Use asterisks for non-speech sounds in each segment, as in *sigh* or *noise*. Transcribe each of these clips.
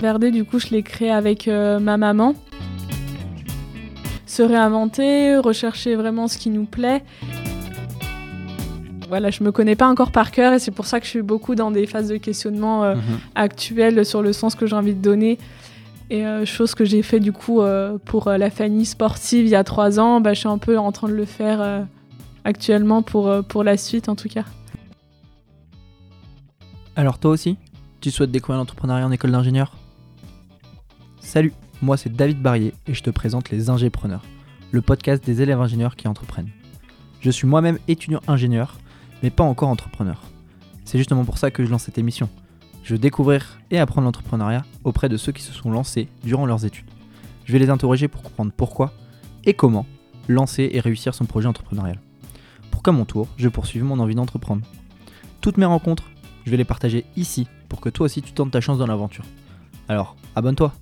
Verdé, du coup, je l'ai créé avec ma maman. Se réinventer, rechercher vraiment ce qui nous plaît. Voilà, je me connais pas encore par cœur et c'est pour ça que je suis beaucoup dans des phases de questionnement mhm. actuelles sur le sens que j'ai envie de donner. Et euh, chose que j'ai fait du coup euh, pour euh, la famille sportive il y a trois ans, bah, je suis un peu en train de le faire actuellement pour, pour la suite en tout cas. Alors toi aussi, tu souhaites découvrir l'entrepreneuriat en école d'ingénieur? Salut, moi c'est David Barrier et je te présente les Ingépreneurs, le podcast des élèves ingénieurs qui entreprennent. Je suis moi-même étudiant ingénieur, mais pas encore entrepreneur. C'est justement pour ça que je lance cette émission je vais découvrir et apprendre l'entrepreneuriat auprès de ceux qui se sont lancés durant leurs études. Je vais les interroger pour comprendre pourquoi et comment lancer et réussir son projet entrepreneurial. Pour qu'à mon tour, je poursuive mon envie d'entreprendre. Toutes mes rencontres, je vais les partager ici pour que toi aussi tu tentes ta chance dans l'aventure. Alors, abonne-toi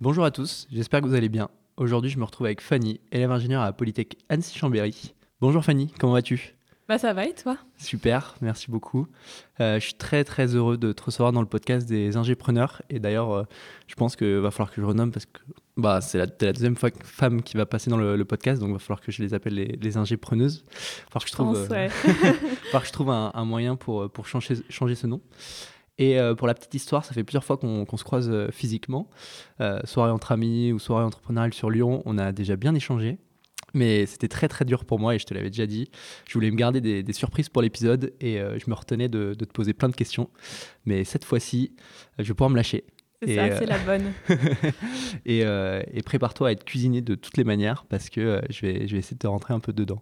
Bonjour à tous, j'espère que vous allez bien. Aujourd'hui, je me retrouve avec Fanny, élève ingénieure à la Polytech Annecy-Chambéry. Bonjour Fanny, comment vas-tu? Bah ça va et toi? Super, merci beaucoup. Euh, je suis très très heureux de te recevoir dans le podcast des ingépreneurs. Et d'ailleurs, euh, je pense qu'il va falloir que je renomme parce que bah, c'est la, la, deuxième fois, femme qui va passer dans le, podcast, donc il va falloir que je les appelle les, les ingépreneuses. Il *laughs* va falloir que je trouve, euh, que je trouve un, moyen pour, pour changer, changer ce nom. Et pour la petite histoire, ça fait plusieurs fois qu'on se croise physiquement, soirée entre amis ou soirée entrepreneuriale sur Lyon, on a déjà bien échangé. Mais c'était très très dur pour moi et je te l'avais déjà dit. Je voulais me garder des, surprises pour l'épisode et euh, je me retenais de, te poser plein de questions. Mais cette fois-ci, je vais pouvoir me lâcher. C'est ça, c'est la bonne. *laughs* Euh, et, prépare-toi à être cuisiné de toutes les manières parce que euh, je, vais, je vais essayer de te rentrer un peu dedans.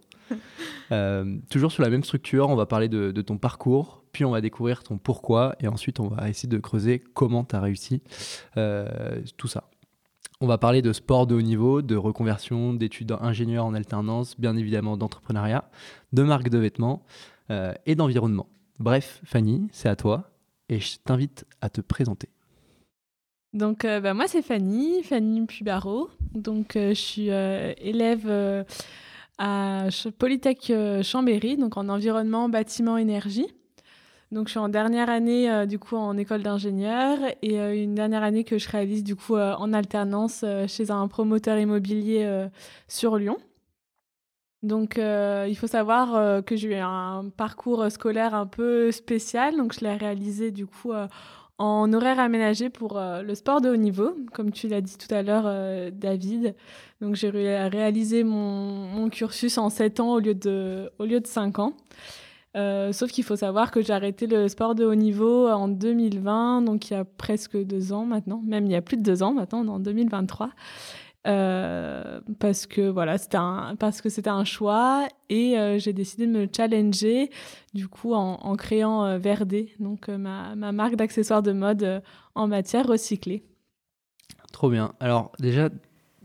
*laughs* toujours sur la même structure, on va parler de, ton parcours, puis on va découvrir ton pourquoi et ensuite on va essayer de creuser comment tu as réussi tout ça. On va parler de sport de haut niveau, de reconversion, d'études d'ingénieur en alternance, bien évidemment d'entrepreneuriat, de marque de vêtements euh, et d'environnement. Bref, Fanny, c'est à toi et je t'invite à te présenter. Donc, euh, bah, moi, c'est Fanny, Fanny Pubaro. Donc, euh, je suis élève à Polytech Chambéry, donc en environnement, bâtiment, énergie. Donc, je suis en dernière année, euh, du coup, en école d'ingénieur et euh, une dernière année que je réalise, du coup, euh, en alternance chez un promoteur immobilier sur Lyon. Donc, il faut savoir que j'ai eu un parcours scolaire un peu spécial. Donc, je l'ai réalisé, du coup, en horaire aménagé pour le sport de haut niveau, comme tu l'as dit tout à l'heure, David. Donc, j'ai réalisé mon, mon, cursus en 7 ans au lieu de, au lieu de 5 ans. Euh, sauf qu'il faut savoir que j'ai arrêté le sport de haut niveau en 2020, donc il y a presque deux ans maintenant, même il y a plus de deux ans maintenant, en 2023. Euh, parce que voilà, c'était un, parce que c'était un choix et euh, j'ai décidé de me challenger du coup en, créant Verdé, donc ma, ma, marque d'accessoires de mode en matière recyclée. Trop bien. Alors déjà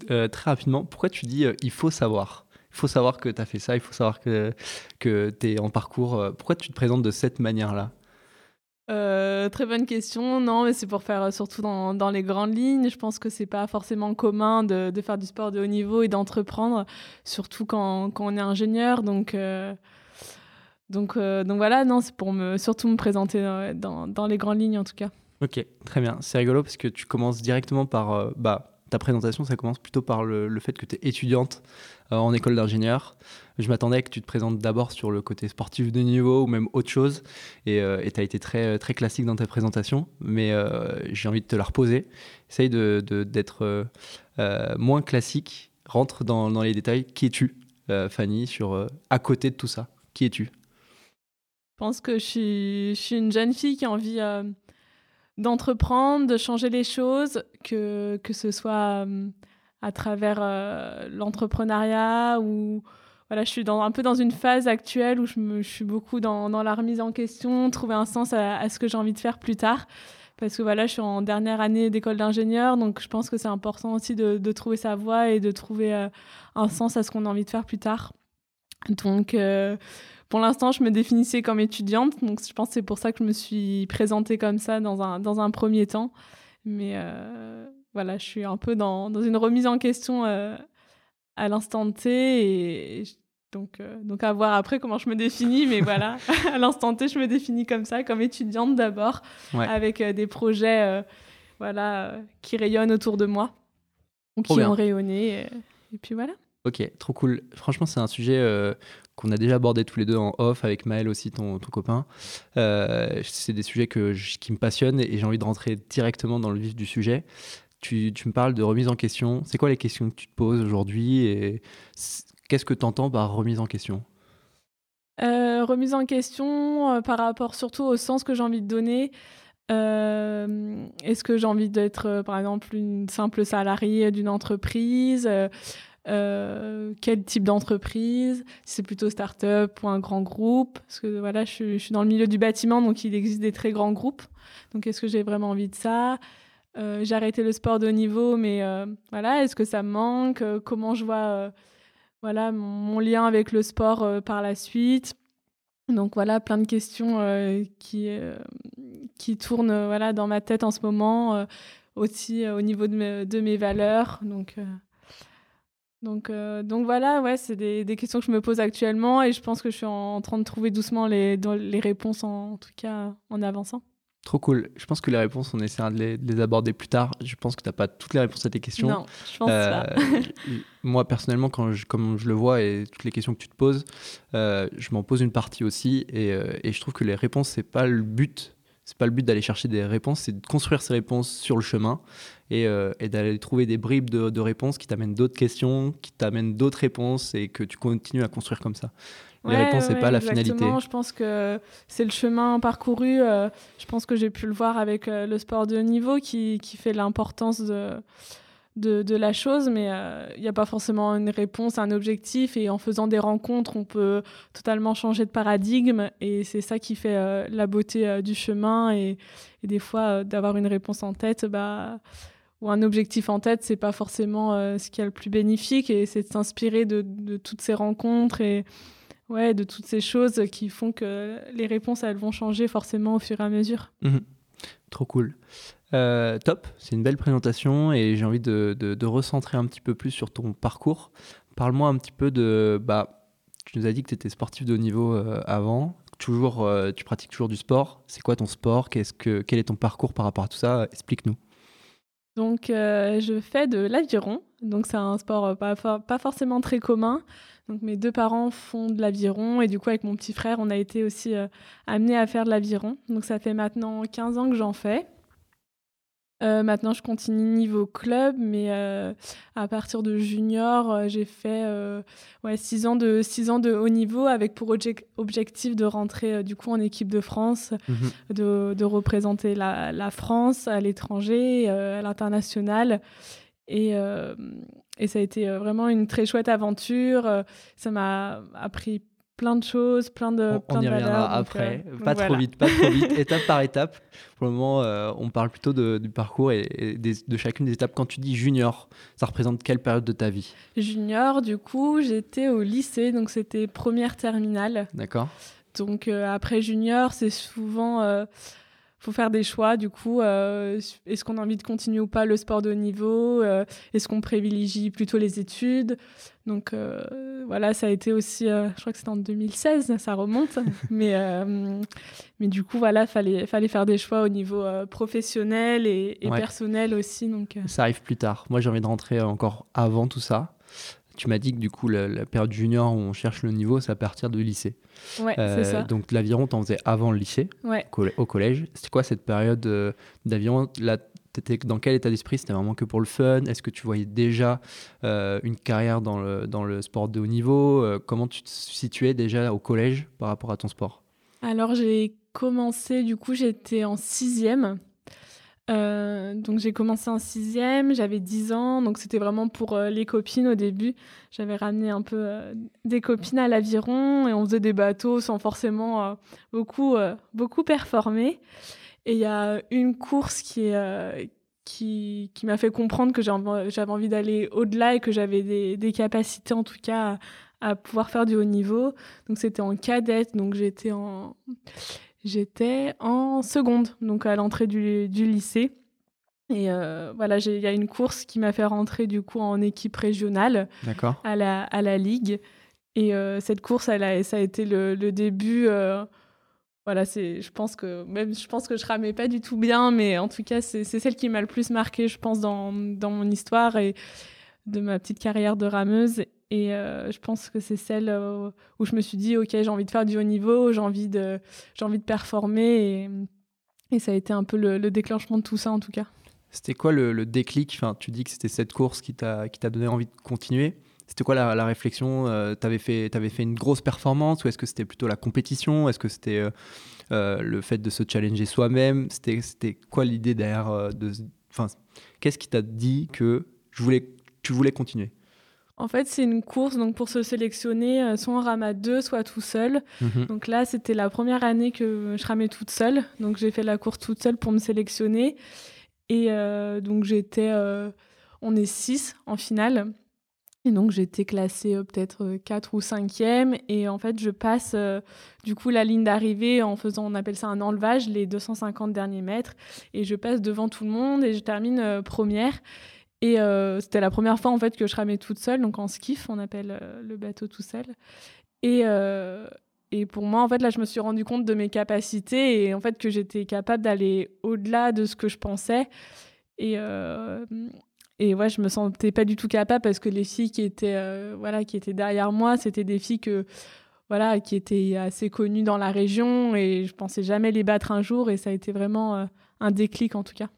très rapidement, pourquoi tu dis il faut savoir? Il faut savoir que tu as fait ça, il faut savoir que, que tu es en parcours. Euh, pourquoi tu te présentes de cette manière-là? Euh, très bonne question. Non, mais c'est pour faire euh, surtout dans, les grandes lignes. Je pense que c'est pas forcément commun de, faire du sport de haut niveau et d'entreprendre, surtout quand, on est ingénieur. Donc, donc, donc voilà, non, c'est pour me, surtout me présenter dans, les grandes lignes en tout cas. Ok, très bien. C'est rigolo parce que tu commences directement par bah, ta présentation, ça commence plutôt par le, fait que tu es étudiante euh, en école d'ingénieur. Je m'attendais que tu te présentes d'abord sur le côté sportif de niveau ou même autre chose. Et euh, tu as été très, très classique dans ta présentation, mais euh, j'ai envie de te la reposer. Essaye d'être moins classique. Rentre dans, les détails. Qui es-tu, Fanny, sur, à côté de tout ça? Qui es-tu? Je pense que je suis, je suis, une jeune fille qui a envie d'entreprendre, de changer les choses, que, que ce soit euh, à travers euh, l'entrepreneuriat ou voilà, je suis un peu dans une phase actuelle où je, me, suis beaucoup dans, la remise en question, trouver un sens à, ce que j'ai envie de faire plus tard. Parce que voilà, je suis en dernière année d'école d'ingénieur, donc je pense que c'est important aussi de, trouver sa voie et de trouver euh, un sens à ce qu'on a envie de faire plus tard. Donc, pour l'instant, je me définissais comme étudiante, donc je pense que c'est pour ça que je me suis présentée comme ça dans un, dans un premier temps. Mais euh, voilà, je suis un peu dans, dans une remise en question euh, à l'instant T et Donc, euh, donc à voir après comment je me définis, mais voilà, *laughs* *laughs* à l'instant T, je me définis comme ça, comme étudiante d'abord, avec euh, des projets voilà, qui rayonnent autour de moi, ou qui ont rayonné, et, puis voilà. Ok, trop cool. Franchement, c'est un sujet qu'on a déjà abordé tous les deux en off, avec Maël aussi, ton, ton copain. c'est des sujets que qui me passionnent et j'ai envie de rentrer directement dans le vif du sujet. Tu, me parles de remise en question. C'est quoi les questions que tu te poses aujourd'hui et Qu'est-ce que tu entends par remise en question? Euh, Remise en question euh, par rapport surtout au sens que j'ai envie de donner. Euh, est-ce que j'ai envie d'être, par exemple, une simple salariée d'une entreprise? Quel type d'entreprise? Si c'est plutôt start-up ou un grand groupe? Parce que voilà, je, suis dans le milieu du bâtiment, donc il existe des très grands groupes. Donc est-ce que j'ai vraiment envie de ça? J'ai arrêté le sport de haut niveau, mais voilà, est-ce que ça me manque? Comment je vois voilà mon, lien avec le sport euh, par la suite? Donc voilà, plein de questions euh, qui, euh, qui tournent voilà, dans ma tête en ce moment, aussi au niveau de, de, mes valeurs. Donc, donc, donc voilà, ouais, c'est des, des, questions que je me pose actuellement et je pense que je suis en, train de trouver doucement les, les réponses, en tout cas en avançant. Trop cool. Je pense que les réponses, on essaiera de les, aborder plus tard. Je pense que tu n'as pas toutes les réponses à tes questions. Non, je pense pas. Euh, *laughs* moi, personnellement, quand je, comme je le vois et toutes les questions que tu te poses, euh, je m'en pose une partie aussi. Euh, et, je trouve que les réponses, c'est pas le but. C'est pas le but d'aller chercher des réponses, c'est de construire ces réponses sur le chemin et, d'aller trouver des bribes de, de réponses qui t'amènent d'autres questions, qui t'amènent d'autres réponses et que tu continues à construire comme ça les réponses, c'est pas la finalité. Je pense que c'est le chemin parcouru. Euh, je pense que j'ai pu le voir avec euh, le sport de haut niveau qui, qui fait l'importance de, de, la chose, mais euh, il n'y a pas forcément une réponse, un objectif. Et en faisant des rencontres, on peut totalement changer de paradigme. Et c'est ça qui fait la beauté du chemin. Et, des fois, d'avoir une réponse en tête, bah ou un objectif en tête, c'est pas forcément ce qui est le plus bénéfique et c'est de s'inspirer de, toutes ces rencontres et, ouais, de toutes ces choses qui font que les réponses, elles vont changer forcément au fur et à mesure. Mhm. Trop cool. Euh, top, c'est une belle présentation et j'ai envie de, recentrer un petit peu plus sur ton parcours. Parle-moi un petit peu de... Bah, tu nous as dit que tu étais sportif de haut niveau euh, avant. Toujours, euh, tu pratiques toujours du sport. C'est quoi ton sport? Qu'est-ce que, Quel est ton parcours par rapport à tout ça? Explique-nous. Donc, je fais de l'aviron. Donc, c'est un sport pas, pas forcément très commun. Donc mes deux parents font de l'aviron et du coup avec mon petit frère, on a été aussi amenés à faire de l'aviron. Donc ça fait maintenant 15 ans que j'en fais. Euh, maintenant, je continue niveau club, mais euh, à partir de junior, j'ai fait ouais, 6 ans, de, six ans de haut niveau avec pour objectif de rentrer du coup en équipe de France, mhm. de, de, représenter la, la France à l'étranger, à l'international. Et, et ça a été euh, vraiment une très chouette aventure. Euh, ça m'a appris plein de choses, plein de On, on y reviendra après, euh, pas trop vite, pas trop vite, *laughs* étape par étape. Pour le moment, on parle plutôt du parcours et, de chacune des étapes. Quand tu dis junior, ça représente quelle période de ta vie? Junior, du coup, j'étais au lycée, donc c'était première terminale. D'accord. Donc après junior, c'est souvent faut faire des choix. Du coup, euh, est-ce qu'on a envie de continuer ou pas le sport de haut niveau euh, Est-ce qu'on privilégie plutôt les études? Donc euh, voilà, ça a été aussi, je crois que c'était en 2016, ça remonte. *laughs* mais, mais du coup, voilà, fallait fallait faire des choix au niveau professionnel et, personnel aussi. Donc ça arrive plus tard. Moi, j'ai envie de rentrer encore avant tout ça. Tu m'as dit que du coup, la, période junior où on cherche le niveau, c'est à partir du lycée. Ouais, c'est euh, ça. Donc l'aviron, t'en faisais avant le lycée, ouais. au collège. C'était quoi cette période euh, d'aviron? Là, t'étais dans quel état d'esprit? C'était vraiment que pour le fun? Est-ce que tu voyais déjà euh, une carrière dans le, dans le sport de haut niveau? Comment tu te situais déjà au collège par rapport à ton sport? Alors j'ai commencé, du coup, j'étais en sixième. Euh, donc j'ai commencé en sixième, j'avais 10 ans, donc c'était vraiment pour euh, les copines au début. J'avais ramené un peu euh, des copines à l'aviron et on faisait des bateaux sans forcément beaucoup, beaucoup performer. Et il y a une course qui, qui, m'a fait comprendre que j'avais envie d'aller au-delà et que j'avais des, capacités en tout cas à pouvoir faire du haut niveau. Donc c'était en cadette, donc j'étais en J'étais en seconde, donc à l'entrée du, du, lycée. Et euh, voilà, il y a une course qui m'a fait rentrer du coup en équipe régionale à la, à la Ligue. Et cette course, elle a, ça a été le, le début voilà, c'est, je pense que même je pense que je ramais pas du tout bien, mais en tout cas, c'est, celle qui m'a le plus marqué, je pense, dans, dans, mon histoire et de ma petite carrière de rameuse. Et euh, je pense que c'est celle euh, où je me suis dit, ok, j'ai envie de faire du haut niveau, j'ai envie de, envie de performer, et, ça a été un peu le, déclenchement de tout ça, en tout cas. C'était quoi le, déclic? Enfin, tu dis que c'était cette course qui t'a, donné envie de continuer. C'était quoi la, réflexion? Euh, Tu avais, fait, avais fait une grosse performance ou est-ce que c'était plutôt la compétition? Est-ce que c'était euh, le fait de se challenger soi-même? C'était quoi l'idée derrière de, Qu'est-ce qui t'a dit que je voulais, tu voulais continuer? En fait, c'est une course donc pour se sélectionner, soit en rama deux, soit tout seul. Mhm. Donc là, c'était la première année que je ramais toute seule. Donc j'ai fait la course toute seule pour me sélectionner. Et donc j'étais, on est six en finale. Et donc j'étais classée euh, peut-être 4 euh, ou 5e et en fait je passe euh, du coup la ligne d'arrivée en faisant on appelle ça un enlevage les 250 derniers mètres et je passe devant tout le monde et je termine première et c'était la première fois en fait que je ramais toute seule donc en skiff on appelle le bateau tout seul et et pour moi en fait là je me suis rendu compte de mes capacités et en fait que j'étais capable d'aller au-delà de ce que je pensais et et ouais, je me sentais pas du tout capable parce que les filles qui étaient, euh, voilà, qui étaient derrière moi, c'était des filles que, voilà, qui étaient assez connues dans la région et je pensais jamais les battre un jour et ça a été vraiment euh, un déclic en tout cas.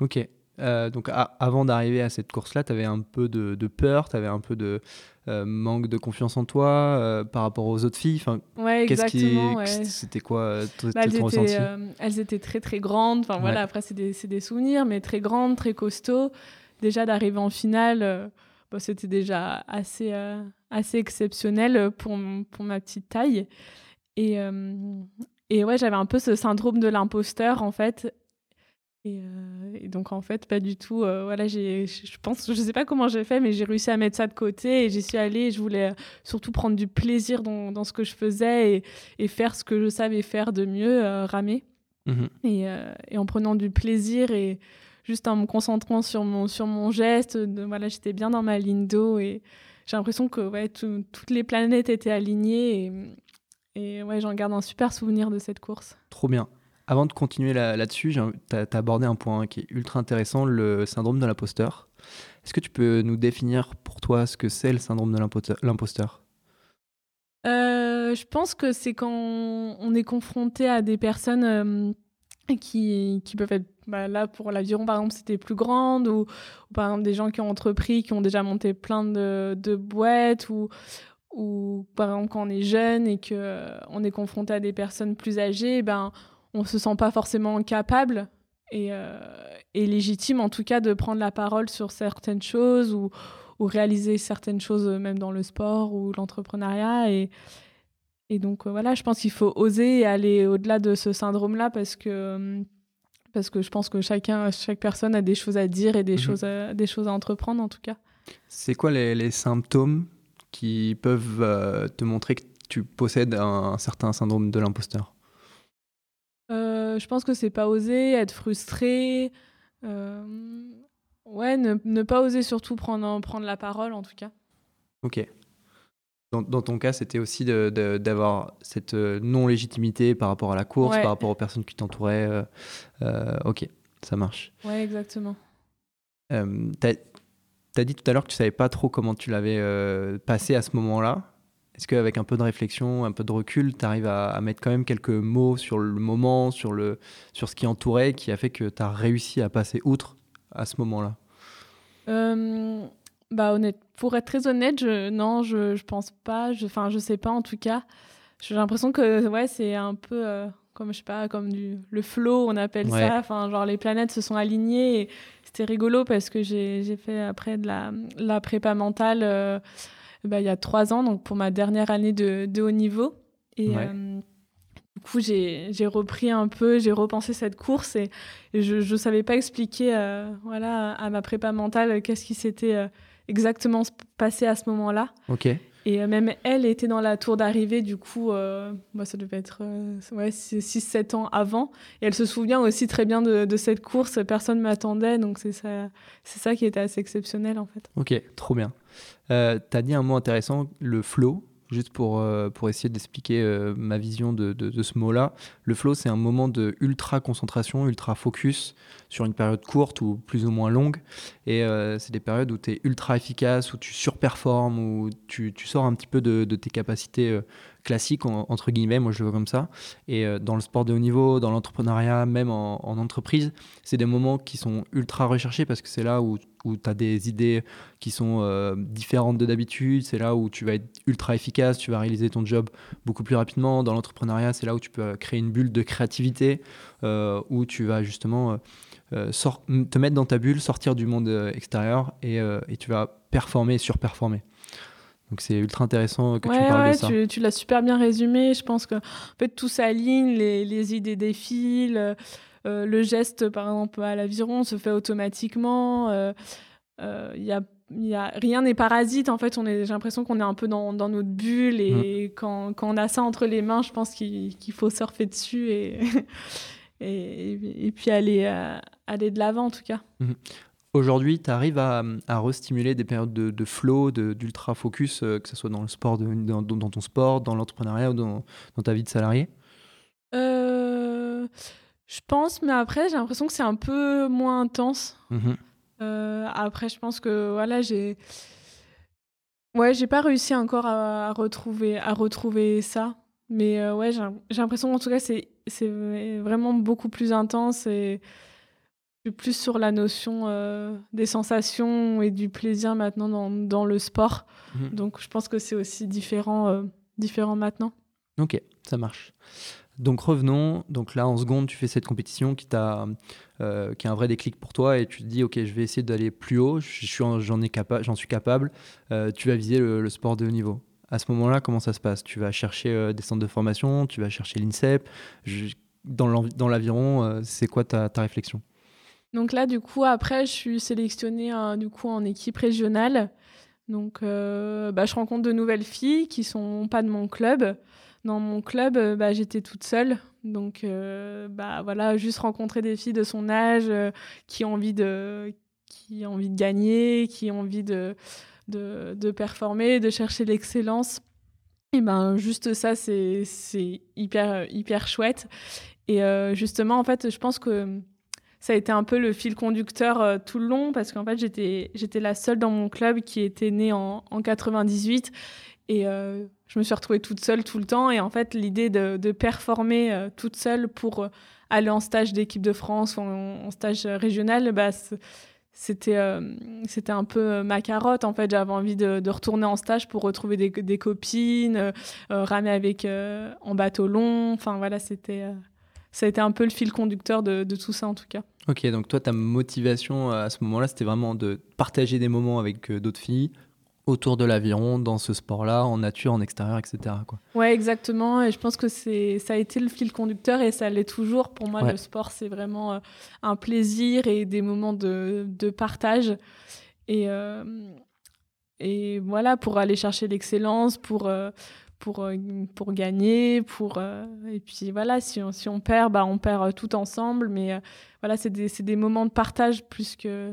Ok. Euh, donc avant d'arriver à cette course-là, tu avais un peu de, peur, tu avais un peu de manque de confiance en toi par rapport aux autres filles. Enfin, ouais, exactement. C'était quoi bah, elles, étaient, elles étaient très très grandes. Enfin voilà, après c'est des, des, souvenirs, mais très grandes, très costauds déjà d'arriver en finale, euh, bah, c'était déjà assez, euh, assez exceptionnel pour, pour ma petite taille. Et, euh, et ouais, j'avais un peu ce syndrome de l'imposteur, en fait. Et, donc, en fait, pas du tout. voilà, j'ai, je pense, je sais pas comment j'ai fait, mais j'ai réussi à mettre ça de côté et j'y suis allée. Et je voulais surtout prendre du plaisir dans, dans ce que je faisais et, et, faire ce que je savais faire de mieux, ramer. Mmh et, et, en prenant du plaisir et juste en me concentrant sur mon, sur mon geste. voilà, j'étais bien dans ma ligne d'eau et j'ai l'impression que ouais, toutes les planètes étaient alignées et, et ouais, j'en garde un super souvenir de cette course. Trop bien. Avant de continuer là-dessus, tu as, abordé un point qui est ultra intéressant, le syndrome de l'imposteur. Est-ce que tu peux nous définir pour toi ce que c'est le syndrome de l'imposteur? Euh, Je pense que c'est quand on est confronté à des personnes euh, qui, peuvent être bah, là pour l'aviron par exemple c'était plus grande ou, par exemple des gens qui ont entrepris qui ont déjà monté plein de, de boîtes ou ou par exemple quand on est jeune et que euh, on est confronté à des personnes plus âgées ben on se sent pas forcément capable et, euh, et légitime en tout cas de prendre la parole sur certaines choses ou, ou réaliser certaines choses même dans le sport ou l'entrepreneuriat et et donc euh, voilà, je pense qu'il faut oser aller au-delà de ce syndrome-là parce que euh, parce que je pense que chacun, chaque personne a des choses à dire et des, mhm. choses, à, des choses à entreprendre en tout cas. C'est quoi les, les, symptômes qui peuvent euh, te montrer que tu possèdes un, certain syndrome de l'imposteur? Je pense que c'est pas oser, être frustré. ouais, ne, ne, pas oser surtout prendre, prendre la parole en tout cas. Ok dans, ton cas, c'était aussi d'avoir cette euh, non-légitimité par rapport à la course, par rapport aux personnes qui t'entouraient. Euh, euh, ok, ça marche. Ouais, exactement. Euh, tu as, dit tout à l'heure que tu savais pas trop comment tu l'avais passé à ce moment-là. Est-ce qu'avec un peu de réflexion, un peu de recul, tu arrives à, mettre quand même quelques mots sur le moment, sur, le, sur ce qui entourait, qui a fait que tu as réussi à passer outre à ce moment-là? Bah honnête, pour être très honnête, je, non, je, je pense pas. Enfin, je, sais pas en tout cas. J'ai l'impression que ouais, c'est un peu euh, comme je sais pas, comme du le flow, on appelle ça. Enfin, genre les planètes se sont alignées. C'était rigolo parce que j'ai fait après de la, la prépa mentale. Euh, bah, il y a trois ans, donc pour ma dernière année de, de haut niveau. Et euh, du coup, j'ai repris un peu, j'ai repensé cette course et, je ne savais pas expliquer voilà, à ma prépa mentale qu'est-ce qui s'était exactement passé à ce moment-là. Ok. Et euh, même elle était dans la tour d'arrivée, du coup, euh, bah, ça devait être euh, ouais, 6-7 ans avant. Et elle se souvient aussi très bien de, cette course, personne ne m'attendait, donc c'est ça, ça qui était assez exceptionnel en fait. Ok, trop bien. tu as dit un mot intéressant, le flow. Juste pour, euh, pour essayer d'expliquer euh, ma vision de, de, ce mot-là. Le flow, c'est un moment de ultra concentration, ultra focus sur une période courte ou plus ou moins longue. Et euh, c'est des périodes où tu es ultra efficace, où tu surperformes, où tu, tu sors un petit peu de, de tes capacités classiques, entre guillemets, moi je le vois comme ça. Et dans le sport de haut niveau, dans l'entrepreneuriat, même en, en entreprise, c'est des moments qui sont ultra recherchés parce que c'est là où où tu as des idées qui sont euh, différentes de d'habitude. C'est là où tu vas être ultra efficace, tu vas réaliser ton job beaucoup plus rapidement. Dans l'entrepreneuriat, c'est là où tu peux créer une bulle de créativité, euh, où tu vas justement euh, te mettre dans ta bulle, sortir du monde extérieur et, et, tu vas performer et surperformer. Donc c'est ultra intéressant que tu parles de ça. Tu, tu l'as super bien résumé. Je pense que en fait, tout s'aligne, les, les idées défilent. Euh, le geste, par exemple, à l'aviron se fait automatiquement. Il euh, euh, y a y a, rien n'est parasite. En fait, on est, j'ai l'impression qu'on est un peu dans, dans notre bulle et mmh. quand, quand, on a ça entre les mains, je pense qu'il, faut surfer dessus et, *laughs* et, et, puis aller, aller de l'avant en tout cas. Mmh. Aujourd'hui, tu arrives à, à restimuler des périodes de, de flow, d'ultra focus, que ce soit dans le sport, dans, dans, ton sport, dans l'entrepreneuriat ou dans, dans, ta vie de salarié? Euh... Je pense, mais après, j'ai l'impression que c'est un peu moins intense. Mhm. Euh, après, je pense que voilà, j'ai. Ouais, j'ai pas réussi encore à, retrouver, à retrouver ça. Mais euh, ouais, j'ai l'impression en tout cas, c'est vraiment beaucoup plus intense et plus sur la notion euh, des sensations et du plaisir maintenant dans, dans le sport. Mhm. Donc, je pense que c'est aussi différent, différent maintenant. Ok, ça marche. Donc revenons, donc là en seconde tu fais cette compétition qui, t'a, euh, qui est un vrai déclic pour toi et tu te dis ok je vais essayer d'aller plus haut, j'en, suis capable, euh, tu vas viser le, sport de haut niveau. À ce moment-là comment ça se passe? Tu vas chercher euh, des centres de formation, tu vas chercher l'INSEP, dans, l'aviron c'est quoi ta, ta, réflexion? Donc là du coup après je suis sélectionnée du coup en équipe régionale, donc bah, je rencontre de nouvelles filles qui sont pas de mon club dans mon club, euh, bah, j'étais toute seule. Donc, euh, bah, voilà, juste rencontrer des filles de son âge euh, qui, ont envie de, qui ont envie de gagner, qui ont envie de, de, performer, de chercher l'excellence. Et ben, juste ça, c'est hyper, hyper chouette. Et justement, en fait, je pense que ça a été un peu le fil conducteur tout le long parce qu'en fait, j'étais la seule dans mon club qui était née en, en 98. Et je me suis retrouvée toute seule tout le temps. Et en fait, l'idée de, performer euh, toute seule pour euh, aller en stage d'équipe de France ou en, stage régional, bah, c'était euh, c'était un peu ma carotte. En fait, j'avais envie de, retourner en stage pour retrouver des, copines, ramer avec en bateau long. Enfin, voilà, c'était ça a été un peu le fil conducteur de, de, tout ça en tout cas. Ok, donc toi, ta motivation à ce moment-là, c'était vraiment de partager des moments avec d'autres filles, autour de l'aviron, dans ce sport-là, en nature, en extérieur, etc. Quoi. Ouais, exactement. Et je pense que c'est, ça a été le fil conducteur et ça l'est toujours. Pour moi, le sport, c'est vraiment euh, un plaisir et des moments de, de partage. Et, euh, et voilà, pour aller chercher l'excellence, pour, euh, pour, pour gagner, pour, et puis voilà, si on, si on perd, bah, on perd tout ensemble. Mais voilà, c'est des, c'est des moments de partage plus que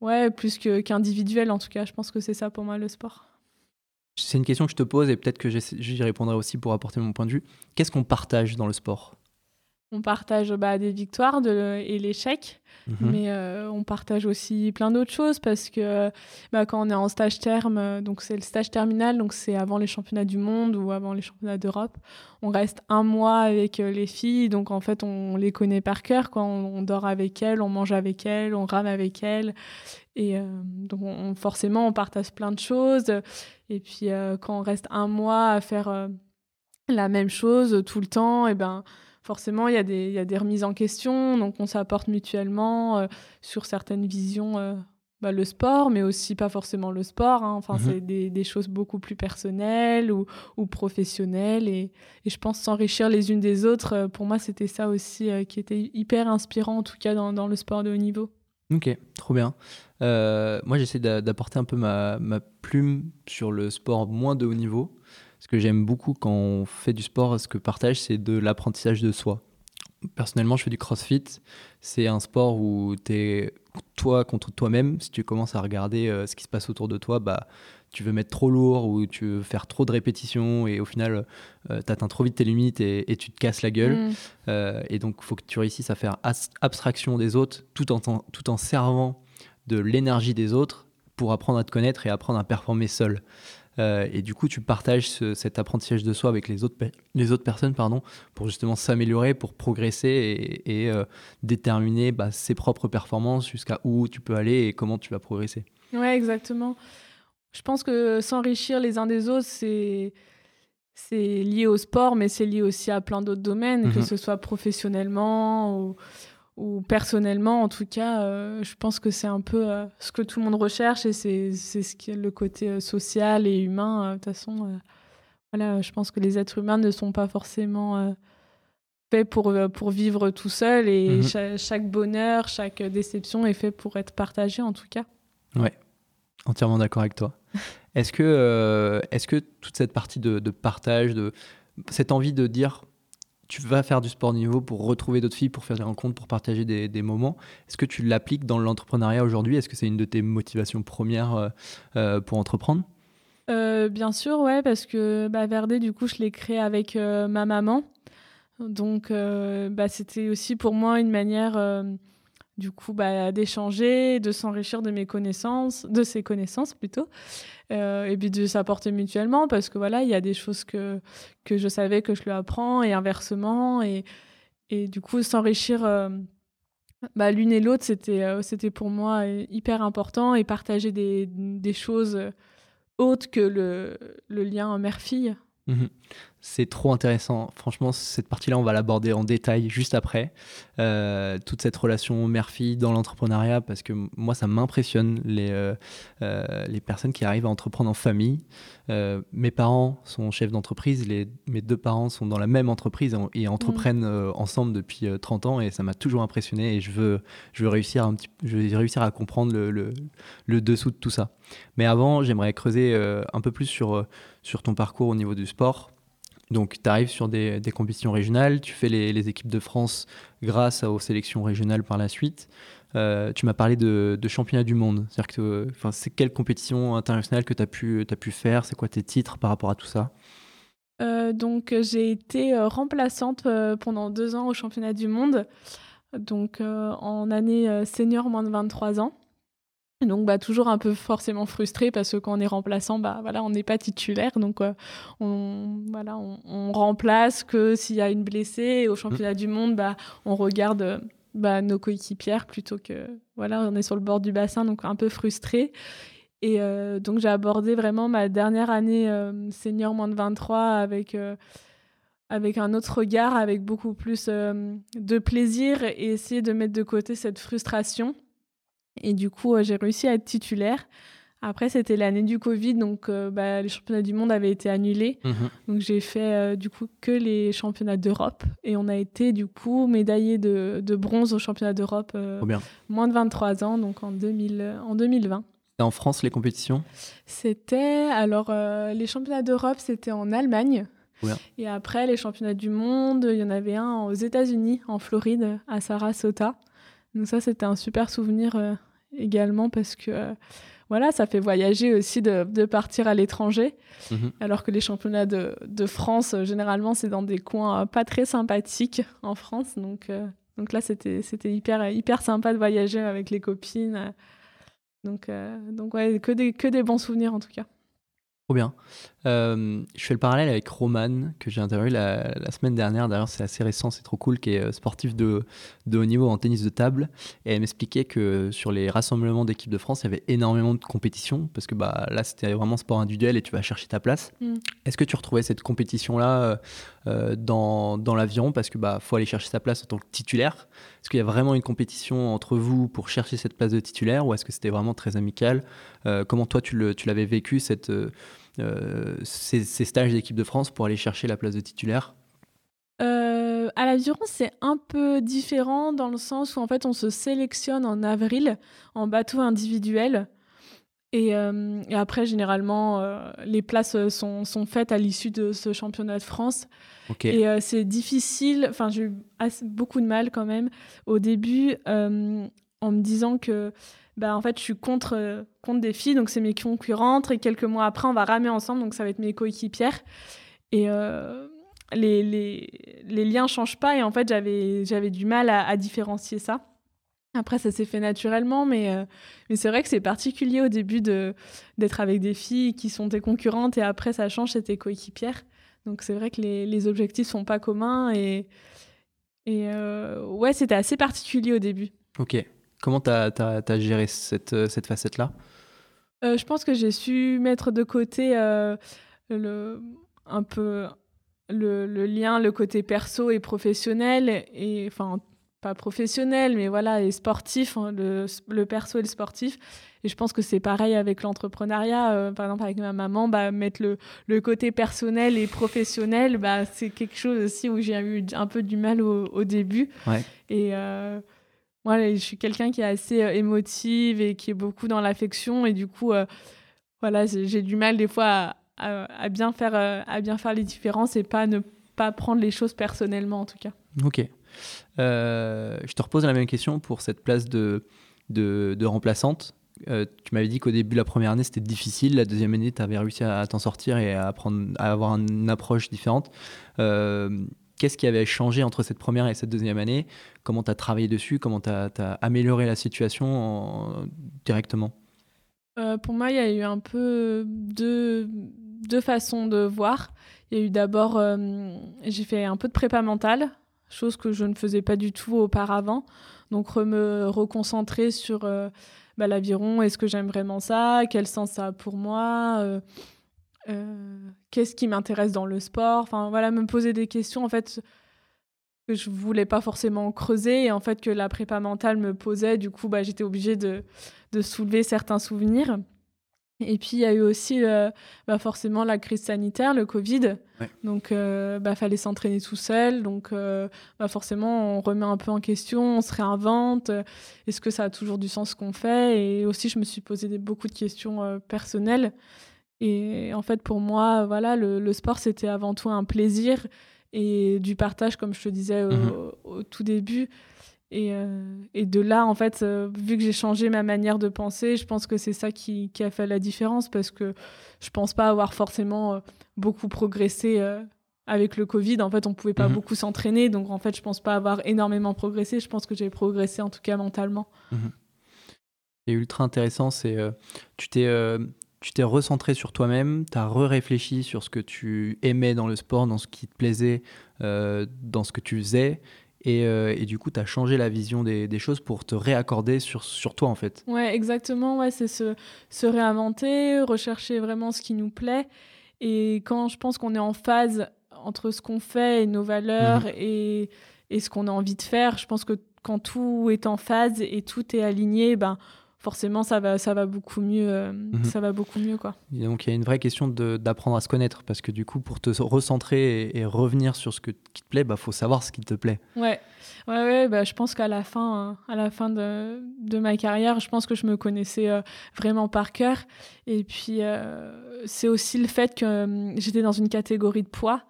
Ouais, plus qu'individuel en tout cas. Je pense que c'est ça pour moi le sport. C'est une question que je te pose et peut-être que j'y répondrai aussi pour apporter mon point de vue. Qu'est-ce qu'on partage dans le sport? On partage bah, des victoires de, et l'échec, mhm. mais euh, on partage aussi plein d'autres choses parce que bah, quand on est en stage terme, donc c'est le stage terminal, donc c'est avant les championnats du monde ou avant les championnats d'Europe, on reste un mois avec euh, les filles, donc en fait on les connaît par cœur, quand on, dort avec elles, on mange avec elles, on rame avec elles, et euh, donc forcément on partage plein de choses, et puis quand on reste un mois à faire la même chose tout le temps, et ben forcément, il y, a des, y a des remises en question, donc on s'apporte mutuellement euh, sur certaines visions, euh, bah, le sport, mais aussi pas forcément le sport. Hein. Enfin, mhm. c'est des, des, choses beaucoup plus personnelles ou, ou professionnelles. Et, et, je pense s'enrichir les unes des autres, euh, pour moi, c'était ça aussi qui était hyper inspirant, en tout cas dans, dans, le sport de haut niveau. Ok, trop bien. moi, j'essaie d'apporter un peu ma, ma plume sur le sport moins de haut niveau ce que j'aime beaucoup quand on fait du sport, ce que partage, c'est de l'apprentissage de soi. Personnellement, je fais du crossfit. C'est un sport où tu es toi contre toi-même. Si tu commences à regarder euh, ce qui se passe autour de toi, bah, tu veux mettre trop lourd ou tu veux faire trop de répétitions et au final, euh, tu atteins trop vite tes limites et, tu te casses la gueule. Mm. et donc, il faut que tu réussisses à faire abstraction des autres tout en, tout en servant de l'énergie des autres pour apprendre à te connaître et apprendre à performer seul. Euh, et du coup, tu partages cet apprentissage de soi avec les autres, les autres personnes pardon, pour justement s'améliorer, pour progresser et, euh, déterminer bah, ses propres performances jusqu'à où tu peux aller et comment tu vas progresser. Ouais, exactement. Je pense que s'enrichir les uns des autres, c'est c'est lié au sport, mais c'est lié aussi à plein d'autres domaines, que mhm. ce soit professionnellement ou, ou personnellement, en tout cas, euh, je pense que c'est un peu euh, ce que tout le monde recherche et c'est ce qui est le côté euh, social et humain. De toute façon, voilà, je pense que les êtres humains ne sont pas forcément faits pour, pour vivre tout seul et mhm. chaque, bonheur, chaque déception est fait pour être partagé en tout cas. Ouais, entièrement d'accord avec toi. *laughs* est-ce que, est que toute cette partie de, de partage, de cette envie de dire tu vas faire du sport niveau pour retrouver d'autres filles, pour faire des rencontres, pour partager des, moments. Est-ce que tu l'appliques dans l'entrepreneuriat aujourd'hui? Est-ce que c'est une de tes motivations premières euh, euh, pour entreprendre? Euh, Bien sûr, ouais, parce que bah, Verdé, du coup, je l'ai créé avec ma maman. Donc, bah, c'était aussi pour moi une manière du coup bah, d'échanger, de s'enrichir de mes connaissances, de ses connaissances plutôt, euh, et puis de s'apporter mutuellement parce que voilà, il y a des choses que, que je savais que je lui apprends et inversement, et, et du coup s'enrichir euh, bah, l'une et l'autre, c'était euh, c'était pour moi hyper important et partager des, des choses autres que le, le lien mère-fille. Mmh c'est trop intéressant. Franchement, cette partie-là, on va l'aborder en détail juste après. Euh, toute cette relation mère-fille dans l'entrepreneuriat, parce que moi, ça m'impressionne les, euh, euh, les personnes qui arrivent à entreprendre en famille. mes parents sont chefs d'entreprise, mes deux parents sont dans la même entreprise et, entreprennent mmh. ensemble depuis 30 ans et ça m'a toujours impressionné et je veux, je veux, réussir, un petit, je veux réussir à comprendre le, le, le, dessous de tout ça. Mais avant, j'aimerais creuser un peu plus sur, sur ton parcours au niveau du sport donc, tu arrives sur des, compétitions régionales, tu fais les, équipes de France grâce aux sélections régionales par la suite. Euh, tu m'as parlé de, de, championnat du monde. C'est-à-dire que c'est quelle compétition internationale que tu as, pu, faire? C'est quoi tes titres par rapport à tout ça? Euh, Donc, j'ai été euh, remplaçante pendant deux ans au championnat du monde. Donc, en année senior moins de 23 ans. Donc bah toujours un peu forcément frustré parce que quand on est remplaçant bah voilà on n'est pas titulaire. Donc euh, on voilà on, remplace que s'il y a une blessée. Et au championnat mmh. du monde bah on regarde bah, nos coéquipières plutôt que voilà on est sur le bord du bassin donc un peu frustré. Et euh, donc j'ai abordé vraiment ma dernière année euh, senior moins de 23 avec avec un autre regard avec beaucoup plus de plaisir et essayer de mettre de côté cette frustration et du coup, euh, j'ai réussi à être titulaire. Après, c'était l'année du Covid, donc euh, bah, les championnats du monde avaient été annulés. Mhm. Donc j'ai fait euh, du coup que les championnats d'Europe et on a été du coup médaillé de, de bronze aux championnats d'Europe moins de 23 ans, donc en, 2000, en 2020. Et en France, les compétitions? C'était alors les championnats d'Europe, c'était en Allemagne. Et après, les championnats du monde, il y en avait un aux États-Unis, en Floride, à Sarasota. Donc ça, c'était un super souvenir également parce que euh, voilà, ça fait voyager aussi de, partir à l'étranger. Mhm. Alors que les championnats de, France, euh, généralement, c'est dans des coins pas très sympathiques en France. Donc, donc là, c'était hyper, hyper sympa de voyager avec les copines. Donc, donc ouais, que des, que des bons souvenirs en tout cas. Trop bien. Euh, je fais le parallèle avec Roman, que j'ai interviewé la, semaine dernière. D'ailleurs, c'est assez récent, c'est trop cool, qui est euh, sportif de, de, haut niveau en tennis de table. Et elle m'expliquait que sur les rassemblements d'équipe de France, il y avait énormément de compétition, parce que bah, là, c'était vraiment sport individuel et tu vas chercher ta place. Mm. Est-ce que tu retrouvais cette compétition-là euh, dans, dans l'avion? Parce que bah, faut aller chercher sa place en tant que titulaire. Est-ce qu'il y a vraiment une compétition entre vous pour chercher cette place de titulaire, ou est-ce que c'était vraiment très amical? Comment toi, tu l'avais vécu, cette euh, ces, stages d'équipe de France pour aller chercher la place de titulaire euh, à l'aviron, c'est un peu différent dans le sens où en fait on se sélectionne en avril en bateau individuel. Et, euh, après, généralement, les places sont, sont faites à l'issue de ce championnat de France. Et c'est difficile, enfin, j'ai eu beaucoup de mal quand même au début en me disant que bah, en fait, je suis contre, contre des filles, donc c'est mes concurrentes. Et quelques mois après, on va ramer ensemble, donc ça va être mes coéquipières. Et les, les, les, liens changent pas. Et en fait, j'avais du mal à, différencier ça. Après, ça s'est fait naturellement, mais, euh, mais c'est vrai que c'est particulier au début d'être avec des filles qui sont tes concurrentes et après, ça change, c'est tes coéquipières. Donc, c'est vrai que les, les objectifs sont pas communs et, et euh, ouais, c'était assez particulier au début. Ok. Comment tu as, as, géré cette, euh, cette facette-là? Je pense que j'ai su mettre de côté le, un peu le, le, lien, le côté perso et professionnel, et enfin pas professionnel, mais voilà, et sportif, hein, le, le, perso et le sportif. Et je pense que c'est pareil avec l'entrepreneuriat. Euh, par exemple, avec ma maman, bah, mettre le, le côté personnel et professionnel, bah, c'est quelque chose aussi où j'ai eu un peu du mal au, au début. Ouais. Et euh, moi, je suis quelqu'un qui est assez euh, émotive et qui est beaucoup dans l'affection. Et du coup, euh, voilà, j'ai du mal des fois à, bien faire, euh, à bien faire les différences et pas ne pas prendre les choses personnellement, en tout cas. Ok. Je te repose la même question pour cette place de, de, remplaçante. Tu m'avais dit qu'au début, la première année, c'était difficile. La deuxième année, tu avais réussi à, t'en sortir et à, apprendre, à avoir une approche différente. Qu'est-ce qui avait changé entre cette première et cette deuxième année? Comment tu as travaillé dessus? Comment tu as, amélioré la situation en, directement? Euh, Pour moi, il y a eu un peu deux, deux façons de voir. Il y a eu d'abord, euh, j'ai fait un peu de prépa mentale chose que je ne faisais pas du tout auparavant. Donc me reconcentrer sur euh, bah, l'aviron, est-ce que j'aime vraiment ça? Quel sens ça a pour moi? Euh, Qu'est-ce qui m'intéresse dans le sport? Enfin voilà, me poser des questions en fait que je voulais pas forcément creuser et en fait que la prépa mentale me posait. Du coup, bah, j'étais obligée de, de soulever certains souvenirs. Et puis il y a eu aussi euh, bah forcément la crise sanitaire, le Covid. Ouais. Donc euh, bah fallait s'entraîner tout seul. Donc euh, bah forcément on remet un peu en question, on se réinvente. Est-ce que ça a toujours du sens ce qu'on fait? Et aussi je me suis posé des, beaucoup de questions personnelles. Et en fait pour moi voilà le, le sport c'était avant tout un plaisir et du partage comme je te disais au, Mhm. au, tout début. Et, euh, et, de là, en fait, euh, vu que j'ai changé ma manière de penser, je pense que c'est ça qui, qui, a fait la différence parce que je pense pas avoir forcément euh, beaucoup progressé avec le Covid. En fait, on pouvait pas Mhm. beaucoup s'entraîner, donc en fait, je pense pas avoir énormément progressé. Je pense que j'ai progressé en tout cas mentalement. Mhm. Et ultra intéressant, c'est tu t'es tu t'es recentré sur toi-même, tu as re-réfléchi sur ce que tu aimais dans le sport, dans ce qui te plaisait, euh, dans ce que tu faisais. Et, euh, et, du coup, tu as changé la vision des, des, choses pour te réaccorder sur, sur toi, en fait. Ouais, exactement. Ouais, c'est se, se réinventer, rechercher vraiment ce qui nous plaît. Et quand je pense qu'on est en phase entre ce qu'on fait et nos valeurs mmh. et, et ce qu'on a envie de faire, je pense que quand tout est en phase et tout est aligné, ben, forcément ça va ça va beaucoup mieux euh, mmh. ça va beaucoup mieux quoi. Et donc il y a une vraie question d'apprendre à se connaître parce que du coup pour te recentrer et, et revenir sur ce que, qui te plaît bah faut savoir ce qui te plaît. Ouais. Ouais ouais bah, je pense qu'à la fin hein, à la fin de, de ma carrière je pense que je me connaissais euh, vraiment par cœur. Et puis euh, c'est aussi le fait que euh, j'étais dans une catégorie de poids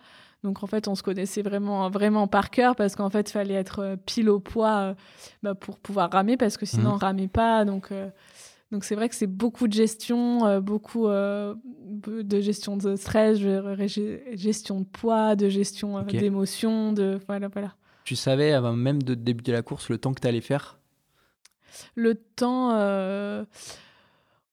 donc en fait, on se connaissait vraiment, vraiment par cœur parce qu'en fait, il fallait être euh, pile au poids euh, bah, pour pouvoir ramer parce que sinon, mmh. on ramait pas. Donc euh, donc c'est vrai que c'est beaucoup de gestion, euh, beaucoup de gestion de stress, gestion de poids, de gestion okay. d'émotions, de voilà voilà. Tu savais avant même de débuter la course le temps que tu allais faire? Le temps.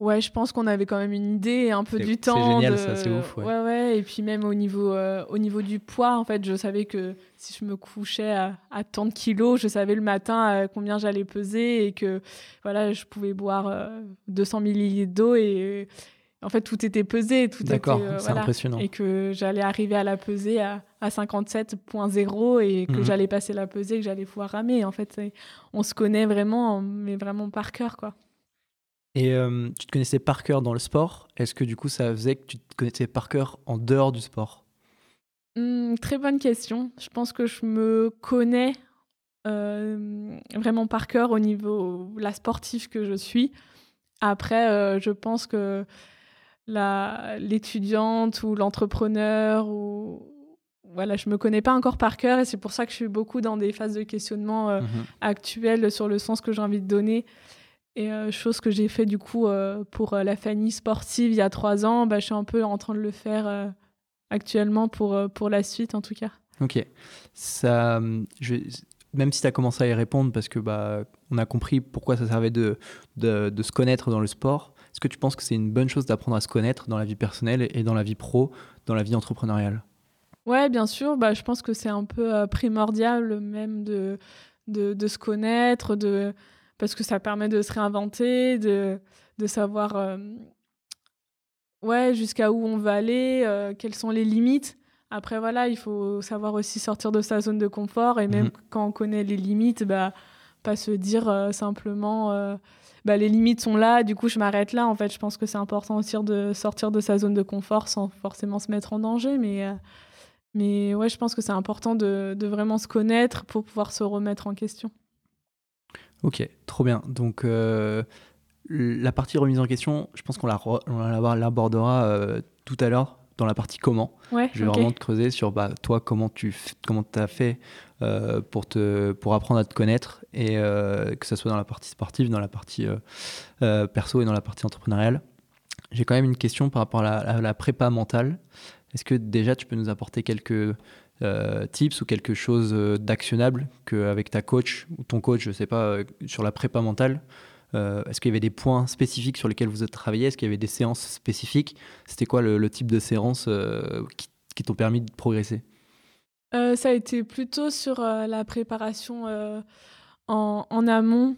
Euh, Ouais, je pense qu'on avait quand même une idée un peu du temps. C'est génial, de... ça, c'est ouf. Ouais. ouais, ouais. Et puis même au niveau, euh, au niveau du poids, en fait, je savais que si je me couchais à, à tant de kilos, je savais le matin euh, combien j'allais peser et que voilà, je pouvais boire euh, 200 millilitres d'eau et en fait tout était pesé, tout D'accord, euh, c'est voilà. impressionnant. Et que j'allais arriver à la pesée à, à 57.0 et que Mhm. j'allais passer la pesée, que j'allais pouvoir ramer. En fait, on se connaît vraiment, mais vraiment par cœur, quoi. Et euh, tu te connaissais par cœur dans le sport. Est-ce que du coup, ça faisait que tu te connaissais par cœur en dehors du sport? Mmh, Très bonne question. Je pense que je me connais euh, vraiment par cœur au niveau la sportive que je suis. Après, euh, je pense que l'étudiante ou l'entrepreneur ou voilà, je me connais pas encore par cœur et c'est pour ça que je suis beaucoup dans des phases de questionnement Mhm. actuelles sur le sens que j'ai envie de donner. Et chose que j'ai fait du coup pour la famille sportive il y a trois ans, bah, je suis un peu en train de le faire actuellement pour, pour la suite en tout cas. Ok. Ça, je, même si tu as commencé à y répondre parce que bah, on a compris pourquoi ça servait de, de, de se connaître dans le sport, est-ce que tu penses que c'est une bonne chose d'apprendre à se connaître dans la vie personnelle et dans la vie pro, dans la vie entrepreneuriale? Ouais, bien sûr. Bah, je pense que c'est un peu euh, primordial même de, de, de, se connaître, de, parce que ça permet de se réinventer, de, de savoir euh, ouais, jusqu'à où on va aller, euh, quelles sont les limites. Après, voilà, il faut savoir aussi sortir de sa zone de confort et même mhm. quand on connaît les limites, bah, pas se dire simplement bah, les limites sont là, du coup je m'arrête là. En fait, je pense que c'est important aussi de sortir de sa zone de confort sans forcément se mettre en danger, mais mais ouais, je pense que c'est important de, de, vraiment se connaître pour pouvoir se remettre en question. Ok, trop bien. Donc, euh, la partie remise en question, je pense qu'on l'abordera euh, tout à l'heure dans la partie comment. Ouais, je vais vraiment te creuser sur bah, toi, comment tu comment as fait euh, pour, te, pour apprendre à te connaître, et que ce soit dans la partie sportive, dans la partie perso et dans la partie entrepreneuriale. J'ai quand même une question par rapport à la prépa mentale. Est-ce que déjà tu peux nous apporter quelques euh, tips ou quelque chose euh, d'actionnable qu'avec ta coach ou ton coach, je ne sais pas, euh, sur la prépa mentale Est-ce qu'il y avait des points spécifiques sur lesquels vous avez travaillé? Est-ce qu'il y avait des séances spécifiques? C'était quoi le, type de séances qui, t'ont permis de progresser? Ça a été plutôt sur la préparation en, amont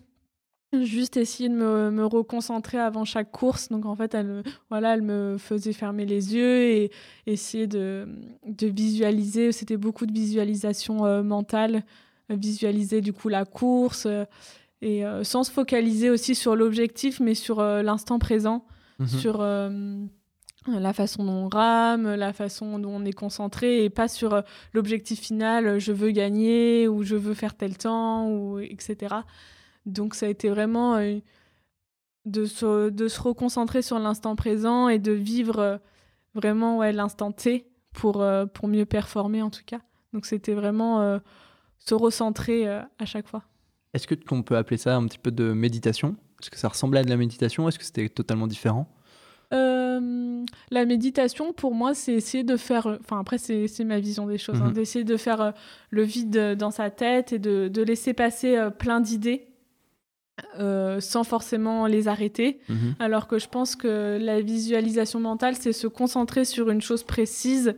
juste essayer de me, me, reconcentrer avant chaque course. Donc en fait, elle, voilà, elle me faisait fermer les yeux et essayer de, de visualiser. C'était beaucoup de visualisation euh, mentale, visualiser du coup la course euh, et euh, sans se focaliser aussi sur l'objectif, mais sur l'instant présent, mhm. sur la façon dont on rame, la façon dont on est concentré et pas sur l'objectif final, je veux gagner ou je veux faire tel temps ou etc. Donc ça a été vraiment euh, de, se, de se reconcentrer sur l'instant présent et de vivre euh, vraiment ouais, l'instant T pour, euh, pour mieux performer en tout cas. Donc c'était vraiment se recentrer à chaque fois. Est-ce que on peut appeler ça un petit peu de méditation? Est-ce que ça ressemblait à de la méditation? Est-ce que c'était totalement différent? La méditation, pour moi, c'est essayer de faire. Enfin, après, c'est ma vision des choses. Hein, mhm. d'essayer de faire le vide dans sa tête et de, de laisser passer plein d'idées euh, sans forcément les arrêter. Mhm. Alors que je pense que la visualisation mentale, c'est se concentrer sur une chose précise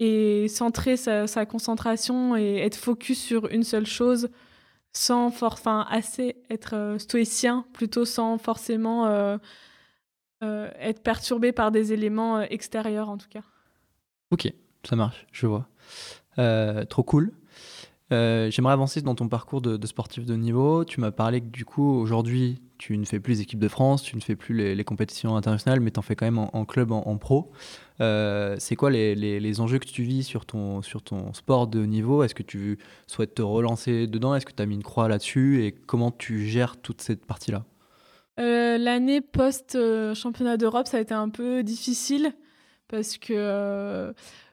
et centrer sa, concentration et être focus sur une seule chose sans enfin assez être euh, stoïcien plutôt sans forcément euh, être perturbé par des éléments extérieurs en tout cas. Ok, ça marche, je vois. trop cool. Euh, j'aimerais avancer dans ton parcours de, sportif de niveau. Tu m'as parlé que du coup, aujourd'hui, tu ne fais plus les équipes de France, tu ne fais plus les, compétitions internationales, mais tu en fais quand même en, club, en, pro. Euh, c'est quoi les, enjeux que tu vis sur ton, sur ton sport de niveau? Est-ce que tu souhaites te relancer dedans? Est-ce que tu as mis une croix là-dessus? Et comment tu gères toute cette partie-là? Euh, L'année post-championnat d'Europe, ça a été un peu difficile parce que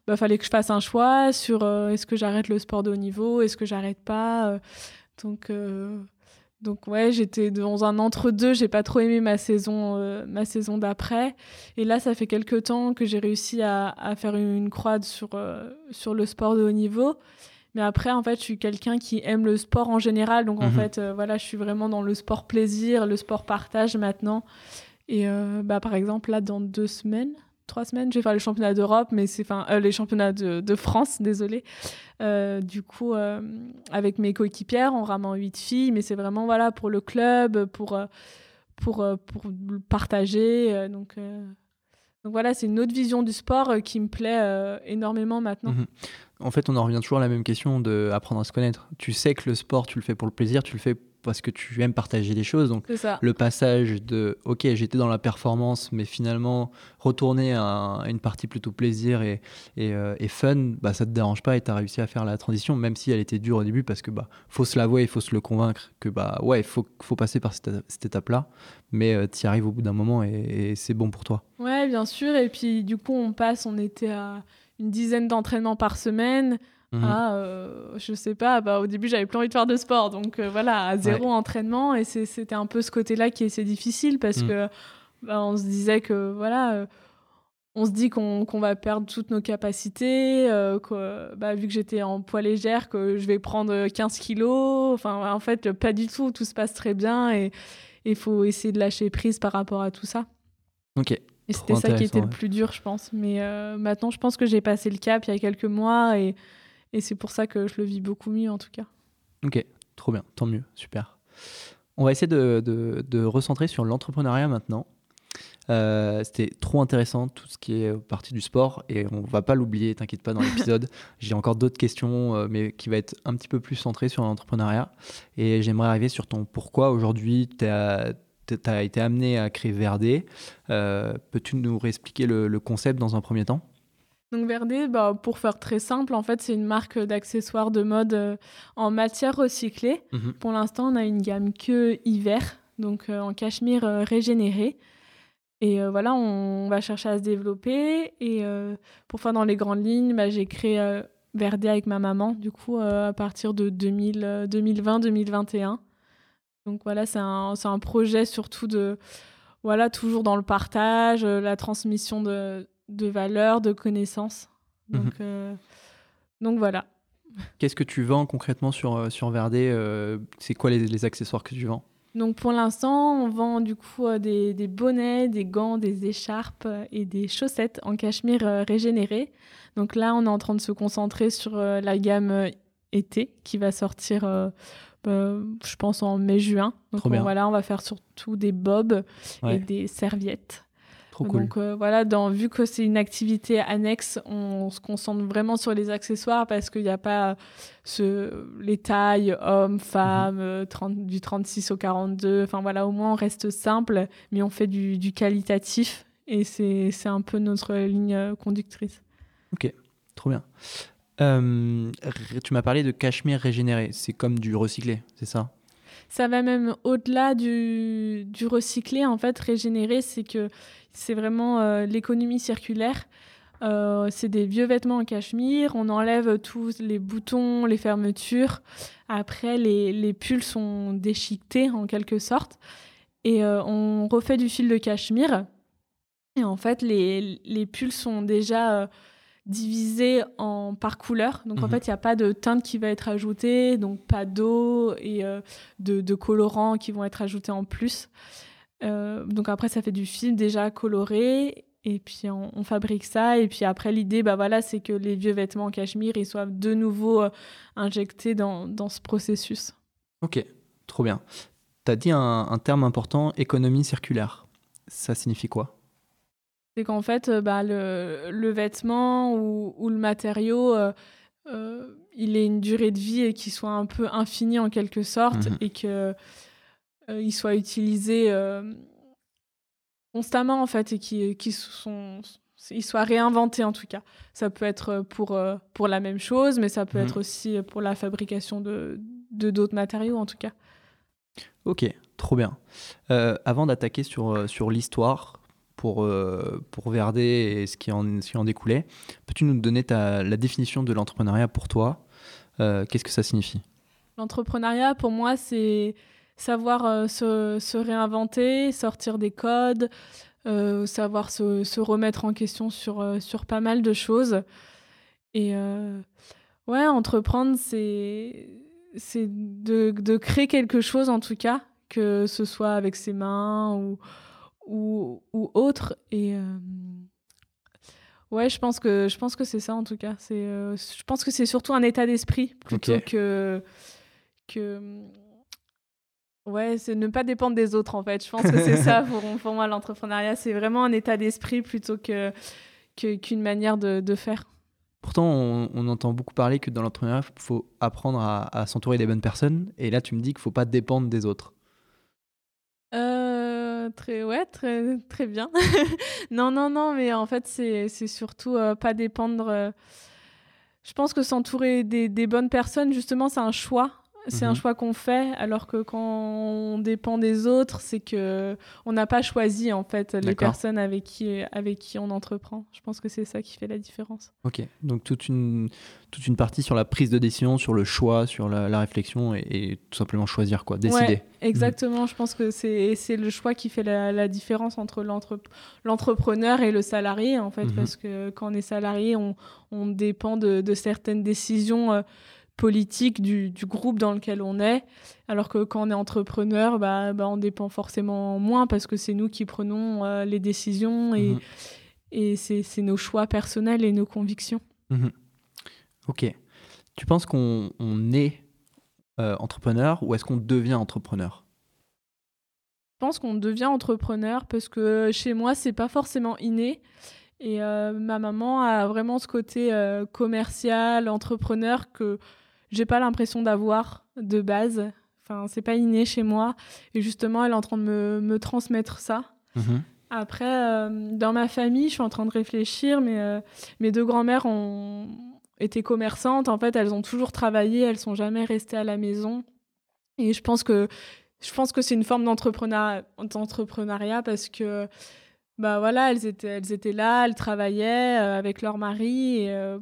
bah, fallait que je fasse un choix sur euh, est-ce que j'arrête le sport de haut niveau, est-ce que j'arrête pas. Euh. donc, euh, donc ouais, j'étais dans un entre-deux. J'ai pas trop aimé ma saison, ma saison d'après. Et là, ça fait quelques temps que j'ai réussi à, à, faire une croix sur, sur le sport de haut niveau. Mais après, en fait, je suis quelqu'un qui aime le sport en général. Donc, en mhm. fait, voilà, je suis vraiment dans le sport plaisir, le sport partage maintenant. Et bah, par exemple, là, dans deux semaines, trois semaines, je vais faire les championnats d'Europe, mais c'est enfin euh, les championnats de, France, désolé. Euh, du coup, euh, avec mes coéquipières, on rame en huit filles, mais c'est vraiment voilà pour le club, pour pour pour partager. donc donc voilà, c'est une autre vision du sport qui me plaît énormément maintenant. Mhm. En fait, on en revient toujours à la même question de apprendre à se connaître. Tu sais que le sport, tu le fais pour le plaisir, tu le fais parce que tu aimes partager des choses. Donc, le passage de OK, j'étais dans la performance, mais finalement, retourner à, une partie plutôt plaisir et, euh, et, fun, bah, ça te dérange pas et tu as réussi à faire la transition, même si elle était dure au début, parce que bah, faut se l'avouer, il faut se le convaincre que bah, ouais, il faut, faut passer par cette, étape-là, mais euh, tu y arrives au bout d'un moment et, et c'est bon pour toi. Ouais, bien sûr. Et puis, du coup, on passe, on était à une dizaine d'entraînements par semaine Mhm. Ah, je sais pas, bah, au début, j'avais plus envie de faire de sport. Donc voilà, à zéro entraînement. Et c'était un peu ce côté-là qui est, difficile parce mhm. que bah, on se disait que voilà on se dit qu'on va perdre toutes nos capacités, euh, bah, vu que j'étais en poids légère, que je vais prendre 15 kilos. Enfin, en fait, pas du tout. Tout se passe très bien et il faut essayer de lâcher prise par rapport à tout ça. Ok. Et c'était ça qui était le plus dur, je pense. Mais euh, maintenant, je pense que j'ai passé le cap il y a quelques mois et, et c'est pour ça que je le vis beaucoup mieux, en tout cas. Ok, trop bien, tant mieux, super. On va essayer de, de, de recentrer sur l'entrepreneuriat maintenant. Euh, c'était trop intéressant tout ce qui est partie du sport et on va pas l'oublier, t'inquiète pas dans *laughs* l'épisode. J'ai encore d'autres questions, euh, mais qui va être un petit peu plus centré sur l'entrepreneuriat. Et j'aimerais arriver sur ton pourquoi aujourd'hui tu as, été amené à créer Verdé. Euh, peux-tu nous réexpliquer le, concept dans un premier temps? Donc Verdé, bah, pour faire très simple, en fait, c'est une marque d'accessoires de mode en matière recyclée. Mhm. Pour l'instant, on a une gamme que hiver, donc en cachemire régénéré. Et euh, voilà, on, va chercher à se développer. Et euh, pour faire dans les grandes lignes, bah, j'ai créé euh, Verdé avec ma maman, du coup, à partir de 2020-2021. Donc voilà, c'est un, un, projet surtout de, voilà, toujours dans le partage, la transmission de, de valeurs, de connaissances. Mhm. Donc, donc voilà. Qu'est-ce que tu vends concrètement sur, sur Verdé C'est quoi les, les accessoires que tu vends? Donc pour l'instant, on vend du coup euh, des, bonnets, des gants, des écharpes euh, et des chaussettes en cachemire euh, régénéré. Donc là, on est en train de se concentrer sur la gamme été qui va sortir, je pense, en mai-juin. Donc voilà, on va faire surtout des bobs et des serviettes. Donc euh, voilà, dans, vu que c'est une activité annexe, on se concentre vraiment sur les accessoires parce qu'il n'y a pas ce, les tailles hommes, femmes, 30, mhm. euh, du 36 au 42. Enfin voilà, au moins on reste simple, mais on fait du, du qualitatif et c'est un peu notre ligne euh, conductrice. Ok, trop bien. tu m'as parlé de cachemire régénéré, c'est comme du recyclé, c'est ça? Ça va même au-delà du, du, recyclé. En fait, régénérer, c'est que c'est vraiment euh, l'économie circulaire. Euh, c'est des vieux vêtements en cachemire. On enlève tous les boutons, les fermetures. Après, les, les pulls sont déchiquetés en quelque sorte. Et euh, on refait du fil de cachemire. Et en fait, les, les pulls sont déjà divisé en par couleur. Donc en mhm. fait, il n'y a pas de teinte qui va être ajoutée, donc pas d'eau et euh, de, colorants qui vont être ajoutés en plus. Euh, donc après, ça fait du film déjà coloré et puis on, fabrique ça. Et puis après, l'idée, bah voilà, c'est que les vieux vêtements en cachemire, ils soient de nouveau euh, injectés dans, dans, ce processus. Ok, trop bien. Tu as dit un, un terme important, économie circulaire. Ça signifie quoi? C'est qu'en fait, euh, bah, le, le, vêtement ou, ou le matériau, euh, euh, il ait une durée de vie et qu'il soit un peu infini en quelque sorte mhm. et qu'il il soit utilisé constamment en fait et qu'il sont il soit réinventé en tout cas. Ça peut être pour, pour la même chose, mais ça peut mhm. être aussi pour la fabrication de d'autres matériaux en tout cas. Ok, trop bien. avant d'attaquer sur, sur l'histoire, pour, euh, pour Verdé et ce qui en, en découlait. Peux-tu nous donner ta, la définition de l'entrepreneuriat pour toi? Euh, Qu'est-ce que ça signifie? L'entrepreneuriat, pour moi, c'est savoir euh, se, se, réinventer, sortir des codes, savoir se, se, remettre en question sur, sur pas mal de choses. Et ouais, entreprendre, c'est de, de créer quelque chose en tout cas, que ce soit avec ses mains ou ou, ou autre. Et euh, ouais, je pense que je pense que c'est ça en tout cas. C'est, euh, je pense que c'est surtout un état d'esprit plutôt que que ouais, c'est ne pas dépendre des autres en fait. Je pense que c'est *laughs* ça pour, pour moi l'entrepreneuriat, c'est vraiment un état d'esprit plutôt que, qu'une manière de, de faire. Pourtant, on, entend beaucoup parler que dans l'entrepreneuriat, il faut apprendre à, à s'entourer des bonnes personnes. Et là, tu me dis qu'il ne faut pas dépendre des autres. Très, ouais, très, très bien. *laughs* non, non, non, mais en fait, c'est surtout euh, pas dépendre. Euh, je pense que s'entourer des, des, bonnes personnes, justement, c'est un choix. C'est un Mhm. choix qu'on fait, alors que quand on dépend des autres, c'est que on n'a pas choisi en fait les personnes avec qui avec qui on entreprend. Je pense que c'est ça qui fait la différence. Ok, donc toute une, toute une partie sur la prise de décision, sur le choix, sur la, la réflexion et, et tout simplement choisir, quoi, décider. Ouais, exactement. Je pense que c'est c'est le choix qui fait la, la différence entre l'entre- l'entrepreneur et le salarié, en fait, Mhm. parce que quand on est salarié, on, on dépend de, de certaines décisions euh, politiques du, du groupe dans lequel on est, alors que quand on est entrepreneur, bah, bah, on dépend forcément moins parce que c'est nous qui prenons euh, les décisions et, Mhm. et c'est c'est nos choix personnels et nos convictions. Mhm. Ok. Tu penses qu'on on est euh, entrepreneur ou est-ce qu'on devient entrepreneur? Je pense qu'on devient entrepreneur parce que chez moi, c'est pas forcément inné. Et euh, ma maman a vraiment ce côté commercial, entrepreneur que j'ai pas l'impression d'avoir de base. Enfin, c'est pas inné chez moi. Et justement, elle est en train de me, me transmettre ça. Mhm. Après, euh, dans ma famille, je suis en train de réfléchir, mais euh, mes deux grand-mères ont été commerçantes. En fait, elles ont toujours travaillé, elles sont jamais restées à la maison. Et je pense que je pense que c'est une forme d'entrepreneuriat, parce que bah voilà, elles étaient elles étaient là, elles travaillaient euh, avec leur mari et euh,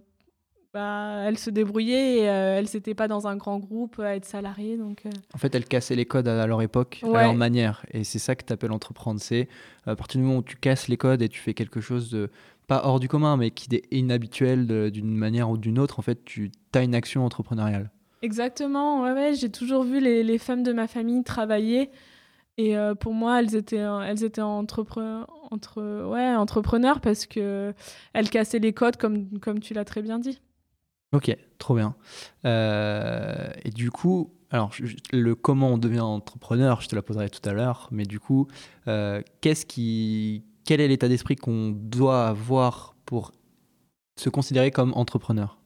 bah elles se débrouillaient et euh, elles n'étaient pas dans un grand groupe à être salariées donc euh, En fait, elles cassaient les codes à, leur époque, à leur manière. Et c'est ça que tu appelles entreprendre. C'est à partir du moment où tu casses les codes et tu fais quelque chose de pas hors du commun, mais qui est inhabituel d'une manière ou d'une autre, en fait, tu as une action entrepreneuriale. Exactement, ouais, ouais, j'ai toujours vu les, les femmes de ma famille travailler. Et euh, pour moi, elles étaient, elles étaient entrepre- entre, ouais, entrepreneurs parce que elles cassaient les codes, comme, comme tu l'as très bien dit. Ok, trop bien. Euh, et du coup, alors je- le comment on devient entrepreneur, je te la poserai tout à l'heure, mais du coup, euh, qu'est-ce qui, quel est l'état d'esprit qu'on doit avoir pour se considérer comme entrepreneur?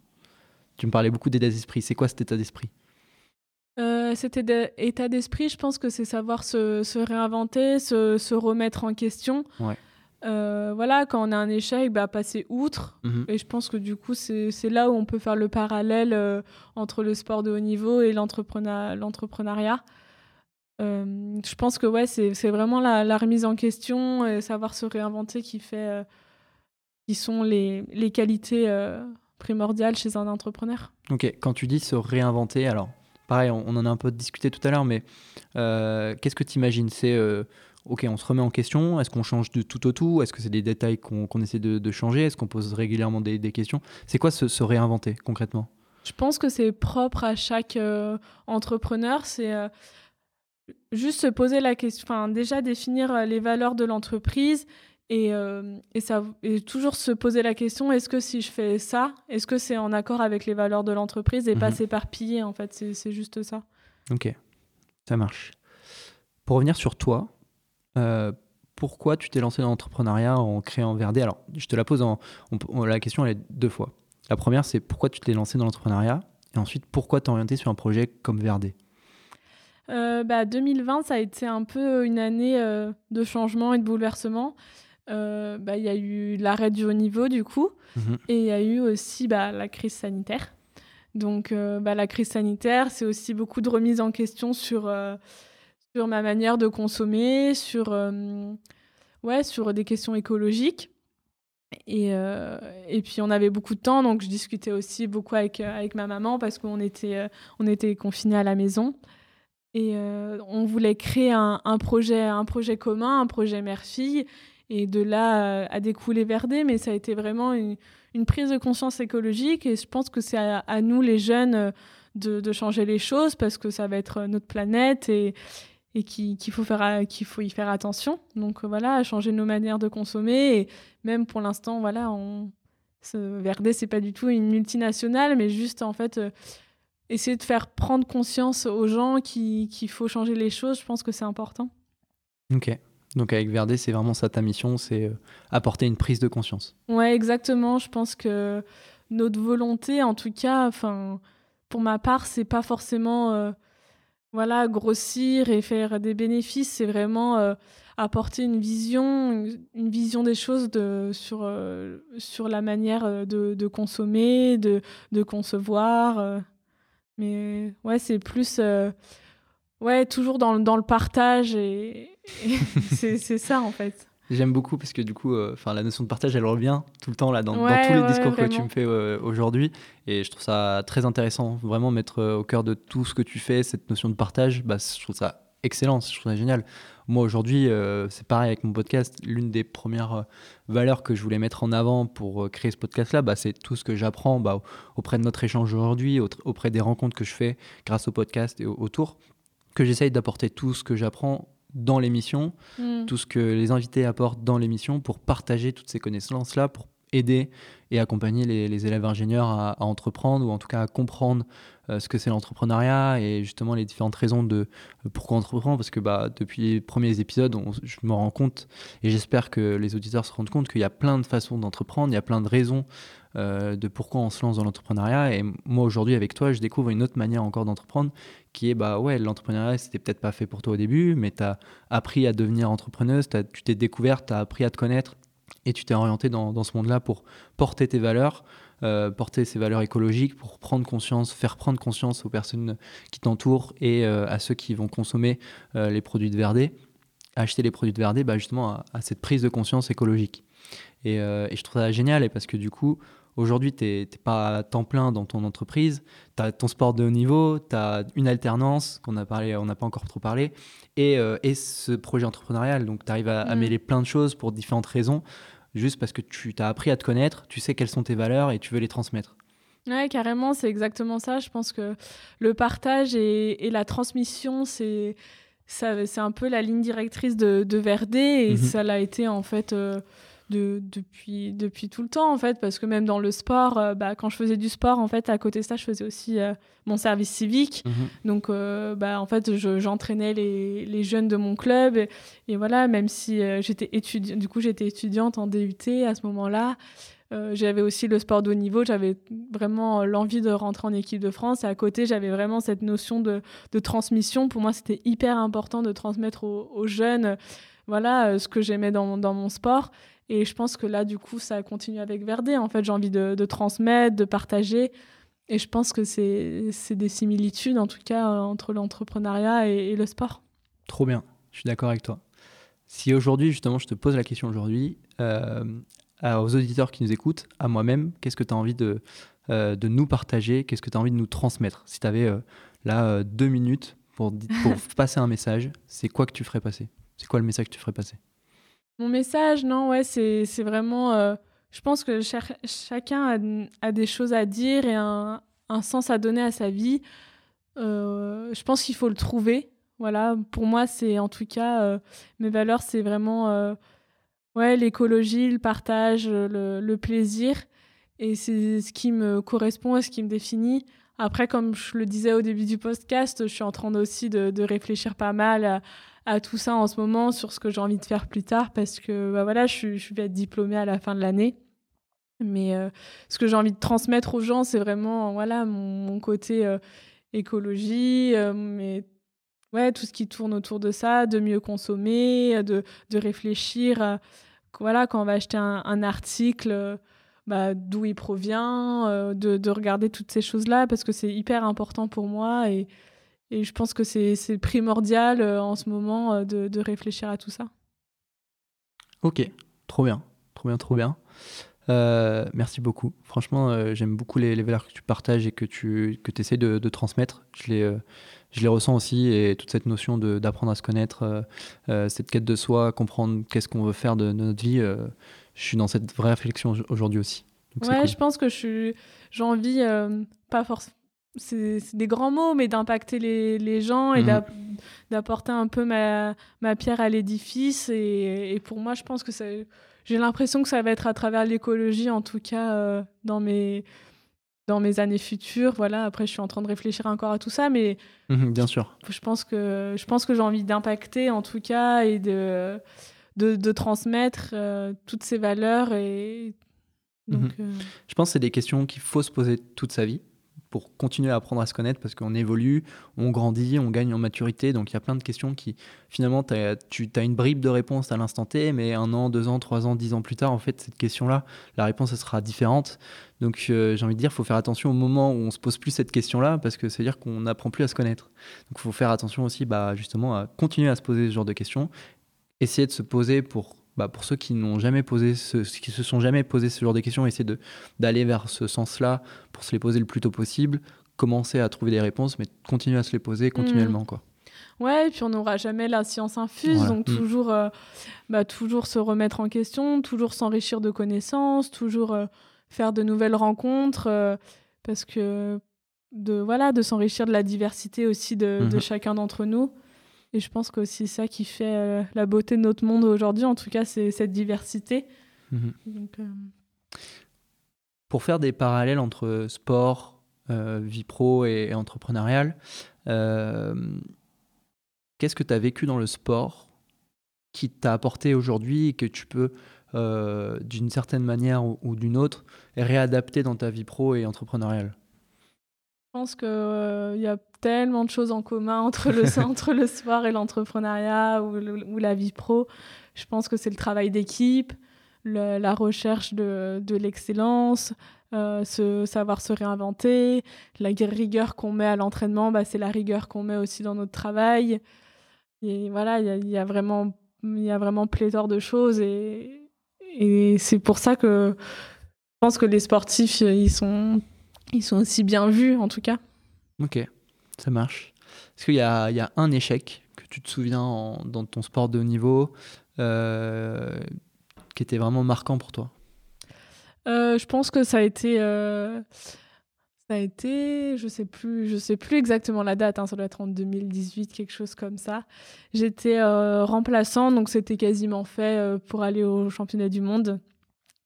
Tu me parlais beaucoup d'état d'esprit. C'est quoi cet état d'esprit? Euh, cet état d'esprit, je pense que c'est savoir se, se réinventer, se, se remettre en question. Ouais. Euh, voilà, quand on a un échec, bah, passer outre. Mhm. Et je pense que du coup, c'est là où on peut faire le parallèle euh, entre le sport de haut niveau et l'entrepreneur- l'entrepreneuriat. Euh, je pense que ouais, c'est c'est vraiment la, la remise en question et savoir se réinventer qui fait, qui sont les, les qualités primordiales chez un entrepreneur. Ok, quand tu dis se réinventer, alors pareil, on, on en a un peu discuté tout à l'heure, mais qu'est-ce que tu imagines? C'est ok, on se remet en question, est-ce qu'on change de tout au tout? Est-ce que c'est des détails qu'on essaie de, de changer? Est-ce qu'on pose régulièrement des, des questions? C'est quoi se, se réinventer concrètement? Je pense que c'est propre à chaque euh, entrepreneur. C'est euh, juste se poser la question, enfin déjà définir euh, les valeurs de l'entreprise et, euh, et, ça, et toujours se poser la question est-ce que si je fais ça, est-ce que c'est en accord avec les valeurs de l'entreprise et pas Mhm. s'éparpiller en fait, c'est juste ça. Ok, ça marche. Pour revenir sur toi, euh, pourquoi tu t'es lancé dans l'entrepreneuriat en créant Verdé Alors, je te la pose en, on peut- on- la question elle est deux fois. La première, c'est pourquoi tu t'es lancé dans l'entrepreneuriat? Et ensuite, pourquoi t'es orienté sur un projet comme Verdé Euh, bah, 2020, ça a été un peu une année euh, de changement et de bouleversement. Euh, bah, Il y a eu l'arrêt du haut niveau, du coup, Mhm. et il y a eu aussi bah, la crise sanitaire. Donc, bah, la crise sanitaire, c'est aussi beaucoup de remise en question sur, sur ma manière de consommer, sur, euh, ouais, sur des questions écologiques. Et, euh, et puis, on avait beaucoup de temps, donc je discutais aussi beaucoup avec, euh, avec ma maman parce qu'on était, on était confinés à la maison. Et on voulait créer un, un projet, un projet commun, un projet mère-fille. Et de là a découlé Verdé, mais ça a été vraiment une, prise de conscience écologique. Et je pense que c'est à, à nous, les jeunes, de, changer les choses parce que ça va être notre planète et qu'il faut, faire, qu'il faut y faire attention. Donc euh, voilà, changer nos manières de consommer. Et même pour l'instant, voilà, on, ce Verdé, c'est pas du tout une multinationale, mais juste en fait. euh, essayer de faire prendre conscience aux gens qui- qu'il faut changer les choses, je pense que c'est important. Ok. Donc avec Verdé, c'est vraiment ça ta mission, c'est euh, apporter une prise de conscience. Ouais, exactement. Je pense que notre volonté, en tout cas, enfin, pour ma part, c'est pas forcément, euh, voilà, grossir et faire des bénéfices. C'est vraiment euh, apporter une vision, une, vision des choses sur, euh, sur la manière euh, de, consommer, de, concevoir. Mais ouais, c'est plus. ouais, toujours dans, dans, le partage et, *laughs* c'est ça en fait. J'aime beaucoup parce que du coup, enfin la notion de partage, elle revient tout le temps là dans, dans tous les discours que tu me fais aujourd'hui, et je trouve ça très intéressant, vraiment mettre au cœur de tout ce que tu fais cette notion de partage. Bah, je trouve ça excellent, je trouve ça génial. Moi aujourd'hui, euh, c'est pareil avec mon podcast. L'une des premières euh, valeurs que je voulais mettre en avant pour euh, créer ce podcast-là, bah, c'est tout ce que j'apprends bah, auprès de notre échange aujourd'hui, auprès des rencontres que je fais grâce au podcast et autour, que j'essaye d'apporter tout ce que j'apprends dans l'émission, mm. tout ce que les invités apportent dans l'émission pour partager toutes ces connaissances-là, pour aider et accompagner les, élèves ingénieurs à, entreprendre ou en tout cas à comprendre euh, ce que c'est l'entrepreneuriat et justement les différentes raisons de euh, pourquoi entreprendre. Parce que bah, depuis les premiers épisodes je me rends compte et j'espère que les auditeurs se rendent compte qu'il y a plein de façons d'entreprendre, il y a plein de raisons euh, de pourquoi on se lance dans l'entrepreneuriat. Et moi aujourd'hui avec toi je découvre une autre manière encore d'entreprendre qui est bah ouais l'entrepreneuriat c'était peut-être pas fait pour toi au début mais tu as appris à devenir entrepreneuse, tu t'es découverte, tu as appris à te connaître et tu t'es orienté dans, dans ce monde-là pour porter tes valeurs, euh, porter ces valeurs écologiques, pour prendre conscience, faire prendre conscience aux personnes qui t'entourent et euh, à ceux qui vont consommer euh, les produits de Verdé, acheter les produits de Verdé, bah justement à, cette prise de conscience écologique. Et, et, je trouve ça génial parce que du coup, Aujourd'hui, tu n'es pas à temps plein dans ton entreprise, tu as ton sport de haut niveau, tu as une alternance qu'on a parlé, on n'a pas encore trop parlé, et, euh, et ce projet entrepreneurial. Donc, tu arrives à, mm. mêler plein de choses pour différentes raisons, juste parce que tu t'as appris à te connaître, tu sais quelles sont tes valeurs et tu veux les transmettre. Ouais, carrément, c'est exactement ça. Je pense que le partage et, la transmission, c'est c'est un peu la ligne directrice de, de Verdé et mm-hmm. ça l'a été en fait. Euh, depuis, depuis tout le temps, en fait, parce que même dans le sport, euh, bah, quand je faisais du sport, en fait, à côté de ça, je faisais aussi euh, mon service civique. Mhm. Donc, euh, bah, en fait, j'entraînais les, les, jeunes de mon club. Et, voilà, même si j'étais étudiante, du coup, j'étais étudiante en DUT à ce moment-là. j'avais aussi le sport de haut niveau, j'avais vraiment l'envie de rentrer en équipe de France. Et à côté, j'avais vraiment cette notion de, de transmission. Pour moi, c'était hyper important de transmettre aux, aux jeunes voilà ce que j'aimais dans, dans, mon sport. Et je pense que là, du coup, ça continue avec Verdé. En fait, j'ai envie de, transmettre, de partager. Et je pense que c'est des similitudes, en tout cas, euh, entre l'entrepreneuriat et, le sport. Trop bien, je suis d'accord avec toi. Si aujourd'hui, justement, je te pose la question aujourd'hui, euh, aux auditeurs qui nous écoutent, à moi-même, qu'est-ce que tu as envie de, euh, de nous partager? Qu'est-ce que tu as envie de nous transmettre? Si tu avais là deux minutes pour, pour *laughs* passer un message, c'est quoi que tu ferais passer? C'est quoi le message que tu ferais passer? Mon message, non, ouais, c'est vraiment. Euh, je pense que chacun a, des choses à dire et un, sens à donner à sa vie. Euh, je pense qu'il faut le trouver. Voilà, pour moi, c'est en tout cas euh, mes valeurs, c'est vraiment ouais l'écologie, le partage, le, plaisir, et c'est ce qui me correspond et ce qui me définit. Après, comme je le disais au début du podcast, je suis en train aussi de, de réfléchir pas mal à, à tout ça en ce moment sur ce que j'ai envie de faire plus tard parce que bah voilà, je, vais être diplômée à la fin de l'année. Mais euh, ce que j'ai envie de transmettre aux gens, c'est vraiment voilà mon, côté euh, écologie, euh, mais ouais tout ce qui tourne autour de ça, de mieux consommer, de, de réfléchir. voilà, quand on va acheter un, un article, bah, d'où il provient, de, de, regarder toutes ces choses-là parce que c'est hyper important pour moi et et je pense que c'est primordial euh, en ce moment euh, de, de, réfléchir à tout ça. Ok, trop bien, trop bien, trop bien. Euh, merci beaucoup. Franchement, j'aime beaucoup les, les, valeurs que tu partages et que tu que essaies de, de, transmettre. Je les, je les ressens aussi et toute cette notion d'apprendre à se connaître, cette quête de soi, comprendre qu'est-ce qu'on veut faire de, notre vie. je suis dans cette vraie réflexion aujourd'hui aussi. ouais, je pense que j'ai envie, pas forcément c'est des grands mots, mais d'impacter les, les, gens et mhm. d'apporter un peu ma, ma pierre à l'édifice. Et, et, pour moi, je pense que j'ai l'impression que ça va être à travers l'écologie, en tout cas, euh, dans, mes, dans mes années futures. Voilà, après, je suis en train de réfléchir encore à tout ça, mais. Mhm, bien sûr. Je pense que, je pense que j'ai envie d'impacter, en tout cas, et de, de, de transmettre euh, toutes ces valeurs. Et, donc, mhm. euh, Je pense que c'est des questions qu'il faut se poser toute sa vie pour continuer à apprendre à se connaître parce qu'on évolue, on grandit, on gagne en maturité. Donc il y a plein de questions qui, finalement, tu as une bribe de réponse à l'instant T, mais un an, deux ans, trois ans, dix ans plus tard, en fait, cette question-là, la réponse, sera différente. Donc euh, j'ai envie de dire, il faut faire attention au moment où on se pose plus cette question-là parce que c'est-à-dire qu'on n'apprend plus à se connaître. Donc il faut faire attention aussi, bah, justement, à continuer à se poser ce genre de questions, essayer de se poser pour bah, pour ceux qui n'ont jamais posé ce, qui se sont jamais posé ce genre de questions, essayer de d'aller vers ce sens-là pour se les poser le plus tôt possible, commencer à trouver des réponses, mais continuer à se les poser mmh. continuellement, quoi. Ouais, et puis on n'aura jamais la science infuse, donc mmh. toujours, euh, bah, toujours se remettre en question, toujours s'enrichir de connaissances, toujours euh, faire de nouvelles rencontres, euh, parce que de voilà, de s'enrichir de la diversité aussi de, de mmh. chacun d'entre nous. Et je pense que c'est ça qui fait euh, la beauté de notre monde aujourd'hui, en tout cas, c'est cette diversité. Mhm. Euh, Pour faire des parallèles entre sport, euh, vie pro et, entrepreneuriale, qu'est-ce que tu as vécu dans le sport qui t'a apporté aujourd'hui et que tu peux, d'une certaine manière ou d'une autre, réadapter dans ta vie pro et entrepreneuriale? Je pense qu'il euh, y a tellement de choses en commun *laughs* entre le, entre le sport et l'entrepreneuriat ou, la vie pro. Je pense que c'est le travail d'équipe, la recherche de, l'excellence, euh, savoir se réinventer. La rigueur qu'on met à l'entraînement, bah, c'est la rigueur qu'on met aussi dans notre travail. Et voilà, il y, y a, vraiment, y a vraiment pléthore de choses. Et c'est pour ça que je pense que les sportifs, ils sont ils sont aussi bien vus, en tout cas. Ok, ça marche. Est-ce qu'il y, y a, un échec que tu te souviens dans ton sport de haut niveau euh, qui était vraiment marquant pour toi? Euh, Je pense que ça a été. Euh, ça a été, je sais plus, je sais plus exactement la date, hein, ça doit être en 2018, quelque chose comme ça. J'étais remplaçant, donc c'était quasiment fait pour aller au championnat du monde.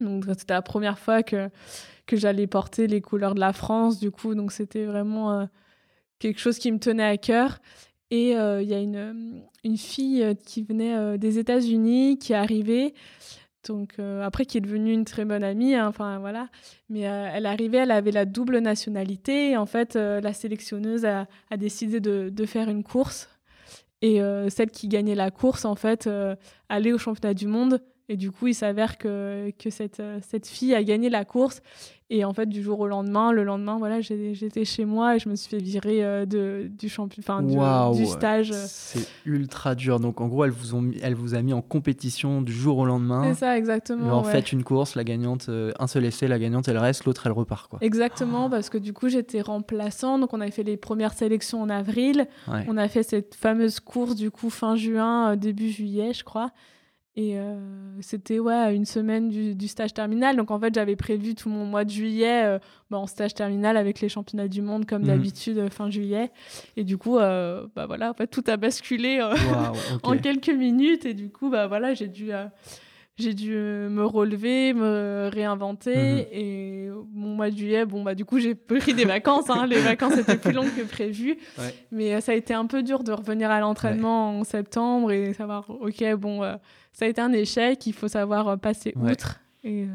Donc c'était la première fois que que j'allais porter les couleurs de la France, du coup, donc c'était vraiment euh, quelque chose qui me tenait à cœur. Et euh, il y a une, une fille euh, qui venait des États-Unis, qui est arrivée, donc après qui est devenue une très bonne amie, hein, enfin voilà. Mais elle arrivait, elle avait la double nationalité. Et en fait, la sélectionneuse a, décidé de, de, faire une course. Et celle qui gagnait la course, en fait, allait au championnat du monde et du coup, il s'avère que, que cette, euh, cette fille a gagné la course. Et en fait, du jour au lendemain, le lendemain, voilà, j'étais chez moi et je me suis fait virer euh, de, du, champion, du, du, stage. C'est ultra dur. Donc, en gros, elle vous, ont elle vous a mis en compétition du jour au lendemain. C'est ça, exactement. En fait, une course, la gagnante, euh, un seul essai, la gagnante, elle reste, l'autre, elle repart. Quoi. Exactement, parce que du coup, j'étais remplaçant. Donc, on avait fait les premières sélections en avril. On a fait cette fameuse course, du coup, fin juin, début juillet, je crois. Et euh, c'était ouais, une semaine du, du, stage terminal. Donc en fait, j'avais prévu tout mon mois de juillet euh, bah, en stage terminal avec les championnats du monde comme mhm. d'habitude euh, fin juillet. Et du coup, bah voilà, en fait, tout a basculé *laughs* en quelques minutes. Et du coup, bah voilà, j'ai dû j'ai dû me relever, me réinventer. Mhm. Et mon mois de juillet, bon, bah, du coup, j'ai pris des vacances. Hein. Les vacances étaient plus longues que prévu. Mais ça a été un peu dur de revenir à l'entraînement en septembre et savoir, OK, bon, ça a été un échec, il faut savoir euh, passer outre. Et, euh,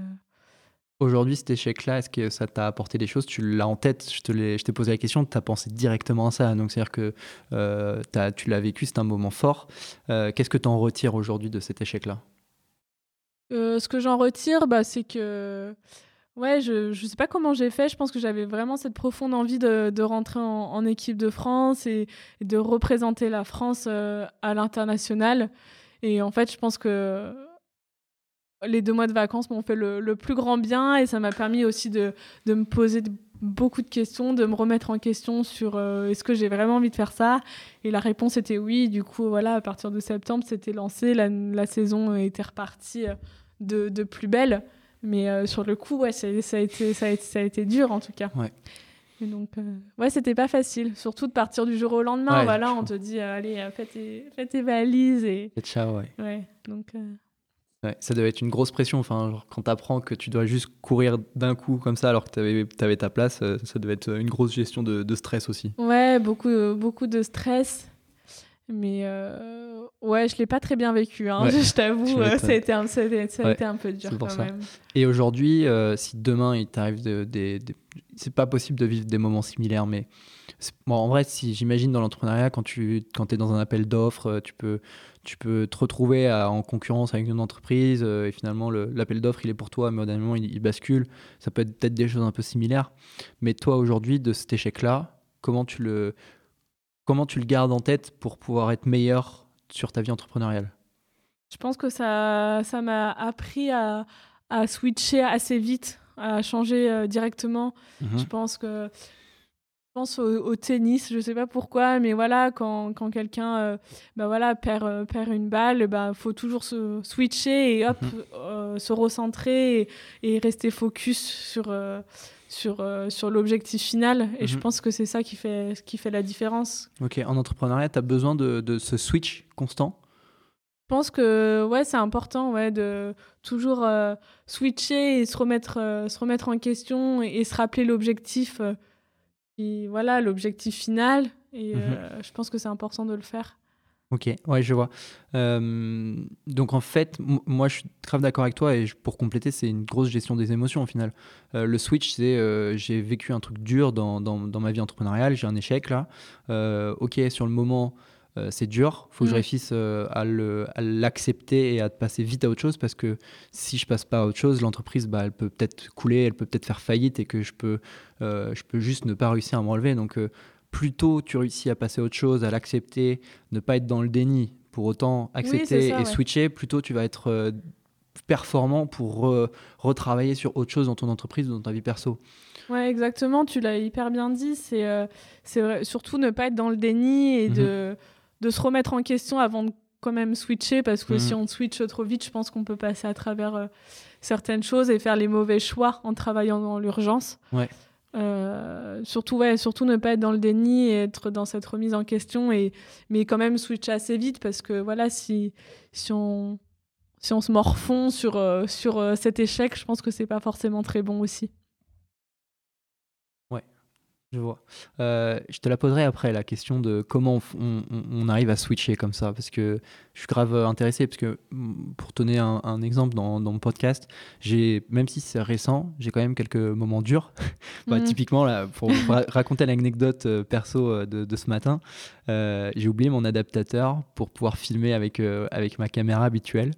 Aujourd'hui, cet échec-là, est-ce que ça t'a apporté des choses? Tu l'as en tête, je t'ai posé la question, tu as pensé directement à ça. Donc, c'est-à-dire que euh, tu l'as vécu, c'est un moment fort. Qu'est-ce que tu en retires aujourd'hui de cet échec-là? Ce que j'en retire, bah, c'est que. Ouais, je ne sais pas comment j'ai fait. Je pense que j'avais vraiment cette profonde envie de, rentrer en, équipe de France et, de représenter la France à l'international. Et en fait, je pense que les deux mois de vacances m'ont fait le, plus grand bien et ça m'a permis aussi de, me poser beaucoup de questions, de me remettre en question sur euh, est-ce que j'ai vraiment envie de faire ça? Et la réponse était oui. Du coup, voilà, à partir de septembre, c'était lancé, la, saison était repartie euh, de, de plus belle. Mais euh, sur le coup, ouais, ça, a été, ça, a été, ça a été dur en tout cas. Ouais. Et donc, euh, ouais, c'était pas facile. Surtout de partir du jour au lendemain. voilà, on te dit, euh, allez, fais tes, fais tes, valises. Et, et ciao, ouais. Ouais, donc. Ouais, ça devait être une grosse pression. Enfin, genre, quand tu apprends que tu dois juste courir d'un coup comme ça alors que tu avais, avais, ta place, ça devait être une grosse gestion de, de stress aussi. Ouais, beaucoup, beaucoup de stress. Mais Ouais, je l'ai pas très bien vécu, hein, Ouais, *laughs* je t'avoue, euh, ça a été un, ça a été- ça a Ouais, été un peu dur quand ça. même. Et aujourd'hui, euh, si demain il t'arrive de- des. des- c'est pas possible de vivre des moments similaires, mais bon, en vrai, si j'imagine dans l'entrepreneuriat, quand tu quand es dans un appel d'offres, euh, tu peux, tu peux te retrouver à- en concurrence avec une entreprise euh, et finalement le- l'appel d'offres il est pour toi, mais au dernier moment il, il bascule. Ça peut être peut-être des choses un peu similaires. Mais toi aujourd'hui, de cet échec-là, comment tu le comment tu le gardes en tête pour pouvoir être meilleur sur ta vie entrepreneuriale? Je pense que ça ça m'a appris à, à switcher assez vite, à changer euh, directement. Je pense que je pense au, au tennis, je sais pas pourquoi, mais voilà, quand, quand quelqu'un euh, bah voilà, perd, euh, perd une balle, bah faut toujours se switcher et hop, Mhm. euh, se recentrer et, et rester focus sur, sur, euh, sur l'objectif final. Et je Mhm. pense que c'est ça qui fait, qui fait la différence. Ok, en entrepreneuriat, tu as besoin de, de ce switch constant? Je pense que ouais, c'est important ouais, de toujours euh, switcher et se remettre, euh, se remettre en question et, et se rappeler l'objectif. qui- voilà, l'objectif final. Et Mhm. je pense que c'est important de le faire. Ok, ouais, je vois. Euh, donc en fait, moi je suis grave d'accord avec toi et je- pour compléter, c'est une grosse gestion des émotions au final. Euh, le switch, c'est euh, j'ai vécu un truc dur dans, dans, dans ma vie entrepreneuriale, j'ai un échec là. Euh, ok, sur le moment, c'est dur, faut que je Mm. réussisse à l'accepter et à passer vite à autre chose parce que si je passe pas à autre chose, l'entreprise, bah, elle peut peut-être couler, elle peut peut-être faire faillite et que je peux, je peux juste ne pas réussir à me relever. Donc plus tôt tu réussis à passer à autre chose, à l'accepter, ne pas être dans le déni, pour autant accepter ça, et ouais. switcher, plutôt tu vas être euh, performant pour re- retravailler sur autre chose dans ton entreprise ou dans ta vie perso. Ouais, exactement. Tu l'as hyper bien dit. C'est euh, surtout ne pas être dans le déni et Mhm. de, de se remettre en question avant de quand même switcher parce que si on switch trop vite, je pense qu'on peut passer à travers euh, certaines choses et faire les mauvais choix en travaillant dans l'urgence. Ouais. Euh, surtout, ouais, surtout ne pas être dans le déni et être dans cette remise en question, et, mais quand même switcher assez vite parce que voilà, si, si, on, si on se morfond sur, euh, sur euh, cet échec, je pense que c'est pas forcément très bon aussi. Je vois. Euh, je te la poserai après, la question de comment on, arrive à switcher comme ça, parce que je suis grave intéressé, parce que mm, pour donner un, un exemple dans, dans mon podcast, j'ai, même si c'est récent, j'ai quand même quelques moments durs. *laughs* Bah, Mhm. Typiquement, là, pour raconter l'anecdote euh, perso euh, de, de ce matin, euh, j'ai oublié mon adaptateur pour pouvoir filmer avec, euh, avec ma caméra habituelle.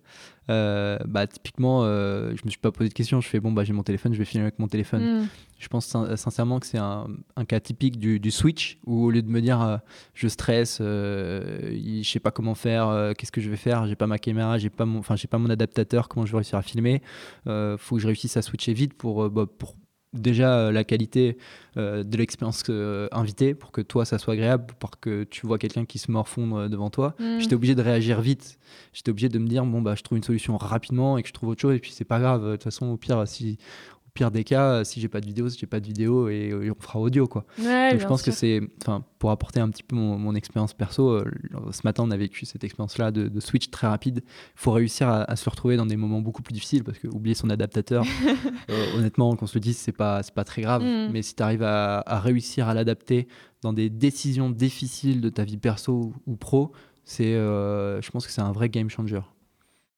Euh, bah, typiquement, euh, je me suis pas posé de questions. Je fais bon, bah, j'ai mon téléphone, je vais filmer avec mon téléphone. Mm. Je pense sin- sincèrement que c'est un, un cas typique du, du switch où au lieu de me dire euh, je stresse, euh, il- je sais pas comment faire, qu'est-ce que je vais faire, j'ai pas ma caméra, j'ai pas mon, enfin j'ai pas mon adaptateur, comment je vais réussir à filmer, euh, faut que je réussisse à switcher vite pour, bah, pour déjà euh, la qualité euh, de l'expérience euh, invitée, pour que toi ça soit agréable, pour que tu vois quelqu'un qui se morfondre devant toi. Mm. J'étais obligé de réagir vite. J'étais obligé de me dire bon bah je trouve une solution rapidement et que je trouve autre chose et puis c'est pas grave. De toute façon au pire si pire des cas si j'ai pas de vidéo si j'ai pas de vidéo et, et on fera audio quoi. Ouais, Donc je pense que c'est enfin pour apporter un petit peu mon, mon expérience perso. euh, ce matin on a vécu cette expérience là de, de switch très rapide. Il faut réussir à, à se retrouver dans des moments beaucoup plus difficiles parce que oublier son adaptateur *laughs* euh, honnêtement qu'on se le dise c'est pas c'est pas très grave. Mm. Mais si tu arrives à, à réussir à l'adapter dans des décisions difficiles de ta vie perso ou, ou pro c'est euh, je pense que c'est un vrai game changer.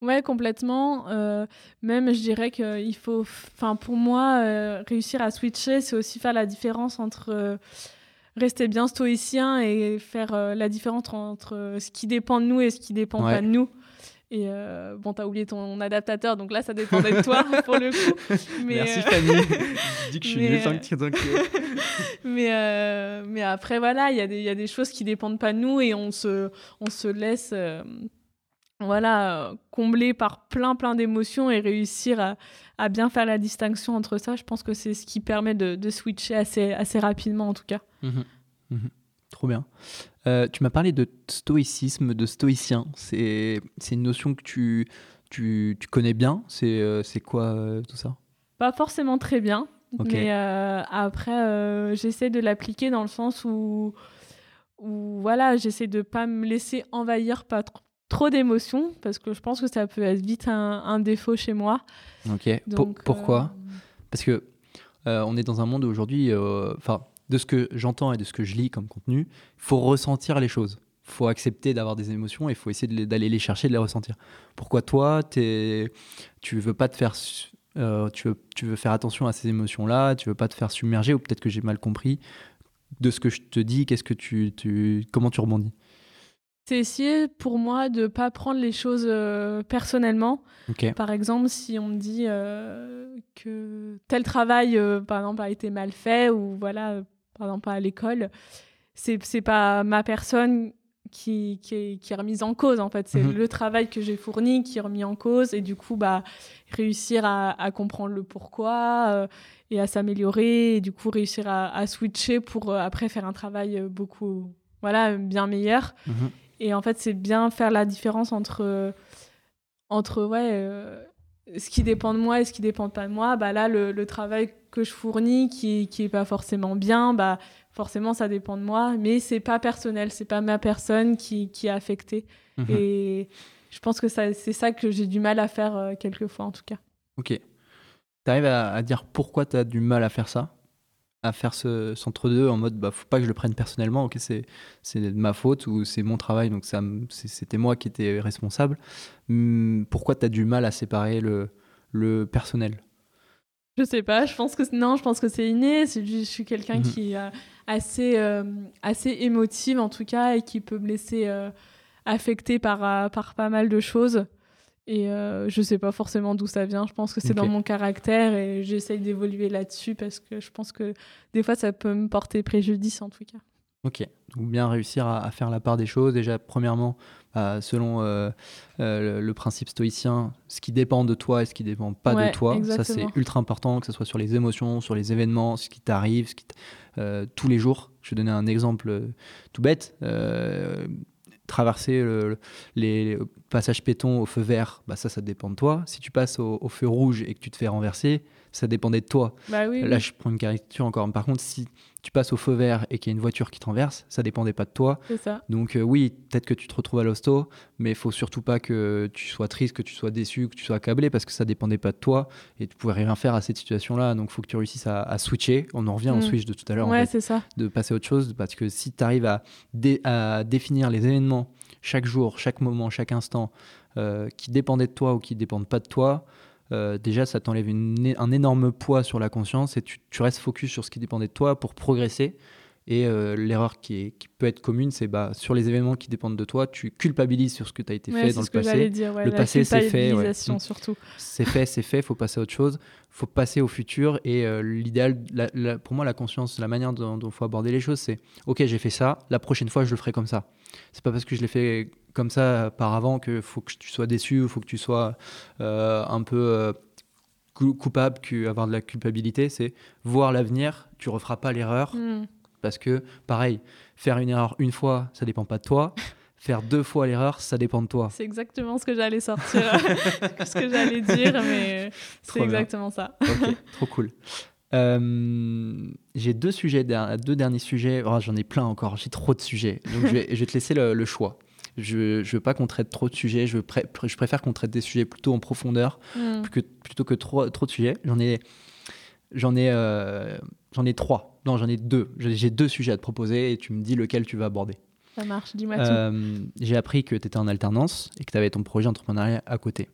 Ouais, complètement. Euh, même, je dirais qu'il faut, enfin, pour moi, euh, réussir à switcher, c'est aussi faire la différence entre euh, rester bien stoïcien et faire la différence entre ce qui dépend de nous et ce qui dépend Ouais. pas de nous. Et euh, bon, t'as oublié ton adaptateur, donc là, ça dépendait de toi *laughs* pour le coup. Mais, Merci euh, Fanny. *laughs* je dis que je suis mais, euh, mais, euh, mais après, voilà, il y, a des- il y a des choses qui dépendent pas de nous et on se, on se laisse voilà, euh, combler par plein, plein d'émotions et réussir à, à bien faire la distinction entre ça. Je pense que c'est ce qui permet de, de switcher assez, assez rapidement, en tout cas. Mhm. Mhm. Trop bien. Euh, tu m'as parlé de stoïcisme, de stoïcien. C'est une notion que tu, tu, tu connais bien. C'est euh, quoi euh, tout ça? Pas forcément très bien, mais après, j'essaie de l'appliquer dans le sens où, où voilà, j'essaie de pas me laisser envahir par trop d'émotions, parce que je pense que ça peut être vite un, un défaut chez moi. Ok. Donc, pourquoi euh, Parce que euh, on est dans un monde aujourd'hui, euh, enfin, de ce que j'entends et de ce que je lis comme contenu, il faut ressentir les choses. faut accepter d'avoir des émotions et il faut essayer d'aller les chercher, de les ressentir. Pourquoi toi, es, tu veux pas te faire, tu, veux, tu veux faire attention à ces émotions-là, tu veux pas te faire submerger ou peut-être que j'ai mal compris de ce que je te dis. Qu'est-ce que tu, tu, comment tu rebondis? C'est essayer pour moi de pas prendre les choses euh, personnellement. Par exemple, si on me dit euh, que tel travail, par exemple, a été mal fait ou voilà, par exemple à l'école, c'est c'est pas ma personne qui, qui, est, qui, est, remise en cause en fait c'est mhm. le travail que j'ai fourni qui est remis en cause et du coup bah réussir à, à comprendre le pourquoi euh, et à s'améliorer et du coup réussir à, à switcher pour euh, après faire un travail euh, beaucoup voilà bien meilleur mhm. Et en fait c'est bien faire la différence entre entre ouais ce qui dépend de moi et ce qui dépend pas de moi bah là le, le travail que je fournis qui qui est pas forcément bien bah forcément ça dépend de moi, mais c'est pas personnel, c'est pas ma personne qui, qui est affectée. Mhm. Et je pense que c'est ça que j'ai du mal à faire euh, quelquefois en tout cas. Ok. Tu arrives à, dire pourquoi tu as du mal à faire ça? À faire ce centre-deux en mode bah faut pas que je le prenne personnellement, ok, c'est de ma faute ou c'est mon travail, donc c'était moi qui étais responsable. Hum, pourquoi tu as du mal à séparer le, le personnel? Je sais pas, je pense que non, je pense que c'est inné. Je suis quelqu'un mhm. qui est assez, euh, assez émotive en tout cas et qui peut me laisser euh, affecter par, euh, par pas mal de choses. Et je sais pas forcément d'où ça vient. Je pense que c'est dans mon caractère et j'essaye d'évoluer là-dessus parce que je pense que des fois ça peut me porter préjudice en tout cas. Ok, donc bien réussir à, faire la part des choses. Déjà, premièrement, bah, selon euh, euh, le, principe stoïcien, ce qui dépend de toi et ce qui dépend pas de toi, ça c'est ultra important, que ce soit sur les émotions, sur les événements, ce qui t'arrive, euh, tous les jours. Je vais donner un exemple tout bête. traverser les passages piétons au feu vert, bah ça, ça dépend de toi. Si tu passes au, au feu rouge et que tu te fais renverser, ça dépendait de toi. Bah Là, je prends une caricature encore. Par contre, si tu passes au feu vert et qu'il y a une voiture qui te renverse, ça dépendait pas de toi. Ça. Donc euh, oui, peut-être que tu te retrouves à l'hosto, mais il faut surtout pas que tu sois triste, que tu sois déçu, que tu sois accablé, parce que ça dépendait pas de toi et tu pouvais rien faire à cette situation-là. Donc il faut que tu réussisses à, switcher. On en revient au mm. switch de tout à l'heure. Ouais, c'est ça. De passer à autre chose, parce que si tu arrives à, à, définir les événements chaque jour, chaque moment, chaque instant, euh, qui dépendaient de toi ou qui dépendent pas de toi, euh, déjà ça t'enlève un énorme poids sur la conscience et tu, restes focus sur ce qui dépendait de toi pour progresser. Et euh, l'erreur qui, peut être commune, c'est bah, sur les événements qui dépendent de toi, tu culpabilises sur ce que tu as été fait dans le passé. le passé, c'est fait. surtout. C'est fait, c'est fait, il faut passer à autre chose. Il faut passer au futur. Et euh, l'idéal, pour moi, la conscience, la manière dont il faut aborder les choses, c'est OK, j'ai fait ça, la prochaine fois, je le ferai comme ça. C'est pas parce que je l'ai fait comme ça par avant qu'il faut que tu sois déçu, il faut que tu sois euh, un peu euh, coupable qu'avoir de la culpabilité. C'est voir l'avenir, tu referas pas l'erreur. Hmm. Parce que, pareil, faire une erreur une fois, ça dépend pas de toi. *laughs* Faire deux fois l'erreur, ça dépend de toi. C'est exactement ce que j'allais sortir, *laughs* ce que j'allais dire, mais *laughs* c'est exactement ça. ok, trop cool. Euh, j'ai deux sujets, deux derniers sujets. Oh, J'en ai plein encore, j'ai trop de sujets. Donc je vais, *laughs* je vais te laisser le, choix. Je ne veux pas qu'on traite trop de sujets. Je, je préfère qu'on traite des sujets plutôt en profondeur hmm. plutôt que trop, trop de sujets. J'en ai, j'en ai, euh, j'en ai trois. Non, j'en ai deux. J'ai deux sujets à te proposer et tu me dis lequel tu vas aborder. Ça marche, dis-moi euh, J'ai appris que tu étais en alternance et que tu avais ton projet entrepreneurial à côté.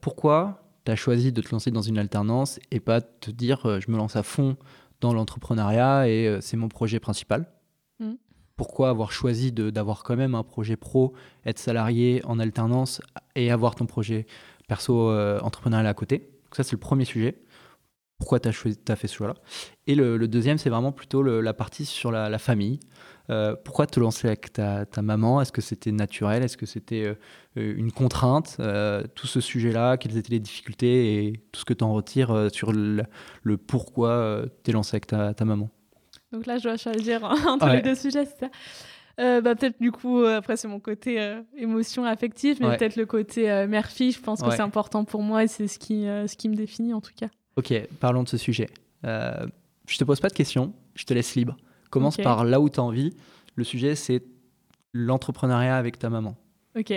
pourquoi tu as choisi de te lancer dans une alternance et pas te dire euh, je me lance à fond dans l'entrepreneuriat et euh, c'est mon projet principal. Mm. Pourquoi avoir choisi d'avoir quand même un projet pro, être salarié en alternance et avoir ton projet perso euh, entrepreneurial à côté? Ça, c'est le premier sujet. Pourquoi tu as, as, fait ce choix-là? Et le, deuxième, c'est vraiment plutôt la partie sur la famille. Euh, pourquoi te lancer avec ta, maman? Est-ce que c'était naturel? Est-ce que c'était euh, une contrainte euh, Tout ce sujet-là, quelles étaient les difficultés et tout ce que tu en retires sur le, pourquoi tu es lancé avec ta, maman? Donc là, je dois choisir *laughs* entre les deux sujets, c'est ça? Bah, peut-être du coup, après c'est mon côté émotion affective, mais peut-être le côté mère-fille, je pense que c'est important pour moi et c'est ce qui, ce qui me définit en tout cas. Ok, parlons de ce sujet. je te pose pas de questions, je te laisse libre. Commence par là où tu as envie. Le sujet, c'est l'entrepreneuriat avec ta maman. Ok.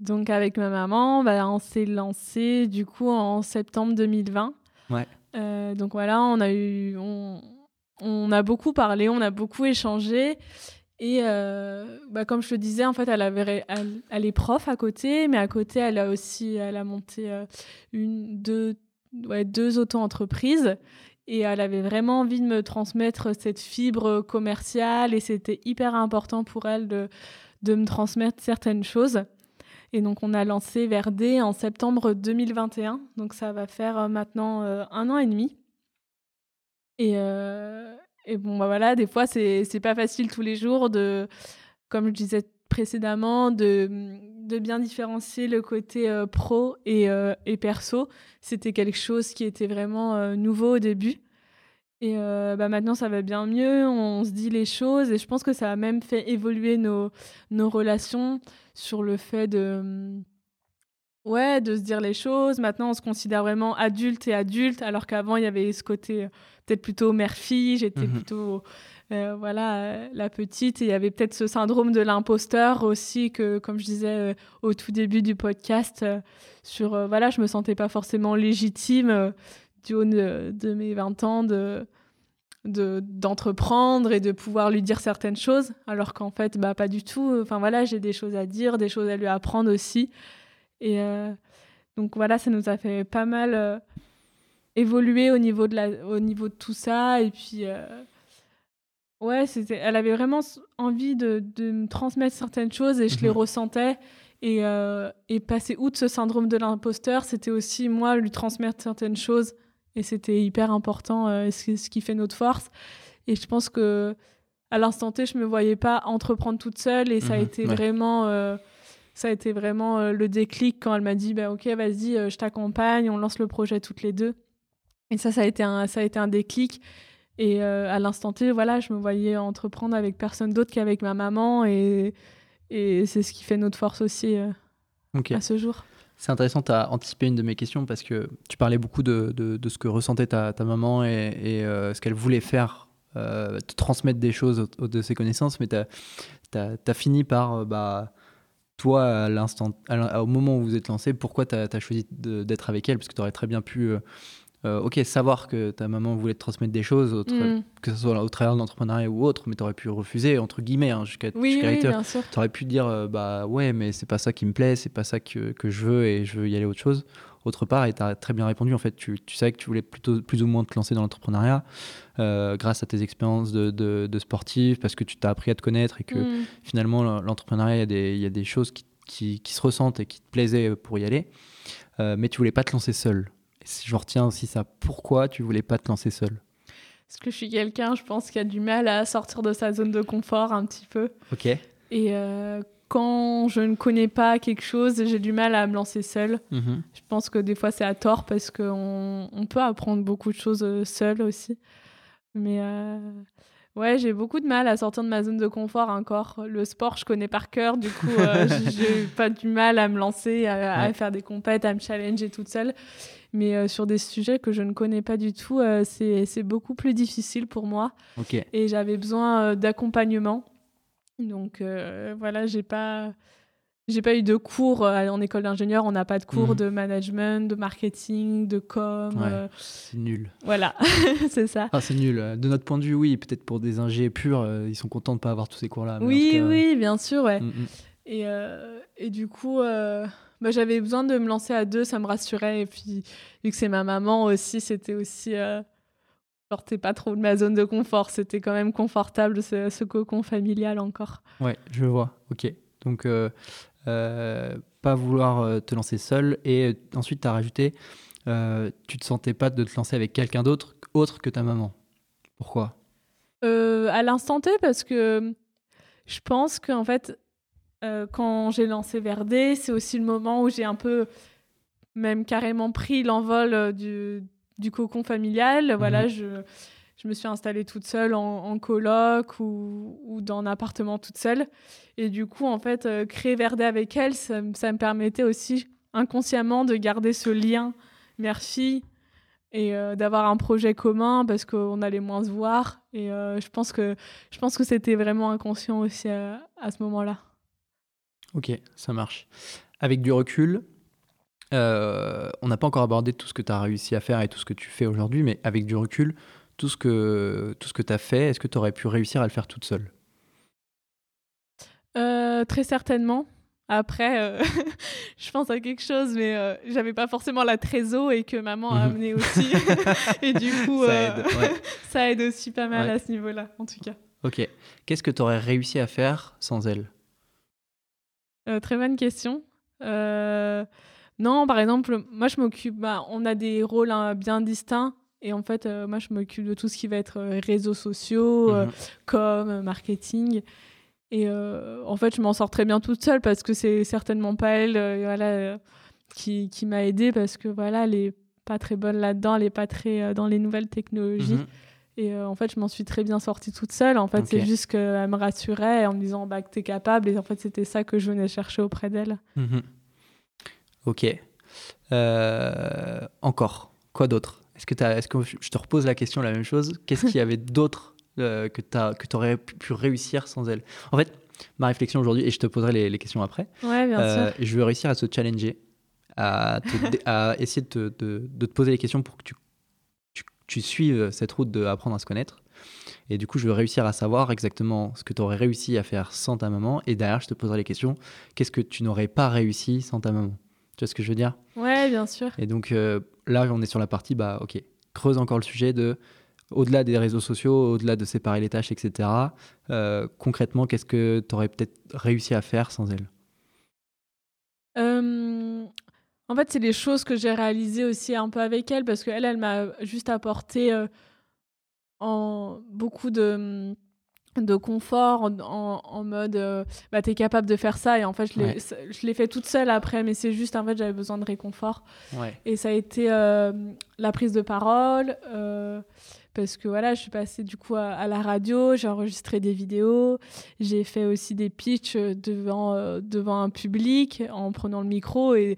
Donc, avec ma maman, bah, on s'est lancé du coup en septembre 2020. Ouais. Euh, donc voilà, on a eu. On, on, a beaucoup parlé, on a beaucoup échangé. Et euh, bah, comme je le disais, en fait, elle, avait, elle, est prof à côté, mais à côté, elle a aussi elle a monté euh, une, deux, ouais, deux auto-entreprises. Et elle avait vraiment envie de me transmettre cette fibre commerciale et c'était hyper important pour elle de, de me transmettre certaines choses. Et donc, on a lancé Verdé en septembre 2021. Donc, ça va faire euh, maintenant un an et demi. Et, et bon, bah voilà, des fois, c'est pas facile tous les jours de, comme je disais précédemment, de, de bien différencier le côté euh, pro et, euh, et perso. C'était quelque chose qui était vraiment euh, nouveau au début. Et bah maintenant, ça va bien mieux, on se dit les choses et je pense que ça a même fait évoluer nos, nos relations sur le fait de Ouais, de se dire les choses. Maintenant, on se considère vraiment adulte et adulte, alors qu'avant, il y avait ce côté euh, peut-être plutôt mère-fille. J'étais mhm. plutôt, euh, voilà, euh, la petite. Et il y avait peut-être ce syndrome de l'imposteur aussi, que, comme je disais au tout début du podcast, sur, voilà, je me sentais pas forcément légitime du haut de, mes 20 ans de d'entreprendre et de pouvoir lui dire certaines choses alors qu'en fait bah pas du tout enfin voilà j'ai des choses à dire des choses à lui apprendre aussi et euh, donc voilà, ça nous a fait pas mal euh, évoluer au niveau, de la, au niveau de tout ça. Et puis, euh, ouais, elle avait vraiment envie de, de, me transmettre certaines choses et je les mhm. ressentais. Et, et passer outre ce syndrome de l'imposteur, c'était aussi moi lui transmettre certaines choses. Et c'était hyper important, ce, ce, qui fait notre force. Et je pense que à l'instant T, je me voyais pas entreprendre toute seule et ça a mhm. été vraiment ça a été vraiment euh, le déclic quand elle m'a dit bah, Ok, vas-y, euh, je t'accompagne, on lance le projet toutes les deux. Et ça, ça a été un, ça a été un déclic. Et euh, à l'instant T, voilà, je me voyais entreprendre avec personne d'autre qu'avec ma maman. Et, et c'est ce qui fait notre force aussi à ce jour. C'est intéressant, tu as anticipé une de mes questions parce que tu parlais beaucoup de, de, ce que ressentait ta, ta maman et, et ce qu'elle voulait faire, te transmettre des choses de ses connaissances, mais tu as, as, fini par bah, toi, à l'instant, au moment où vous êtes lancé, pourquoi tu as, choisi d'être avec elle? Parce que tu aurais très bien pu, euh, euh, ok, savoir que ta maman voulait te transmettre des choses, mm. que ce soit au travers de l'entrepreneuriat ou autre, mais tu aurais pu refuser, entre guillemets, hein, jusqu'à oui, oui, Tu aurais pu dire, euh, bah ouais, mais c'est pas ça qui me plaît, c'est pas ça que, que, je veux et je veux y aller autre chose. Autre part, et tu as très bien répondu, en fait, tu, tu savais que tu voulais plutôt, plus ou moins te lancer dans l'entrepreneuriat grâce à tes expériences de, de, sportif, parce que tu t'as appris à te connaître et que mm. finalement, l'entrepreneuriat, il y, y, a des choses qui, qui, qui, se ressentent et qui te plaisaient pour y aller, mais tu voulais pas te lancer seul je retiens aussi ça, pourquoi tu voulais pas te lancer seul? Parce que je suis quelqu'un, je pense, qui a du mal à sortir de sa zone de confort un petit peu. Ok. Et euh, quand je ne connais pas quelque chose, j'ai du mal à me lancer seul. Mhm. Je pense que des fois c'est à tort parce qu'on on peut apprendre beaucoup de choses euh, seul aussi. Mais euh, Ouais, j'ai beaucoup de mal à sortir de ma zone de confort encore. Le sport, je connais par cœur, du coup, euh, *laughs* j'ai pas du mal à me lancer, à, faire des compètes, à me challenger toute seule. Mais euh, sur des sujets que je ne connais pas du tout, euh, c'est beaucoup plus difficile pour moi. Et j'avais besoin d'accompagnement. Donc voilà, j'ai pas j'ai pas eu de cours euh, en école d'ingénieur, on n'a pas de cours mhm. de management, de marketing, de com. Euh, c'est nul. Voilà, *laughs* c'est ça. Ah, c'est nul. De notre point de vue, oui, peut-être pour des ingés purs, euh, ils sont contents de pas avoir tous ces cours-là. Oui, oui, bien sûr, ouais. Mm, mm. Et, et, du coup, bah, j'avais besoin de me lancer à deux, ça me rassurait. Et puis, vu que c'est ma maman aussi, c'était aussi. Je sortais pas trop de ma zone de confort. C'était quand même confortable, ce, ce, cocon familial encore. Ouais, je vois. Ok. Donc, euh, pas vouloir euh, te lancer seul. Et euh, ensuite, tu as rajouté, tu te sentais pas de te lancer avec quelqu'un d'autre autre que ta maman. Pourquoi? À l'instant T, parce que je pense qu'en fait, quand j'ai lancé Verdé, c'est aussi le moment où j'ai un peu, même carrément pris l'envol du, du, cocon familial. Voilà, mhm. je je me suis installée toute seule en, coloc ou, ou, dans un appartement toute seule. Et du coup, en fait, euh, créer Verdé avec elle, ça, me permettait aussi inconsciemment de garder ce lien mère-fille et euh, d'avoir un projet commun parce qu'on allait moins se voir. Et euh, je pense que, je pense que c'était vraiment inconscient aussi à, ce moment-là. Ok, ça marche. Avec du recul, on n'a pas encore abordé tout ce que tu as réussi à faire et tout ce que tu fais aujourd'hui, mais avec du recul, tout ce que, tout ce que tu as fait, est-ce que tu aurais pu réussir à le faire toute seule? Euh, très certainement. Après, euh, *laughs* je pense à quelque chose, mais euh, j'avais pas forcément la trésor et que maman a Mhm. amené aussi. *laughs* et du coup, Ça euh, aide, ouais. *laughs* ça aide aussi pas mal Ouais. à ce niveau-là, en tout cas. Ok. Qu'est-ce que tu aurais réussi à faire sans elle? Euh, très bonne question. Euh, non, par exemple, moi je m'occupe, bah, on a des rôles hein, bien distincts. Et en fait, euh, moi je m'occupe de tout ce qui va être euh, réseaux sociaux, euh, Mhm. com, marketing. Et en fait, je m'en sors très bien toute seule parce que c'est certainement pas elle voilà, qui, qui m'a aidée parce que voilà, elle est pas très bonne là-dedans, elle est pas très dans les nouvelles technologies. Mhm. Et euh, en fait, je m'en suis très bien sortie toute seule. En fait, c'est juste qu'elle me rassurait en me disant bah, que t'es capable. Et en fait, c'était ça que je venais chercher auprès d'elle. Mhm. Ok. Euh, encore. Quoi d'autre? Est-ce que, est-ce que je te repose la question, la même chose? Qu'est-ce qu'il y avait *laughs* d'autre euh, que tu aurais pu, pu réussir sans elle? En fait, ma réflexion aujourd'hui, et je te poserai les, les questions après, Ouais, bien euh, sûr. je veux réussir à te challenger, à, te dé- à essayer de te, de- de te poser les questions pour que tu, tu, tu suives cette route d'apprendre à se connaître. Et du coup, je veux réussir à savoir exactement ce que tu aurais réussi à faire sans ta maman. Et derrière, je te poserai les questions. Qu'est-ce que tu n'aurais pas réussi sans ta maman? Tu vois ce que je veux dire? Ouais, bien sûr. Et donc euh, là, on est sur la partie, bah ok, creuse encore le sujet de, au-delà des réseaux sociaux, au-delà de séparer les tâches, etc. euh, concrètement, qu'est-ce que tu aurais peut-être réussi à faire sans elle? Euh, en fait, c'est des choses que j'ai réalisées aussi un peu avec elle parce qu'elle, elle m'a juste apporté en beaucoup de, de confort en, en- en mode euh, bah, t'es capable de faire ça et en fait je l'ai Ouais. fait toute seule après mais c'est juste en fait j'avais besoin de réconfort Ouais. et ça a été euh, la prise de parole euh, parce que voilà je suis passée du coup à, à la radio j'ai enregistré des vidéos j'ai fait aussi des pitchs devant euh, devant un public en prenant le micro et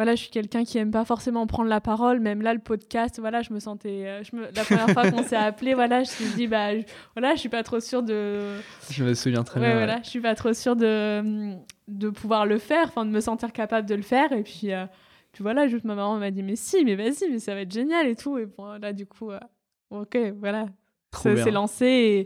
voilà je suis quelqu'un qui aime pas forcément prendre la parole même là le podcast voilà je me sentais euh, je me, la première fois qu'on s'est appelé voilà je me suis dit bah je- voilà je suis pas trop sûre de Je me souviens très ouais, bien. ouais. voilà, je suis pas trop sûre de, de pouvoir le faire, enfin de me sentir capable de le faire. Et puis, euh, puis voilà, juste ma maman m'a dit mais si, mais vas-y, mais ça va être génial et tout. Et bon, là du coup, euh, ok, voilà. S'est lancé. Et,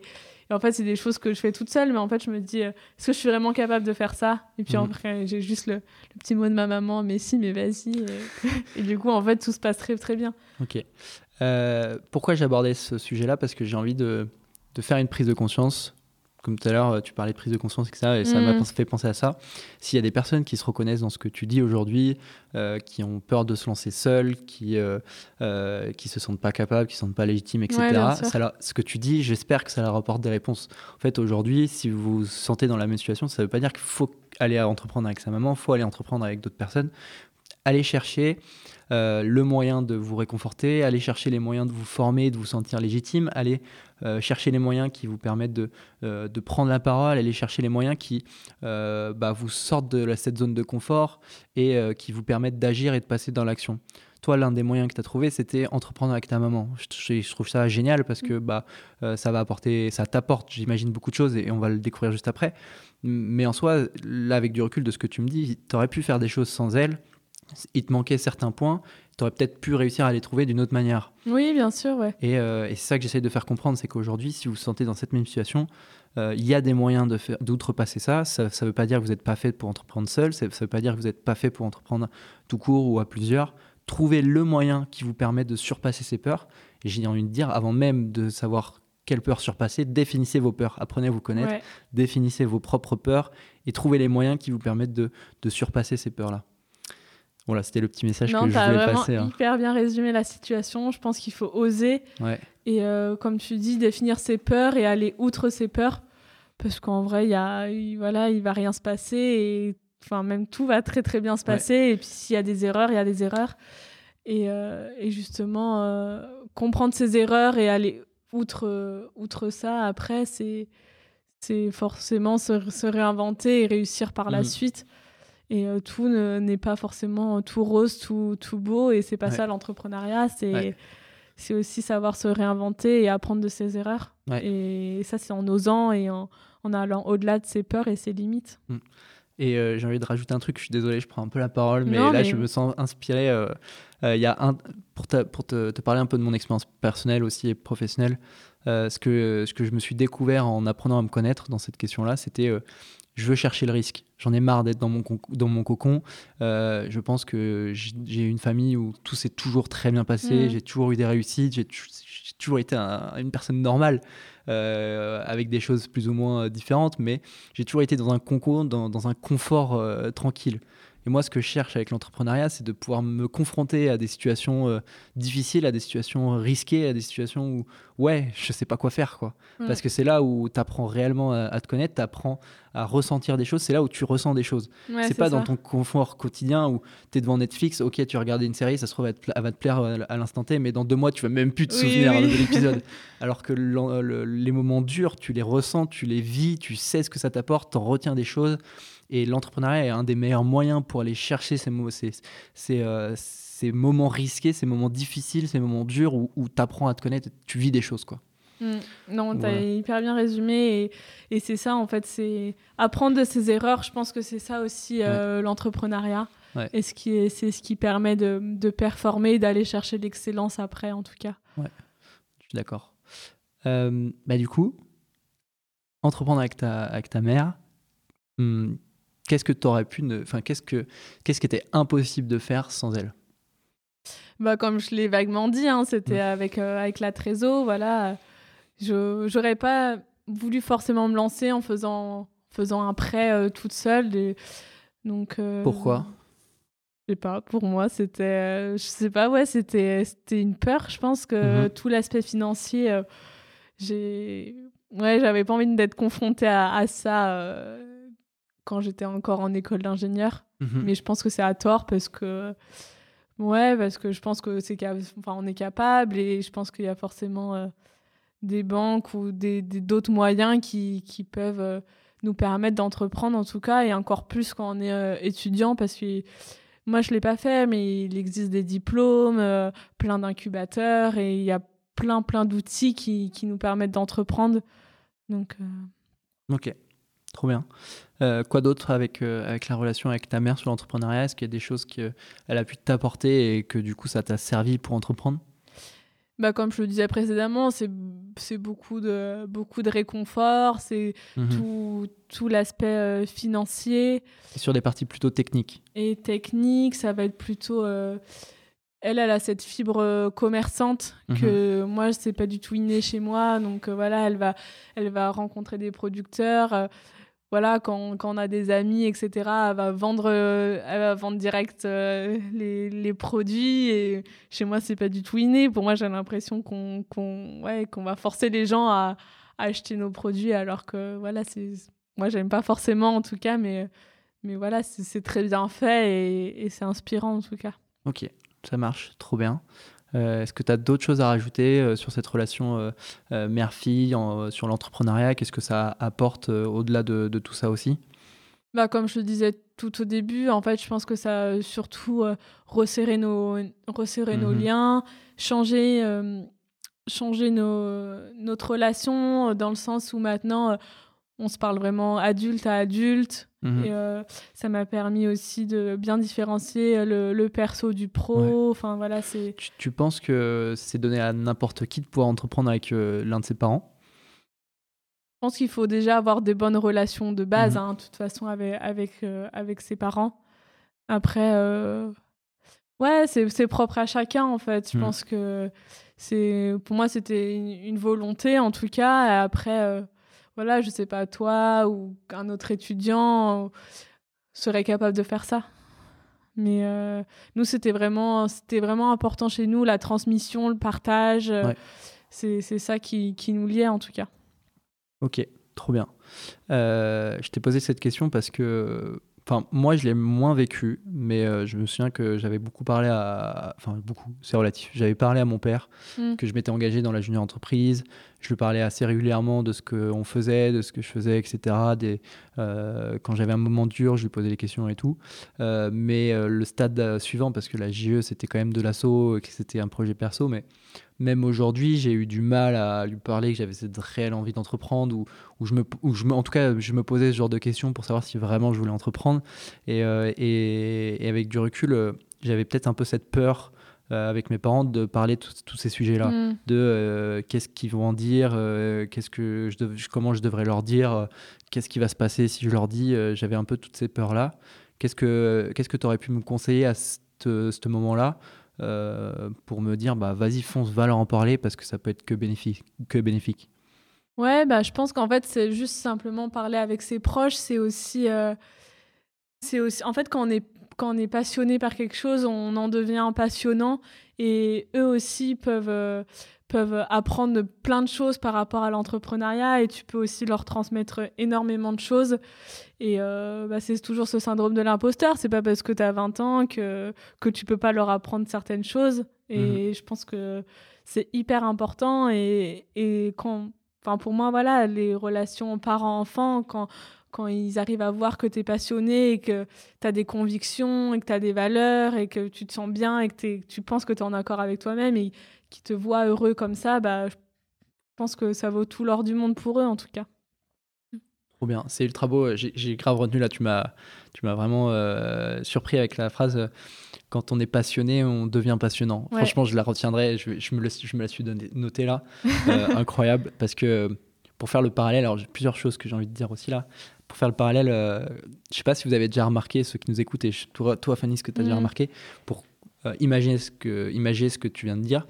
et en fait, c'est des choses que je fais toute seule, mais en fait, je me dis, euh, est-ce que je suis vraiment capable de faire ça? Et puis Mhm. après, j'ai juste le, le petit mot de ma maman, mais si, mais vas-y. Et, *laughs* et du coup, en fait, tout se passe très très bien. Ok. Euh, pourquoi j'ai abordé ce sujet-là? Parce que j'ai envie de, de faire une prise de conscience. Comme tout à l'heure, tu parlais de prise de conscience, etc. Et ça Mhm. m'a pens- fait penser à ça. S'il y a des personnes qui se reconnaissent dans ce que tu dis aujourd'hui, euh, qui ont peur de se lancer seules, qui euh, euh, qui se sentent pas capables, qui se sentent pas légitimes, etc. Ouais, ça ce que tu dis, j'espère que ça leur apporte des réponses. En fait, aujourd'hui, si vous vous sentez dans la même situation, ça veut pas dire qu'il faut aller à entreprendre avec sa maman, il faut aller entreprendre avec d'autres personnes. Allez chercher euh, le moyen de vous réconforter, allez chercher les moyens de vous former, de vous sentir légitime, allez euh, chercher les moyens qui vous permettent de, euh, de prendre la parole, allez chercher les moyens qui bah, vous sortent de la- cette zone de confort et qui vous permettent d'agir et de passer dans l'action. Toi, l'un des moyens que tu as trouvé, c'était entreprendre avec ta maman. Je, je trouve ça génial parce que bah, euh, ça va apporter, ça t'apporte, j'imagine, beaucoup de choses et on va le découvrir juste après. Mais en soi, là, avec du recul de ce que tu me dis, tu aurais pu faire des choses sans elle. Il te manquait certains points, tu aurais peut-être pu réussir à les trouver d'une autre manière. Oui, bien sûr, ouais. Et, euh, et c'est ça que j'essaye de faire comprendre, c'est qu'aujourd'hui, si vous vous sentez dans cette même situation, euh, il y a des moyens de faire, d'outrepasser ça. Ça ne veut pas dire que vous n'êtes pas fait pour entreprendre seul, ça ne veut pas dire que vous n'êtes pas fait pour entreprendre tout court ou à plusieurs. Trouvez le moyen qui vous permet de surpasser ces peurs. Et j'ai envie de dire, avant même de savoir quelle peur surpasser, définissez vos peurs, apprenez à vous connaître, Ouais. définissez vos propres peurs et trouvez les moyens qui vous permettent de, de surpasser ces peurs-là. Voilà, c'était le petit message Non, que je voulais vraiment passer. hein. hyper bien résumé la situation. Je pense qu'il faut oser. Ouais. Et euh, comme tu dis, définir ses peurs et aller outre ses peurs. Parce qu'en vrai, il y a, il- voilà, il va rien se passer. Et enfin, même tout va très très bien se Ouais. passer. Et puis s'il y a des erreurs, il y a des erreurs. Et, euh, et justement, euh, comprendre ses erreurs et aller outre, outre ça, après, c'est forcément se, se réinventer et réussir par la Mhm. suite. Et euh, tout ne- n'est pas forcément tout rose, tout, tout beau. Et c'est pas Ouais. ça l'entrepreneuriat. C'est Ouais. c'est aussi savoir se réinventer et apprendre de ses erreurs. Ouais. Et ça, c'est en osant et en, en allant au-delà de ses peurs et ses limites. Et euh, j'ai envie de rajouter un truc, je suis désolé, je prends un peu la parole, mais Non, là mais- je me sens inspiré. euh, euh, y a un, pour, te, pour te, te parler un peu de mon expérience personnelle aussi et professionnelle, ce, que, ce que je me suis découvert en apprenant à me connaître dans cette question-là, c'était je veux chercher le risque. J'en ai marre d'être dans mon, dans mon cocon. Euh, je pense que j'ai une famille où tout s'est toujours très bien passé. Mmh. J'ai toujours eu des réussites. J'ai toujours été une personne normale. Euh, avec des choses plus ou moins différentes, mais j'ai toujours été dans un concours, dans, dans un confort tranquille. Et moi, ce que je cherche avec l'entrepreneuriat, c'est de pouvoir me confronter à des situations euh, difficiles, à des situations risquées, à des situations où, ouais, je sais pas quoi faire, quoi. Mm. Parce que c'est là où tu apprends réellement à, te connaître, tu apprends à ressentir des choses, c'est là où tu ressens des choses. c'est pas dans ton confort quotidien où tu es devant Netflix, ok, tu regardes une série, ça se trouve, elle, va te plaire euh, à l'instant T, mais dans deux mois, tu vas même plus te souvenir de l'épisode. *laughs* Alors que les moments durs, tu les ressens, tu les vis, tu sais ce que ça t'apporte, tu en retiens des choses. Et l'entrepreneuriat est un des meilleurs moyens pour aller chercher ces, ces, ces, euh, ces moments risqués, ces moments difficiles, ces moments durs où, où tu apprends à te connaître, tu vis des choses. quoi. Mm. Non, tu as hyper bien résumé. Et, et c'est ça, en fait, c'est apprendre de ses erreurs. Je pense que c'est ça aussi euh, l'entrepreneuriat. Et ce qui c'est ce qui permet de, de performer, d'aller chercher l'excellence après, en tout cas. Ouais, je suis d'accord. Euh, bah, du coup, entreprendre avec ta, avec ta mère, hmm, qu'est-ce que tu aurais pu enfin qu'est-ce que qu'est-ce qui était impossible de faire sans elle? Bah comme je l'ai vaguement dit hein, c'était mm. avec euh, avec la trésor voilà je j'aurais pas voulu forcément me lancer en faisant faisant un prêt euh, toute seule et, donc euh, pourquoi? je sais pas pour moi c'était je sais pas ouais c'était c'était une peur je pense que mm-hmm. tout l'aspect financier j'ai ouais j'avais pas envie d'être confrontée à, à ça quand j'étais encore en école d'ingénieur. Mhm. Mais je pense que c'est à tort parce que. Ouais, parce que je pense que c'est enfin, on est capable et je pense qu'il y a forcément euh, des banques ou des, d'autres moyens qui, qui peuvent euh, nous permettre d'entreprendre en tout cas et encore plus quand on est euh, étudiant parce que moi je l'ai pas fait mais il existe des diplômes, plein d'incubateurs et il y a plein plein d'outils qui, qui nous permettent d'entreprendre. Donc OK. Trop bien. Euh, quoi d'autre avec, euh, avec la relation avec ta mère sur l'entrepreneuriat? Est-ce qu'il y a des choses qu'elle a pu t'apporter et que du coup ça t'a servi pour entreprendre? Bah, comme je le disais précédemment, c'est beaucoup de, beaucoup de réconfort, c'est mhm. tout, tout l'aspect euh, financier. Et sur des parties plutôt techniques. Et techniques, ça va être plutôt elle, elle a cette fibre commerçante mhm. que moi, c'est pas du tout inné chez moi. Donc voilà, elle va, elle va rencontrer des producteurs voilà, quand, quand, on a des amis, etc., elle va vendre, euh, va vendre direct euh, les, les, produits. Et chez moi, c'est pas du tout inné. Pour moi, j'ai l'impression qu'on ouais, va forcer les gens à, acheter nos produits, alors que voilà, c'est moi, j'aime pas forcément en tout cas, mais, mais voilà, c'est très bien fait et c'est inspirant en tout cas. Ok, ça marche, trop bien. Euh, est-ce que tu as d'autres choses à rajouter euh, sur cette relation euh, mère-fille, sur l'entrepreneuriat? Qu'est-ce que ça apporte au-delà de, tout ça aussi? Bah, Comme je le disais tout au début, en fait, je pense que ça a surtout resserré, nos, resserré nos mhm. liens, changer, changer nos, notre relation dans le sens où maintenant on se parle vraiment adulte à adulte. Mhm. Et euh, ça m'a permis aussi de bien différencier le, perso du pro. Enfin voilà, c'est. Tu, penses que c'est donné à n'importe qui de pouvoir entreprendre avec euh, l'un de ses parents? Je pense qu'il faut déjà avoir des bonnes relations de base, mhm. hein, de toute façon, avec avec, euh, avec ses parents. Après, ouais, c'est propre à chacun en fait. Je mhm. pense que c'est pour moi c'était une, une, volonté en tout cas. Et après voilà, je sais pas, toi ou un autre étudiant serait capable de faire ça. Mais euh, nous, c'était vraiment, c'était vraiment important chez nous, la transmission, le partage. Euh, c'est, ça qui, qui, nous liait en tout cas. Ok, trop bien. Euh, je t'ai posé cette question parce que Enfin, moi, je l'ai moins vécu, mais euh, je me souviens que j'avais beaucoup parlé à. Enfin, beaucoup, c'est relatif. J'avais parlé à mon père, mm. que je m'étais engagé dans la junior entreprise. Je lui parlais assez régulièrement de ce qu'on faisait, de ce que je faisais, etc. Euh, quand j'avais un moment dur, je lui posais des questions et tout. Euh, mais le stade suivant, parce que la JE, c'était quand même de l'assaut, que c'était un projet perso, mais même aujourd'hui, j'ai eu du mal à lui parler que j'avais cette réelle envie d'entreprendre ou, en tout cas, je me posais ce genre de questions pour savoir si vraiment je voulais entreprendre. Et, euh, avec du recul, euh, j'avais peut-être un peu cette peur avec mes parents de parler de tous ces sujets-là, Mm. de qu'est-ce qu'ils vont en dire, qu'est-ce que je dev- comment je devrais leur dire, qu'est-ce qui va se passer si je leur dis. J'avais un peu toutes ces peurs-là. Qu'est-ce que qu'est-ce que tu aurais pu me conseiller à ce ce moment-là euh, pour me dire bah vas-y fonce va leur en parler parce que ça peut être que bénéfique que bénéfique Ouais, bah, je pense qu'en fait, c'est juste simplement parler avec ses proches. C'est aussi, euh, c'est aussi. En fait, quand on est quand on est passionné par quelque chose, on en devient passionnant et eux aussi peuvent euh, peuvent apprendre plein de choses par rapport à l'entrepreneuriat et tu peux aussi leur transmettre énormément de choses. Et euh, bah, c'est toujours ce syndrome de l'imposteur. C'est pas parce que tu as 20 ans que, que tu peux pas leur apprendre certaines choses. Et je pense que c'est hyper important. Et, et quand, enfin pour moi, voilà, les relations parents-enfants, quand, quand ils arrivent à voir que tu es passionné et que tu as des convictions et que tu as des valeurs et que tu te sens bien et que tu penses que tu es en accord avec toi-même et qui te voient heureux comme ça, bah, je pense que ça vaut tout l'or du monde pour eux en tout cas. Trop bien, c'est ultra beau. J'ai grave retenu là, tu m'as vraiment euh, surpris avec la phrase euh, quand on est passionné, on devient passionnant. Franchement, je la retiendrai, je, je, me, je me la suis notée là. Euh, *laughs* incroyable, parce que pour faire le parallèle, alors j'ai plusieurs choses que j'ai envie de dire aussi là. Pour faire le parallèle, je sais pas si vous avez déjà remarqué, ceux qui nous écoutent, et toi, toi Fanny, ce que tu as déjà mm. remarqué, pour imaginer, ce que, imaginer ce que tu viens de dire.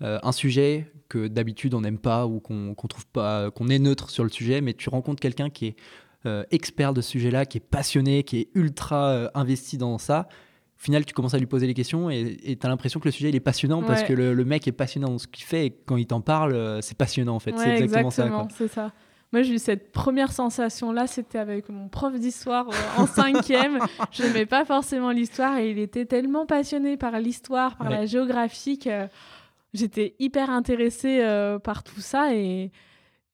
un sujet que d'habitude on n'aime pas ou qu'on trouve pas, qu'on est neutre sur le sujet, mais tu rencontres quelqu'un qui est euh, expert de ce sujet-là, qui est passionné, qui est ultra euh, investi dans ça. Au final, tu commences à lui poser les questions et tu as l'impression que le sujet il est passionnant parce que le, mec est passionnant dans ce qu'il fait et quand il t'en parle, euh, c'est passionnant en fait. c'est exactement, ça. C'est ça. Moi, j'ai eu cette première sensation-là, c'était avec mon prof d'histoire en cinquième. *laughs* je n'aimais pas forcément l'histoire et il était tellement passionné par l'histoire, par la géographie que j'étais hyper intéressée euh, par tout ça et,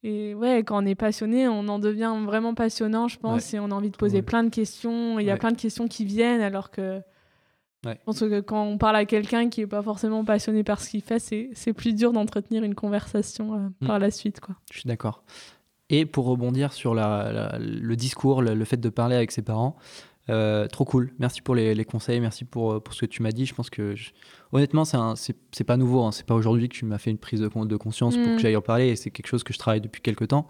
et ouais, quand on est passionné, on en devient vraiment passionnant, je pense, et on a envie de poser plein de questions. Il y a plein de questions qui viennent, alors que je pense que quand on parle à quelqu'un qui n'est pas forcément passionné par ce qu'il fait, c'est plus dur d'entretenir une conversation euh, mm. par la suite. Quoi. Je suis d'accord. Et pour rebondir sur la, le discours, le, fait de parler avec ses parents, euh, trop cool. Merci pour les, conseils, merci pour, pour ce que tu m'as dit. Je pense que, honnêtement, c'est pas nouveau. Hein. C'est pas aujourd'hui que tu m'as fait une prise de, de conscience pour que mm. j'aille en parler. Et c'est quelque chose que je travaille depuis quelques temps.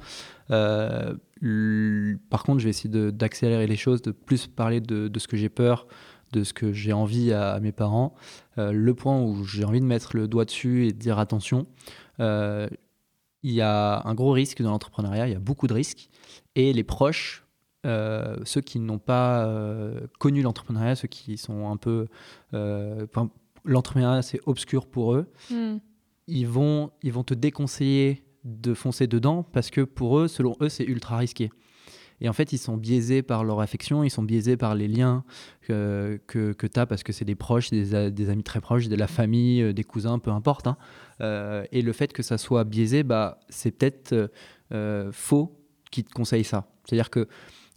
Euh, par contre, je vais essayer d'accélérer les choses, de plus parler de, de ce que j'ai peur, de ce que j'ai envie à, mes parents. Euh, le point où j'ai envie de mettre le doigt dessus et de dire attention. Il y a un gros risque dans l'entrepreneuriat, il y a beaucoup de risques. Et les proches euh, ceux qui n'ont pas euh, connu l'entrepreneuriat, ceux qui sont un peu... Euh, l'entrepreneuriat, c'est obscur pour eux. Hmm. Ils, vont, ils vont te déconseiller de foncer dedans parce que pour eux, selon eux, c'est ultra risqué. Et en fait, ils sont biaisés par leur affection, ils sont biaisés par les liens que, que, que tu as parce que c'est des proches, des, des, amis très proches, de la famille, des cousins, peu importe. Hein. et le fait que ça soit biaisé, bah, c'est peut-être faux qui te conseille ça. C'est-à-dire que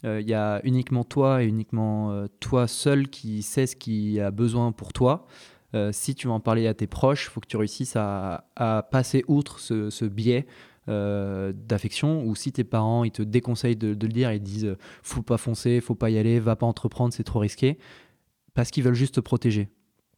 il euh, y a uniquement toi et uniquement euh, toi seul qui sais ce qui a besoin pour toi. Euh, si tu veux en parler à tes proches, il faut que tu réussisses à, passer outre ce, biais d'affection ou si tes parents ils te déconseillent de, le dire ils disent faut pas foncer, faut pas y aller, va pas entreprendre, c'est trop risqué parce qu'ils veulent juste te protéger.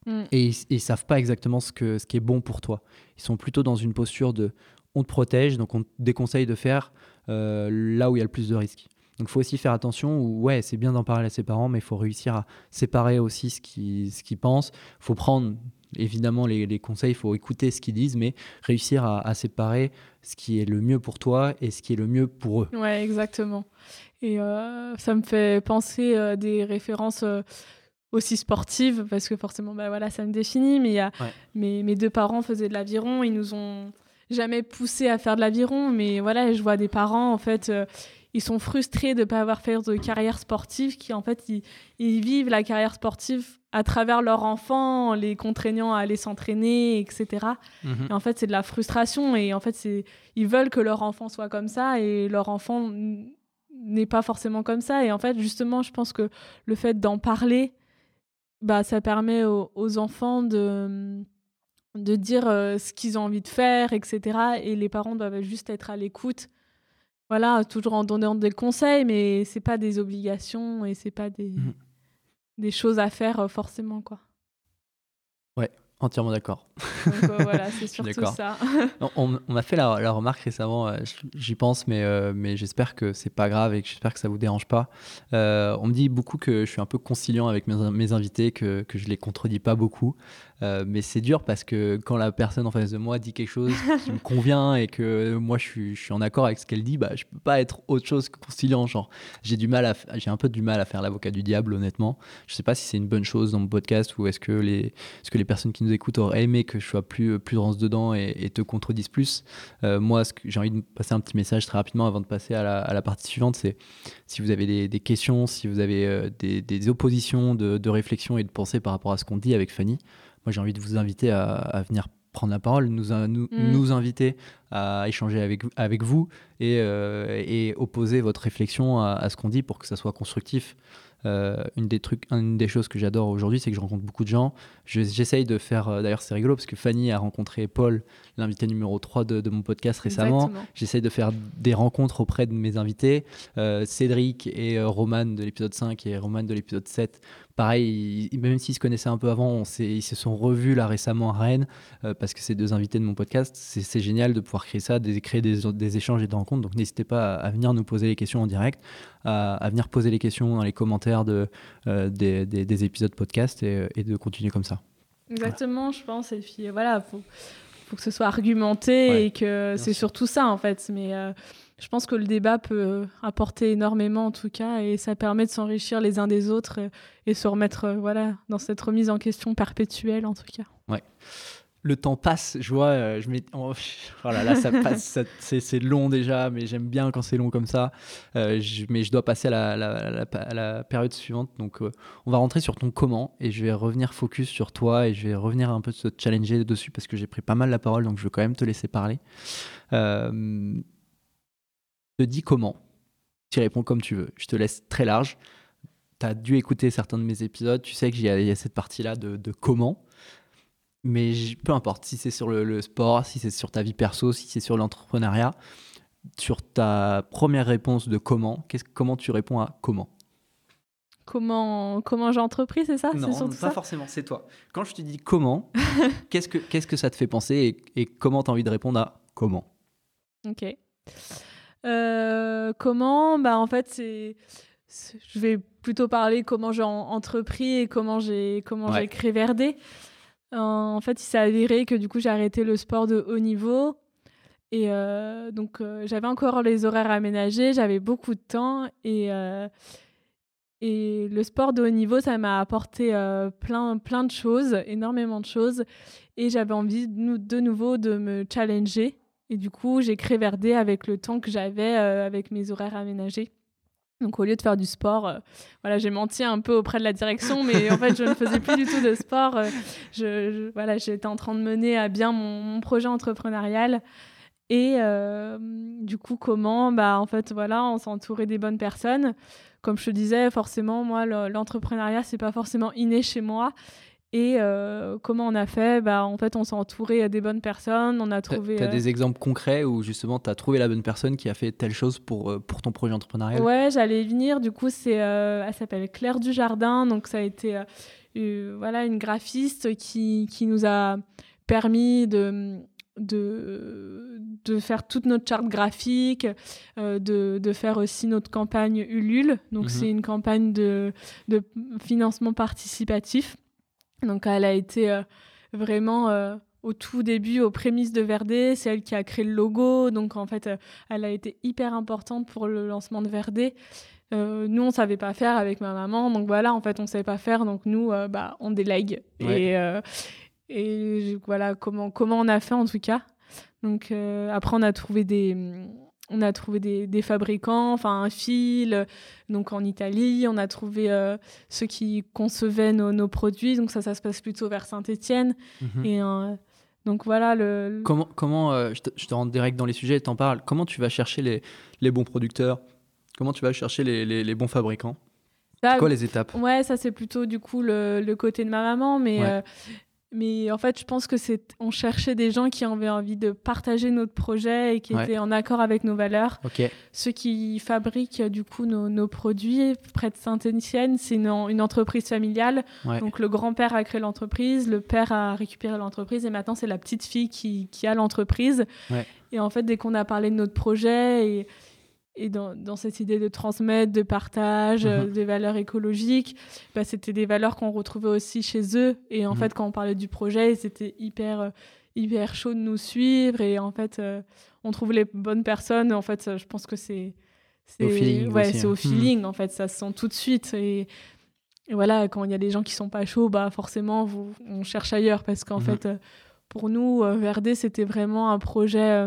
Mm. Et ils, ne savent pas exactement ce, que, ce qui est bon pour toi. Ils sont plutôt dans une posture de on te protège, donc on te déconseille de faire là où il y a le plus de risques. Donc il faut aussi faire attention, ouais, c'est bien d'en parler à ses parents, mais il faut réussir à séparer aussi ce qu'ils ce pensent. Il faut prendre évidemment les, conseils, il faut écouter ce qu'ils disent, mais réussir à, séparer ce qui est le mieux pour toi et ce qui est le mieux pour eux. Ouais, exactement. Et euh, ça me fait penser à des références euh, aussi sportives, parce que forcément, bah, voilà, ça me définit, mais y a, mes, mes deux parents faisaient de l'aviron, ils nous ont jamais poussé à faire de l'aviron, mais voilà, je vois des parents, en fait, euh, ils sont frustrés de ne pas avoir fait de carrière sportive, qui en fait, ils, vivent la carrière sportive à travers leur enfant, les contraignant à aller s'entraîner, etc. Mhm. Et en fait, c'est de la frustration et en fait, c'est ils veulent que leur enfant soit comme ça et leur enfant n'est pas forcément comme ça. Et en fait, justement, je pense que le fait d'en parler, bah, ça permet aux, enfants de de dire euh, ce qu'ils ont envie de faire, etc. Et les parents doivent juste être à l'écoute voilà, toujours en donnant des conseils, mais c'est pas des obligations et c'est pas des, mmh. Des choses à faire euh, forcément, quoi. Ouais, Entièrement d'accord. Donc euh, *laughs* voilà, c'est surtout ça. on, m'a fait la, remarque récemment, euh, j'y pense, mais, euh, mais j'espère que c'est pas grave et que j'espère que ça vous dérange pas. on me dit beaucoup que je suis un peu conciliant avec mes, mes invités, que, que je les contredis pas beaucoup. Euh, mais c'est dur parce que quand la personne en face de moi dit quelque chose qui me convient et que moi je suis, en accord avec ce qu'elle dit, bah, je peux pas être autre chose que conciliant. Genre, j'ai du mal à, j'ai un peu du mal à faire l'avocat du diable, honnêtement. Je sais pas si c'est une bonne chose dans mon podcast ou est-ce que les, est-ce que les personnes qui nous écoutent auraient aimé que je sois plus, plus rentre dedans et, te contredisent plus. Euh, moi, j'ai envie de passer un petit message très rapidement avant de passer à la, à la partie suivante, c'est si vous avez des, des questions, si vous avez euh, des, des, oppositions de, de réflexion et de pensée par rapport à ce qu'on dit avec Fanny, moi j'ai envie de vous inviter à, venir prendre la parole, nous, nous, mm. nous, inviter à échanger avec, avec vous et, euh, et opposer votre réflexion à, ce qu'on dit pour que ça soit constructif. Euh, une, des trucs, une des choses que j'adore aujourd'hui, c'est que je rencontre beaucoup de gens. J'essaye de faire, euh, d'ailleurs c'est rigolo parce que Fanny a rencontré Paul, l'invité numéro 3 de, de, mon podcast récemment. J'essaye de faire des rencontres auprès de mes invités. Cédric et Roman de l'épisode 5 et Roman de l'épisode 7 pareil, même s'ils se connaissaient un peu avant, ils se sont revus là récemment à Rennes, euh, parce que c'est deux invités de mon podcast. C'est génial de pouvoir créer ça, de créer des, échanges et des rencontres. Donc n'hésitez pas à, venir nous poser les questions en direct, à, venir poser les questions dans les commentaires de, euh, des, épisodes podcast et, de continuer comme ça. Exactement, je pense. Et puis voilà, faut, faut que ce soit argumenté et que c'est surtout ça en fait. Mais euh, je pense que le débat peut apporter énormément en tout cas et ça permet de s'enrichir les uns des autres et, se remettre euh, voilà dans cette remise en question perpétuelle en tout cas. Ouais. Le temps passe, je vois, euh, je mets, oh, là, ça *laughs* passe, c'est long déjà, mais j'aime bien quand c'est long comme ça. Euh, mais je dois passer à la, période suivante, donc on va rentrer sur ton comment et je vais revenir focus sur toi et je vais revenir un peu te challenger dessus parce que j'ai pris pas mal la parole, donc je veux quand même te laisser parler te dis comment. Tu réponds comme tu veux. Je te laisse très large. Tu as dû écouter certains de mes épisodes. Tu sais qu'il y, a cette partie-là de, comment. Mais peu importe si c'est sur le, sport, si c'est sur ta vie perso, si c'est sur l'entrepreneuriat. Sur ta première réponse de comment, comment tu réponds à comment? Comment, comment j'ai entrepris, c'est ça? Non, pas forcément, c'est toi. Quand je te dis comment, *laughs* qu'est-ce, que, qu'est-ce que ça te fait penser et, et comment tu as envie de répondre à comment? Ok. Euh, comment Bah en fait c'est je vais plutôt parler comment j'ai entrepris et comment j'ai comment j'ai créé Verdé. En fait, il s'est avéré que du coup j'ai arrêté le sport de haut niveau. Et euh, donc euh, j'avais encore les horaires aménagés, j'avais beaucoup de temps et et le sport de haut niveau, ça m'a apporté plein plein de choses, énormément de choses. Et j'avais envie de, de nouveau de me challenger et du coup, j'ai créé Verdé avec le temps que j'avais, euh, avec mes horaires aménagés. Donc au lieu de faire du sport, euh, voilà, j'ai menti un peu auprès de la direction, mais en fait je ne faisais plus du tout de sport. Euh, je, voilà, j'étais en train de mener à bien mon, projet entrepreneurial. Et du coup, comment? Bah en fait voilà, on s'entourait des bonnes personnes. Comme je te disais, forcément, moi l'entrepreneuriat c'est pas forcément inné chez moi. Et euh, comment on a fait? Bah, En fait, on s'est entouré des bonnes personnes. On a trouvé. Tu as, des euh, exemples concrets où justement tu as trouvé la bonne personne qui a fait telle chose pour, euh, pour ton projet entrepreneurial? Ouais, j'allais venir. Du coup, c'est, elle s'appelle Claire Dujardin. Donc, ça a été voilà, une graphiste qui, qui nous a permis de. De, de faire toute notre charte graphique, de, de, faire aussi notre campagne Ulule. Donc, mhm. c'est une campagne de, de financement participatif. Donc elle a été euh, vraiment euh, au tout début, aux prémices de Verdé. C'est elle qui a créé le logo. Donc en fait, euh, elle a été hyper importante pour le lancement de Verdé. nous, on savait pas faire avec ma maman. Donc voilà, en fait, on savait pas faire. Donc nous, bah, on délègue. Et, et voilà comment, comment on a fait en tout cas. Donc après, on a trouvé des on a trouvé des, fabricants, enfin un fil, donc en Italie, on a trouvé euh, ceux qui concevaient nos, produits, donc ça, ça se passe plutôt vers Saint-Étienne. Mhm. Et euh, donc voilà le. Comment, comment euh, je, te, rentre direct dans les sujets et t'en parles. Comment tu vas chercher les, les, bons producteurs? Comment tu vas chercher les, les, bons fabricants? C'est quoi les étapes? Ouais, ça c'est plutôt du coup le, le, côté de ma maman, mais mais en fait, je pense que c'est, on cherchait des gens qui avaient envie de partager notre projet et qui Ouais. étaient en accord avec nos valeurs. Ok. Ceux qui fabriquent euh, du coup nos, nos produits près de Saint-Étienne, c'est une, en- une entreprise familiale. Ouais. Donc le grand-père a créé l'entreprise, le père a récupéré l'entreprise et maintenant c'est la petite fille qui, qui a l'entreprise. Ouais. Et en fait, dès qu'on a parlé de notre projet et, et dans, dans cette idée de transmettre, de partage, euh, Mhm. des valeurs écologiques, bah, c'était des valeurs qu'on retrouvait aussi chez eux. Et en Mhm. fait, quand on parlait du projet, c'était hyper, euh, hyper chaud de nous suivre. Et en fait, euh, on trouve les bonnes personnes. En fait, je pense que c'est. Au feeling ouais, aussi, c'est hein. au Mhm. feeling, en fait, ça se sent tout de suite. Et, et voilà, quand il y a des gens qui sont pas chauds, bah forcément, vous, on cherche ailleurs. Parce qu'en Mhm. fait, pour nous, Verdé, c'était vraiment un projet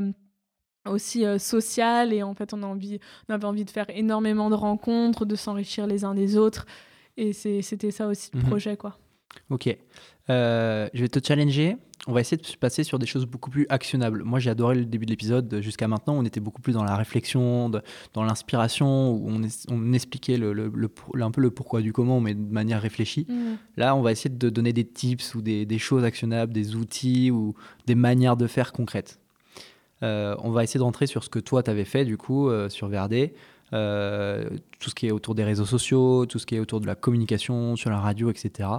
aussi euh, social. Et en fait, on, a envie, on avait envie de faire énormément de rencontres, de s'enrichir les uns des autres. Et c'était ça aussi le Mhm. projet, quoi. Ok. Euh, je vais te challenger. On va essayer de se passer sur des choses beaucoup plus actionnables. Moi, j'ai adoré le début de l'épisode. Jusqu'à maintenant, on était beaucoup plus dans la réflexion, de- dans l'inspiration, où on, es- on expliquait le, le- un peu le pourquoi du comment, mais de manière réfléchie. Là, on va essayer de donner des tips ou des, des choses actionnables, des outils ou des manières de faire concrètes. Euh, on va essayer de rentrer sur ce que toi, tu avais fait, du coup, euh, sur Verdé. Euh, tout ce qui est autour des réseaux sociaux, tout ce qui est autour de la communication, sur la radio, etc.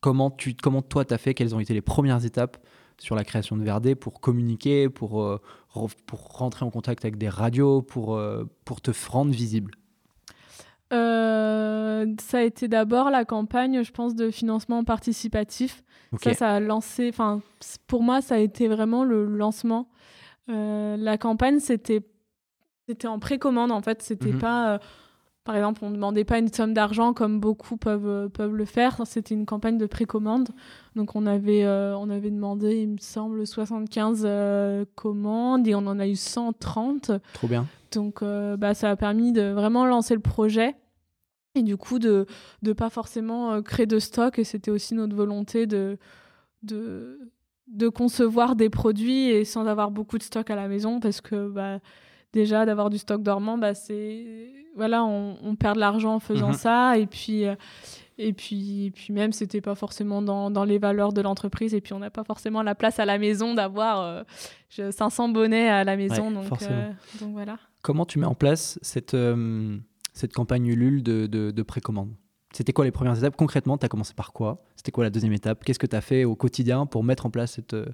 Comment, tu, toi, tu as fait? Quelles ont été les premières étapes sur la création de Verdé pour communiquer, pour, pour rentrer en contact avec des radios, pour, pour te rendre visible? Euh, ça a été d'abord la campagne, je pense, de financement participatif. Ça, ça a lancé. Enfin, pour moi, ça a été vraiment le lancement. Euh, la campagne, c'était, c'était en précommande en fait. C'était Mhm. pas, euh, par exemple, on ne demandait pas une somme d'argent comme beaucoup peuvent peuvent le faire. C'était une campagne de précommande. Donc on avait on avait demandé, il me semble, 75 euh, commandes et on en a eu 130. Trop bien. Donc, bah, ça a permis de vraiment lancer le projet et du coup de ne pas forcément euh, créer de stock. Et c'était aussi notre volonté de, de, de concevoir des produits et sans avoir beaucoup de stock à la maison parce que bah, déjà d'avoir du stock dormant, bah, c'est voilà, on, on perd de l'argent en faisant Mhm. ça. Et puis, euh, et puis, et puis même, c'était pas forcément dans, dans les valeurs de l'entreprise. Et puis, on n'a pas forcément la place à la maison d'avoir euh, je- 500 bonnets à la maison. Ouais, donc, euh, donc voilà. Comment tu mets en place cette, euh, cette campagne Ulule de, de, de précommande C'était quoi les premières étapes Concrètement, tu as commencé par quoi C'était quoi la deuxième étape Qu'est-ce que tu as fait au quotidien pour mettre en place cette, euh,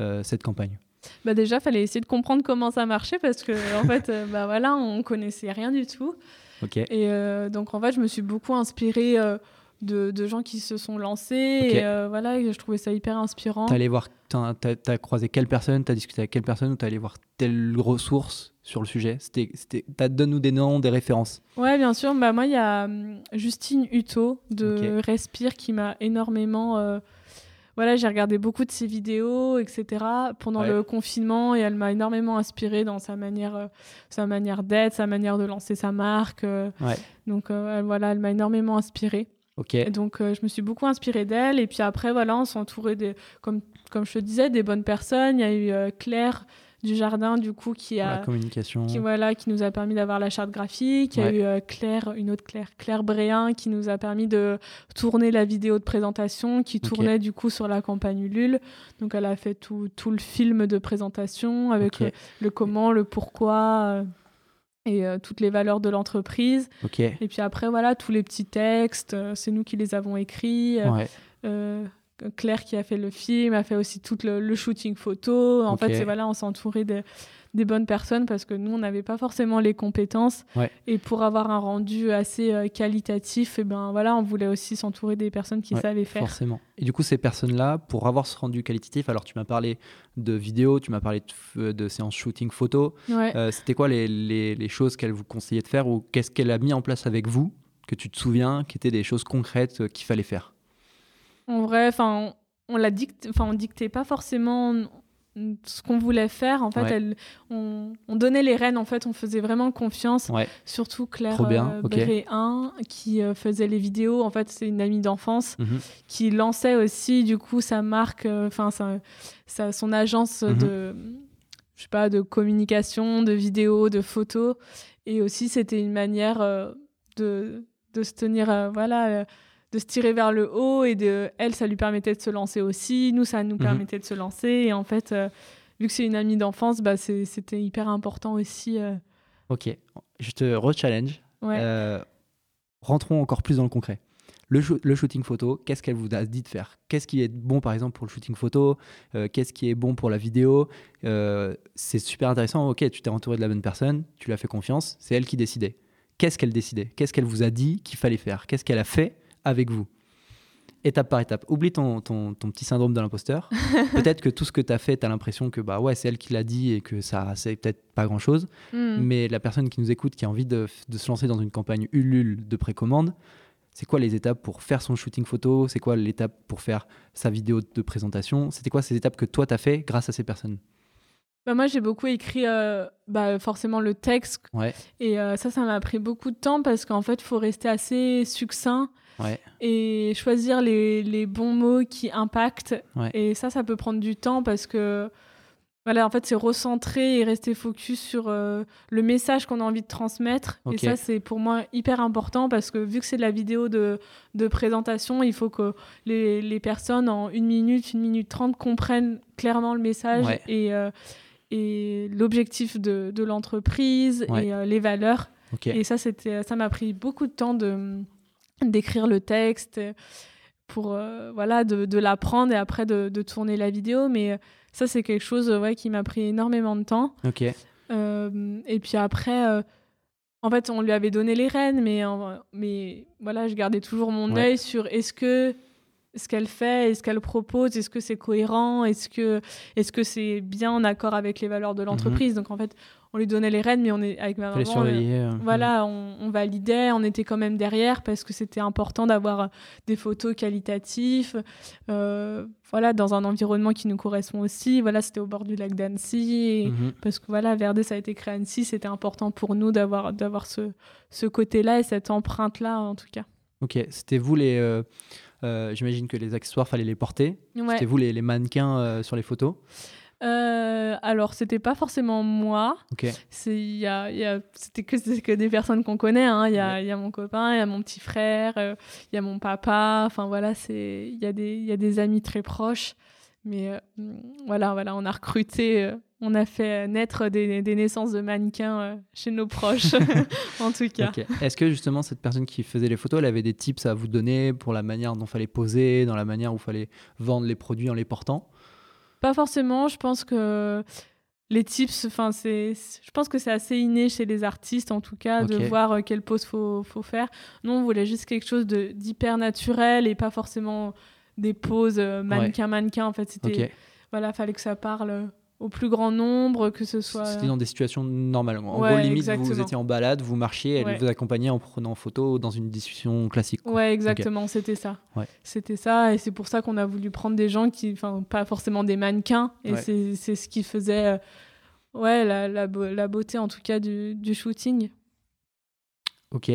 euh, cette campagne Bah déjà, fallait essayer de comprendre comment ça marchait parce que en fait, euh, bah voilà, on connaissait rien du tout. Ok. Et euh, donc en fait, je me suis beaucoup inspirée euh, de, de gens qui se sont lancés. Et euh, voilà, et je trouvais ça hyper inspirant. T'es allé voir, t'as as, croisé quelle personne? T'as discuté avec quelle personne? Ou t'es allé voir telle ressource? Sur le sujet Donne-nous des noms, des références. Ouais, bien sûr. Bah moi, il y a hum, Justine Hutto de. Respire qui m'a énormément. euh, Voilà, j'ai regardé beaucoup de ses vidéos, etc. pendant Ouais. le confinement et elle m'a énormément inspirée dans sa manière, euh, sa manière d'être, sa manière de lancer sa marque. euh, Ouais. Donc euh, voilà, elle m'a énormément inspirée. Ok. Et donc, euh, je me suis beaucoup inspirée d'elle. Et puis après, voilà, on des, comme, comme je te disais, des bonnes personnes. Il y a eu euh, Claire du Jardin, du coup, qui a, la communication. qui, voilà, qui nous a permis d'avoir la charte graphique. Il y a eu euh, Claire, une autre Claire, Claire Bréin, qui nous a permis de tourner la vidéo de présentation, qui tournait du coup sur la campagne Ulule. Donc, elle a fait tout, tout le film de présentation avec le, le comment, le pourquoi euh, et euh, toutes les valeurs de l'entreprise. Et puis après, voilà, tous les petits textes, c'est nous qui les avons écrits. Ouais. Claire qui a fait le film, a fait aussi tout le, le shooting photo. En fait, voilà, on s'est entouré de- des bonnes personnes parce que nous, on n'avait pas forcément les compétences. Ouais. Et pour avoir un rendu assez euh, qualitatif, et ben voilà, on voulait aussi s'entourer des personnes qui Ouais, savaient faire. Forcément. Et du coup, ces personnes-là, pour avoir ce rendu qualitatif, alors tu m'as parlé de vidéos, tu m'as parlé de, séances shooting photo. Ouais. Euh, C'était quoi les, les- les choses qu'elle vous conseillait de faire ou qu'est-ce qu'elle a mis en place avec vous que tu te souviens, qui étaient des choses concrètes euh, qu'il fallait faire? En vrai, enfin, on, on l'a dicté, enfin, on dictait pas forcément ce qu'on voulait faire. En fait, Ouais. elle- on, on donnait les rênes. En fait, on faisait vraiment confiance. Ouais. Surtout Claire euh. Bréhin, qui euh, faisait les vidéos. En fait, c'est une amie d'enfance Mhm. qui lançait aussi, du coup, sa marque, euh, enfin, sa- son agence Mhm. de, je sais pas, de communication, de vidéos, de photos. Et aussi, c'était une manière euh, de, de se tenir, euh, voilà, euh, de se tirer vers le haut et de elle ça lui permettait de se lancer aussi nous ça nous Mhm. permettait de se lancer et en fait euh, vu que c'est une amie d'enfance bah c'était hyper important aussi euh, Ok, je te re-challenge. ouais Euh, rentrons encore plus dans le concret. Le, le shooting photo, qu'est-ce qu'elle vous a dit de faire? Qu'est-ce qui est bon par exemple pour le shooting photo? Qu'est-ce qui est bon pour la vidéo? C'est super intéressant. Ok, tu t'es entouré de la bonne personne, tu lui as fait confiance, c'est elle qui décidait. Qu'est-ce qu'elle décidait? Qu'est-ce qu'elle vous a dit qu'il fallait faire? Qu'est-ce qu'elle a fait avec vous Étape par étape. Oublie ton, ton, ton petit syndrome de l'imposteur. *laughs* peut-être que tout ce que tu as fait, tu as l'impression que bah ouais, c'est elle qui l'a dit et que ça c'est peut-être pas grand-chose. Hmm. Mais la personne qui nous écoute, qui a envie de, de se lancer dans une campagne Ulule de précommande, c'est quoi les étapes pour faire son shooting photo? C'est quoi l'étape pour faire sa vidéo de présentation? C'était quoi ces étapes que toi, tu as fait grâce à ces personnes? Bah, moi j'ai beaucoup écrit euh, bah, forcément le texte Ouais, et euh, ça ça m'a pris beaucoup de temps parce qu'en fait il faut rester assez succinct ouais, et choisir les, les bons mots qui impactent. Ouais. Et ça, ça peut prendre du temps parce que, voilà, en fait, c'est recentrer et rester focus sur euh, le message qu'on a envie de transmettre. Et ça, c'est pour moi hyper important parce que vu que c'est de la vidéo de, de présentation, il faut que les, les personnes en une minute, une minute trente comprennent clairement le message Ouais. et, euh, et l'objectif de, de l'entreprise Ouais. et euh, les valeurs. Et ça, c'était, ça m'a pris beaucoup de temps de d'écrire le texte pour euh, voilà de, de l'apprendre et après de, de tourner la vidéo. Mais euh, ça, c'est quelque chose ouais, qui m'a pris énormément de temps. Ok, Euh, et puis après, euh, en fait, on lui avait donné les rênes, mais mais voilà, je gardais toujours mon Ouais. œil sur est-ce que ce qu'elle fait, est-ce qu'elle propose, est-ce que c'est cohérent, est-ce que est-ce que c'est bien en accord avec les valeurs de l'entreprise. Donc en fait, on lui donnait les rênes, mais on est avec ma maman. euh, surveiller. euh, voilà, on, on validait, on était quand même derrière parce que c'était important d'avoir euh, des photos qualitatives, euh, voilà, dans un environnement qui nous correspond aussi. Voilà, c'était au bord du lac d'Annecy, mhm. parce que voilà, Verde, ça a été créé à Annecy, c'était important pour nous d'avoir d'avoir ce, ce côté-là et cette empreinte-là, en tout cas. Ok, c'était vous les. euh, euh, J'imagine que les accessoires, fallait les porter. Ouais. C'était vous les, les mannequins euh, sur les photos. Euh, alors, c'était pas forcément moi. Ok, C'est, il y a, y a- c'était que, des personnes qu'on connaît. hein. Il y, a, il y a mon copain, il y a mon petit frère, euh, il y a mon papa. Enfin voilà, c'est, il y a des, il y a des amis très proches. Mais euh, voilà, voilà, on a recruté, on a fait naître des, des naissances de mannequins chez nos proches, *laughs* *laughs* en tout cas. Est-ce que justement cette personne qui faisait les photos, elle avait des tips à vous donner pour la manière dont fallait poser, dans la manière où fallait vendre les produits en les portant? Pas forcément. Je pense que les tips, enfin c'est, je pense que c'est assez inné chez les artistes en tout cas de voir euh, quelle pose faut faut faire. Nous on voulait juste quelque chose de d'hyper naturel et pas forcément des poses euh, mannequin mannequin. En fait c'était voilà fallait que ça parle au plus grand nombre, que ce soit. C'était dans des situations normales. En Ouais, gros, limite, vous exactement. étiez en balade, vous marchiez, elle Ouais. vous accompagnait en prenant photo dans une discussion classique. quoi. Ouais, exactement, c'était ça. Ouais. C'était ça, et c'est pour ça qu'on a voulu prendre des gens qui, enfin, pas forcément des mannequins, et c'est ce qui faisait, euh, ouais, la, la, la beauté en tout cas du, du shooting. Ok.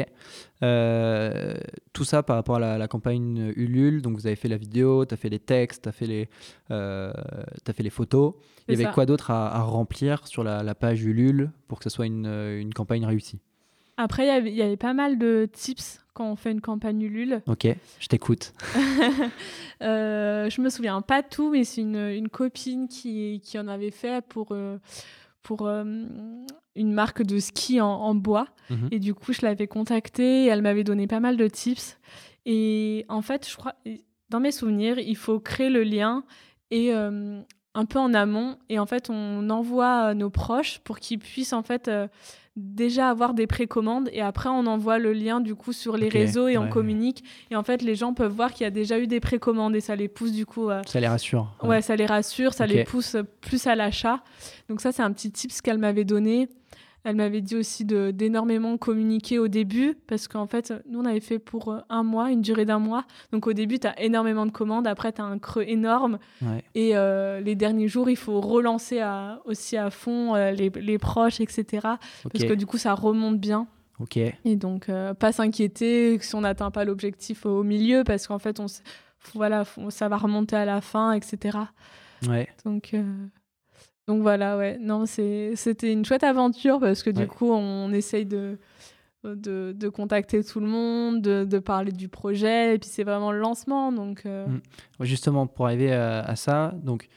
Euh, tout ça par rapport à la, la campagne Ulule. Donc, vous avez fait la vidéo, tu as fait les textes, tu as, fait les, euh, t'as fait les photos. Il y avait ça. quoi d'autre à, à remplir sur la, la page Ulule pour que ce soit une, une campagne réussie? Après, il y avait- il y avait pas mal de tips quand on fait une campagne Ulule. Ok, je t'écoute. *laughs* Euh, je me souviens pas tout, mais c'est une, une copine qui, qui en avait fait pour, euh, pour euh, une marque de ski en, en bois. Mhm. Et du coup, je l'avais contactée et elle m'avait donné pas mal de tips. Et en fait, je crois, dans mes souvenirs, il faut créer le lien et euh, un peu en amont. Et en fait, on envoie à nos proches pour qu'ils puissent en fait euh, déjà avoir des précommandes. Et après, on envoie le lien du coup sur les réseaux et on communique. Et en fait, les gens peuvent voir qu'il y a déjà eu des précommandes et ça les pousse du coup. à- Ça les rassure. Ouais, ça les rassure, ça les pousse plus à l'achat. Donc ça, c'est un petit tips qu'elle m'avait donné. Elle m'avait dit aussi d'énormément communiquer au début, parce qu'en fait, nous, on avait fait pour euh, un mois, une durée d'un mois. Donc au début, tu as énormément de commandes, après, tu as un creux énorme. Ouais. Et euh, les derniers jours, il faut relancer à, aussi à fond euh, les, les proches, etc. Parce que du coup, ça remonte bien. Ok. Et donc, euh, pas s'inquiéter si on n'atteint pas l'objectif au milieu, parce qu'en fait, on, voilà, ça va remonter à la fin, etc. Ouais. Donc, donc voilà, ouais. Non, c'est- c'était une chouette aventure parce que du Ouais. coup, on essaye de, de, de, contacter tout le monde, de, de, parler du projet. Et puis c'est vraiment le lancement. Donc, mm. Justement, pour arriver à, à ça, donc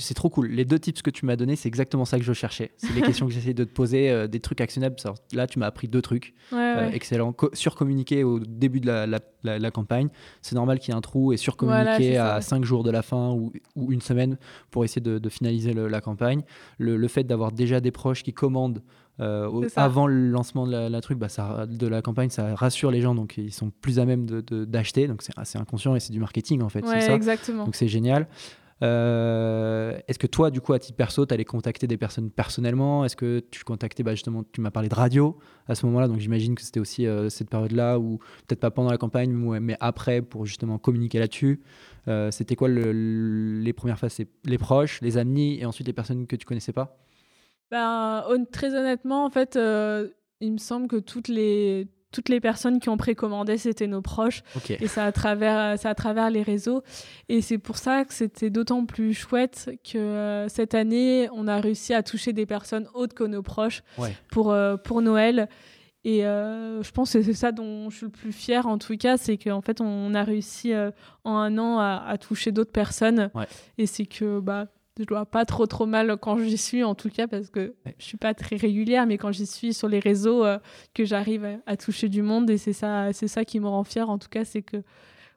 c'est trop cool. Les deux tips que tu m'as donnés, c'est exactement ça que je cherchais. C'est les *laughs* questions que j'essayais de te poser, euh, des trucs actionnables. Là, tu m'as appris deux trucs. Euh, excellent. surcommuniquer au début de la, campagne. C'est normal qu'il y ait un trou et surcommuniquer à cinq jours de la fin ou, une semaine pour essayer de, finaliser la campagne. Le, fait d'avoir déjà des proches qui commandent euh, avant le lancement de la, truc, bah, ça, de la campagne, ça rassure les gens, donc ils sont plus à même d'acheter. donc c'est assez inconscient et c'est du marketing en fait. ça. exactement. Donc c'est génial. Euh, est-ce que toi, du coup, à titre perso, tu allais contacter des personnes personnellement? Est-ce que tu contactais, bah, justement, tu m'as parlé de radio à ce moment-là, donc j'imagine que c'était aussi euh, cette période-là, ou peut-être pas pendant la campagne, mais après, pour justement communiquer là-dessus. Euh, c'était quoi les premières phases? Les proches, les amis, et ensuite les personnes que tu connaissais pas? Ben, Très honnêtement, en fait, il me semble que toutes les toutes les personnes qui ont précommandé, c'était nos proches. Et c'est à, travers, à travers les réseaux. Et c'est pour ça que c'était d'autant plus chouette que euh, cette année, on a réussi à toucher des personnes autres que nos proches pour, euh, pour Noël. Et euh, je pense que c'est ça dont je suis le plus fière, en tout cas, c'est qu'en fait, on a réussi en un an à, à toucher d'autres personnes. Et c'est que bah, je dois pas trop trop mal quand j'y suis en tout cas parce que je suis pas très régulière mais quand j'y suis sur les réseaux euh, que j'arrive à, toucher du monde et c'est ça c'est ça qui me rend fière en tout cas c'est que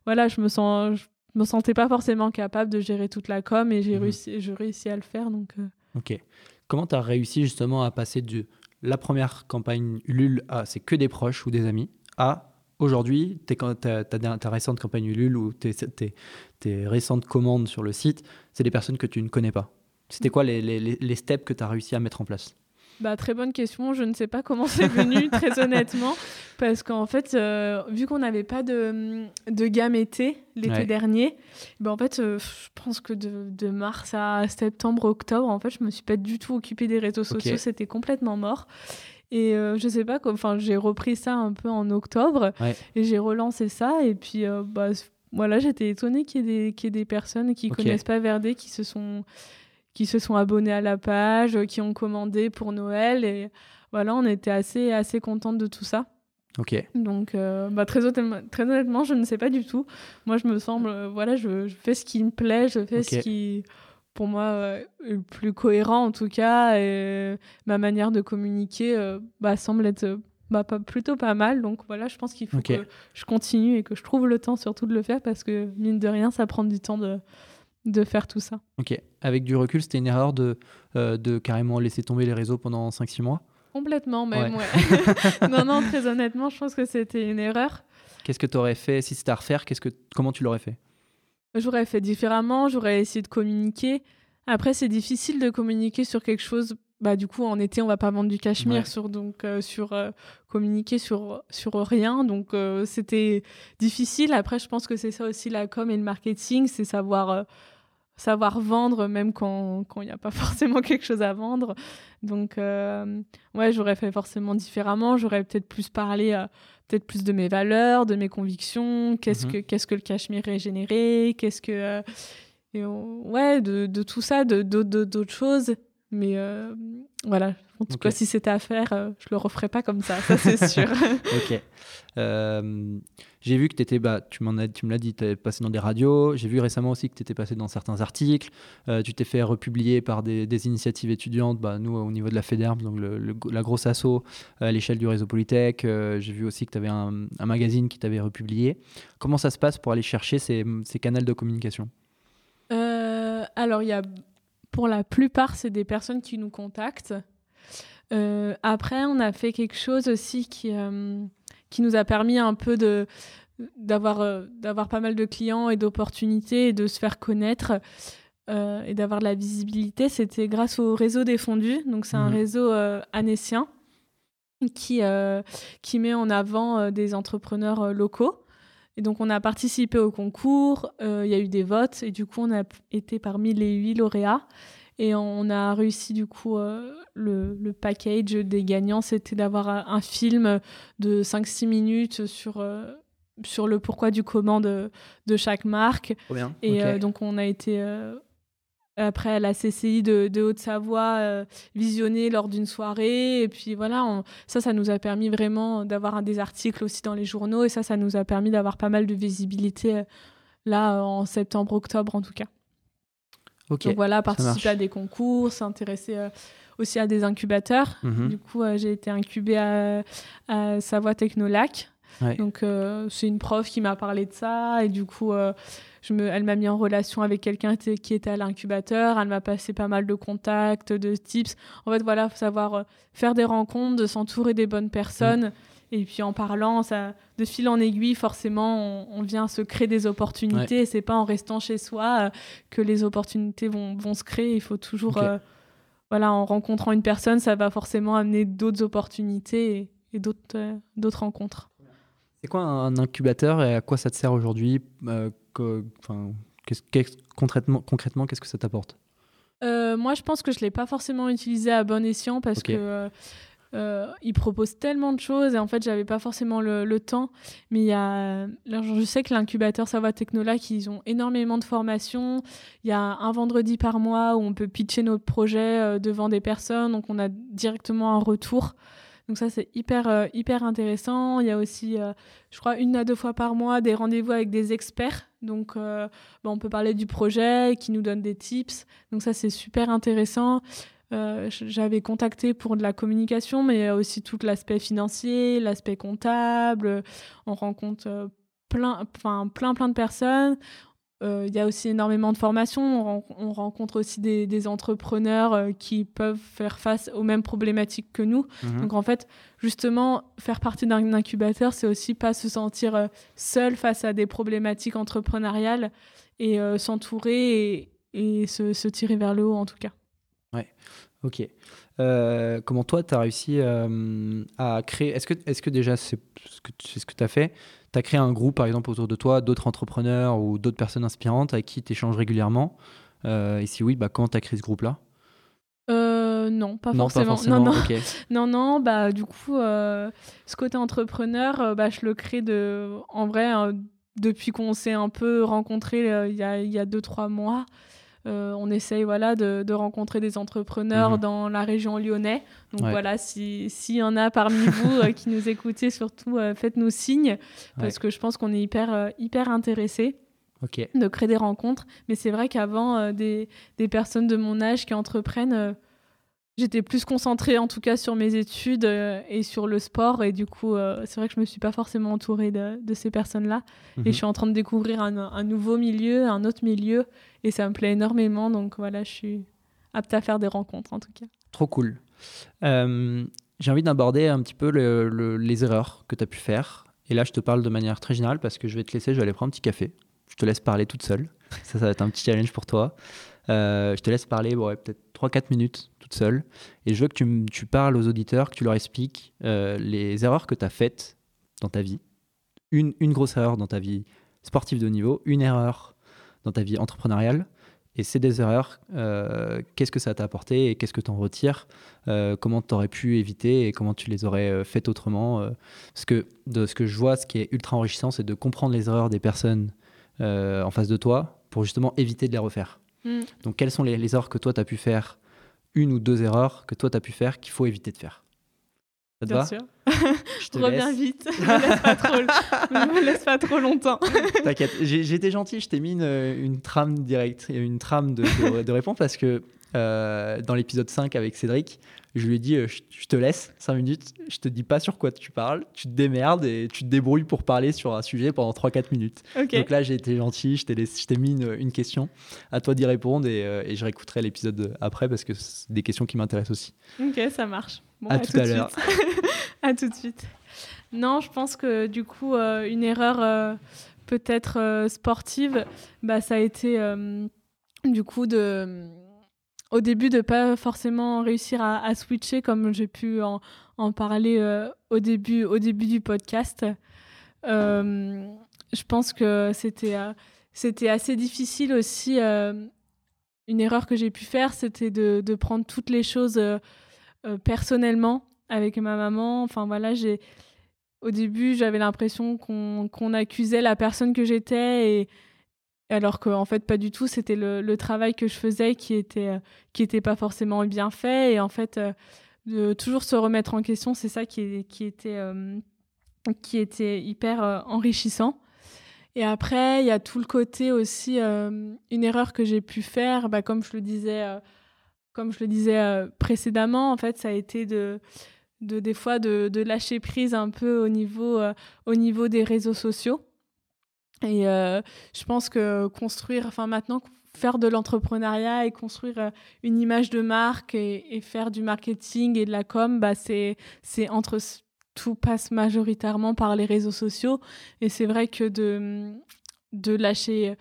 voilà je me sens je me sentais pas forcément capable de gérer toute la com et j'ai mhm. réussi je réussi à le faire donc euh. ok comment tu as réussi justement à passer de la première campagne Ulule à c'est que des proches ou des amis à aujourd'hui, ta, récente campagne Ulule ou tes, tes, récentes commandes sur le site, c'est des personnes que tu ne connais pas. C'était quoi les, les, les steps que tu as réussi à mettre en place? Bah, très bonne question. Je ne sais pas comment c'est venu, *laughs* très honnêtement. Parce qu'en fait, euh, vu qu'on n'avait pas de, de gamme été l'été dernier, bah, en fait, euh, je pense que de, de, mars à septembre, octobre, en fait, je me suis pas du tout occupée des réseaux sociaux. C'était complètement mort. Et euh, je sais pas, enfin, j'ai repris ça un peu en octobre et j'ai relancé ça. Et puis, euh, bah, voilà, j'étais étonnée qu'il y, ait des, des personnes qui ne connaissent pas Verdé qui se sont qui se sont abonnés à la page, qui ont commandé pour Noël. Et voilà, on était assez, assez contente de tout ça. Ok. Donc, euh, bah, très, honnêtement, très honnêtement, je ne sais pas du tout. Moi, je me semble, voilà, je, fais ce qui me plaît, je fais ce qui pour moi euh, le plus cohérent en tout cas et ma manière de communiquer euh, bah, semble être bah, pas, plutôt pas mal. Donc voilà je pense qu'il faut que je continue et que je trouve le temps surtout de le faire parce que mine de rien ça prend du temps de, de faire tout ça. Ok. Avec du recul c'était une erreur de, euh, de carrément laisser tomber les réseaux pendant 5-6 mois? Complètement même ouais. *laughs* *laughs* non non très honnêtement je pense que c'était une erreur. Qu'est-ce que tu aurais fait si c'était à refaire? Qu'est-ce que comment tu l'aurais fait? J'aurais fait différemment, j'aurais essayé de communiquer. Après, c'est difficile de communiquer sur quelque chose. Bah, du coup, en été, on va pas vendre du cachemire, sur, donc euh, sur euh, communiquer sur, sur rien. Donc, euh, c'était difficile. Après, je pense que c'est ça aussi la com et le marketing, c'est savoir, savoir vendre, même quand il n'y a pas *laughs* forcément quelque chose à vendre. Donc, ouais, j'aurais fait forcément différemment. J'aurais peut-être plus parlé peut-être plus de mes valeurs, de mes convictions, qu'est-ce mhm. que qu'est-ce que le cachemire régénéré, qu'est-ce que euh, ouais, de, de, tout ça, de d'autres choses. Mais euh, voilà, en tout cas, si c'était à faire, euh, je le referais pas comme ça, ça c'est sûr. *laughs* ok. J'ai vu que étais, bah, tu, m'en as, tu me l'as dit, tu es passé dans des radios. J'ai vu récemment aussi que tu étais passé dans certains articles. tu t'es fait republier par des, initiatives étudiantes. Bah, nous, au niveau de la FEDERM, donc la grosse asso à l'échelle du réseau Polytech. j'ai vu aussi que tu avais un, magazine qui t'avait republié. Comment ça se passe pour aller chercher ces, canaux de communication? Alors, il y a pour la plupart, c'est des personnes qui nous contactent. Euh, après, on a fait quelque chose aussi qui, euh, qui nous a permis un peu de d'avoir euh, d'avoir pas mal de clients et d'opportunités et de se faire connaître et d'avoir de la visibilité. C'était grâce au réseau des fondus. Donc, c'est un mhm. réseau anécien qui, qui met en avant des entrepreneurs locaux. Et donc, on a participé au concours, euh, il y a eu des votes, et du coup, on a été parmi les huit lauréats. Et on a réussi, du coup, euh, le, le, package des gagnants, c'était d'avoir un film de 5-6 minutes sur, euh, sur le pourquoi du comment de, de chaque marque. Bien. Et donc, on a été après à la CCI de, de Haute-Savoie euh, visionné lors d'une soirée. Et puis voilà, ça, ça nous a permis vraiment d'avoir des articles aussi dans les journaux. Et ça, ça nous a permis d'avoir pas mal de visibilité euh, là en septembre, octobre en tout cas. Donc voilà, participer à des concours, s'intéresser euh, aussi à des incubateurs. Mhm. Du coup, j'ai été incubée à, à Savoie Technolac. Donc c'est une prof qui m'a parlé de ça et du coup elle m'a mis en relation avec quelqu'un qui était à l'incubateur. Elle m'a passé pas mal de contacts, de tips. En fait, voilà, faut savoir euh, faire des rencontres, de s'entourer des bonnes personnes. Et puis en parlant, ça, de fil en aiguille, forcément, on, vient se créer des opportunités. Et c'est pas en restant chez soi euh, que les opportunités vont, vont, se créer. Il faut toujours, euh, voilà, en rencontrant une personne, ça va forcément amener d'autres opportunités et, et d'autres, d'autres rencontres. C'est quoi un incubateur et à quoi ça te sert aujourd'hui concrètement, concrètement qu'est-ce que ça t'apporte? Euh, Moi, je pense que je ne l'ai pas forcément utilisé à bon escient parce que. Euh, euh, il propose tellement de choses et en fait j'avais pas forcément le, temps mais il y a je sais que l'incubateur Savoir Technolac ils ont énormément de formations il y a un vendredi par mois où on peut pitcher notre projet devant des personnes donc on a directement un retour donc ça, c'est hyper, euh, hyper intéressant. Il y a aussi, euh, je crois, une à deux fois par mois, des rendez-vous avec des experts. Donc, euh, on peut parler du projet, qui nous donne des tips. Donc ça, c'est super intéressant. J'avais contacté pour de la communication, mais il y a aussi tout l'aspect financier, l'aspect comptable. On rencontre plein, enfin, plein, plein de personnes. Euh, il y a aussi énormément de formations. On, rencontre aussi des, entrepreneurs euh, qui peuvent faire face aux mêmes problématiques que nous. Mhm. Donc en fait, justement, faire partie d'un incubateur, c'est aussi pas se sentir euh, seul face à des problématiques entrepreneuriales et s'entourer et, se, tirer vers le haut en tout cas. Ouais, ok. comment toi, tu as réussi à créer Est-ce que, est que déjà c'est ce que, ce que tu as fait tu as créé un groupe, par exemple, autour de toi, d'autres entrepreneurs ou d'autres personnes inspirantes avec qui tu échanges régulièrement euh, Et si oui, bah, comment tu as créé ce groupe-là? Euh, non, pas non, forcément. Pas forcément. Non, non. *laughs* non, non, bah, du coup, euh, ce côté entrepreneur, bah, je le crée de, en vrai, depuis qu'on s'est un peu rencontrés il y a, il y a deux, trois mois. Euh, on essaye voilà, de, rencontrer des entrepreneurs mhm. dans la région lyonnais. Donc voilà, s'il y en a parmi *laughs* vous euh, qui nous écoutez, surtout euh, faites-nous signe, parce que je pense qu'on est hyper, hyper intéressés. de créer des rencontres. Mais c'est vrai qu'avant, des, des, personnes de mon âge qui entreprennent, j'étais plus concentrée en tout cas sur mes études euh, et sur le sport. Et du coup, euh, c'est vrai que je me suis pas forcément entourée de, ces personnes-là. Et je mhm. suis en train de découvrir un, nouveau milieu, un autre milieu. Et ça me plaît énormément. Donc voilà, je suis apte à faire des rencontres en tout cas. Trop cool. Euh, j'ai envie d'aborder un petit peu les erreurs que tu as pu faire. Et là, je te parle de manière très générale parce que je vais te laisser, je vais aller prendre un petit café. Je te laisse parler toute seule. Ça, ça va être un petit challenge pour toi. je te laisse parler bon, peut-être 3-4 minutes toute seule. Et je veux que tu, tu parles aux auditeurs, que tu leur expliques euh, les erreurs que tu as faites dans ta vie. Une, une grosse erreur dans ta vie sportive de haut niveau, une erreur dans ta vie entrepreneuriale. Et ces deux erreurs, euh, qu'est-ce que ça t'a apporté et qu'est-ce que tu en retires euh, Comment tu aurais pu éviter et comment tu les aurais faites autrement Parce que de ce que je vois, ce qui est ultra enrichissant, c'est de comprendre les erreurs des personnes en face de toi pour justement éviter de les refaire. Mm. Donc, quelles sont les, les erreurs que toi, tu as pu faire Une ou deux erreurs que toi, tu as pu faire qu'il faut éviter de faire ça te Bien va? sûr. Je *laughs* Reviens vite. Ne me, laisse pas trop, me laisse pas trop longtemps. *laughs* T'inquiète, j'ai été gentil, je t'ai mis une, une, trame directe, une trame de, de, de réponse parce que euh, dans l'épisode 5 avec Cédric, je lui ai dit, euh, je, te laisse 5 minutes, je te dis pas sur quoi tu parles, tu te démerdes et tu te débrouilles pour parler sur un sujet pendant 3-4 minutes. Donc là, j'ai été gentil, je t'ai mis une, question, à toi d'y répondre et, euh, et, je réécouterai l'épisode après parce que c'est des questions qui m'intéressent aussi. Ok, ça marche. à, tout, à l'heure. *laughs* à tout de suite. Non, je pense que du coup, une erreur peut-être sportive, bah, ça a été du coup de au début de pas forcément réussir à, switcher comme j'ai pu en, parler euh, au, début, au début du podcast. Euh, je pense que c'était euh, c'était assez difficile aussi. une erreur que j'ai pu faire, c'était de, de, prendre toutes les choses personnellement avec ma maman. Enfin voilà, j'ai au début j'avais l'impression qu'on accusait la personne que j'étais alors qu'en en fait pas du tout c'était le, travail que je faisais qui était qui était pas forcément bien fait. Et en fait de toujours se remettre en question c'est ça qui, était qui était hyper enrichissant. Et après il y a tout le côté aussi une erreur que j'ai pu faire. Bah, comme je le disais comme je le disais précédemment en fait ça a été de de des fois de lâcher prise un peu au niveau au niveau des réseaux sociaux et euh, je pense que construire, enfin maintenant, faire de l'entrepreneuriat et construire euh, une image de marque et, faire du marketing et de la com, bah c'est entre tout passe majoritairement par les réseaux sociaux. Et c'est vrai que de de lâcher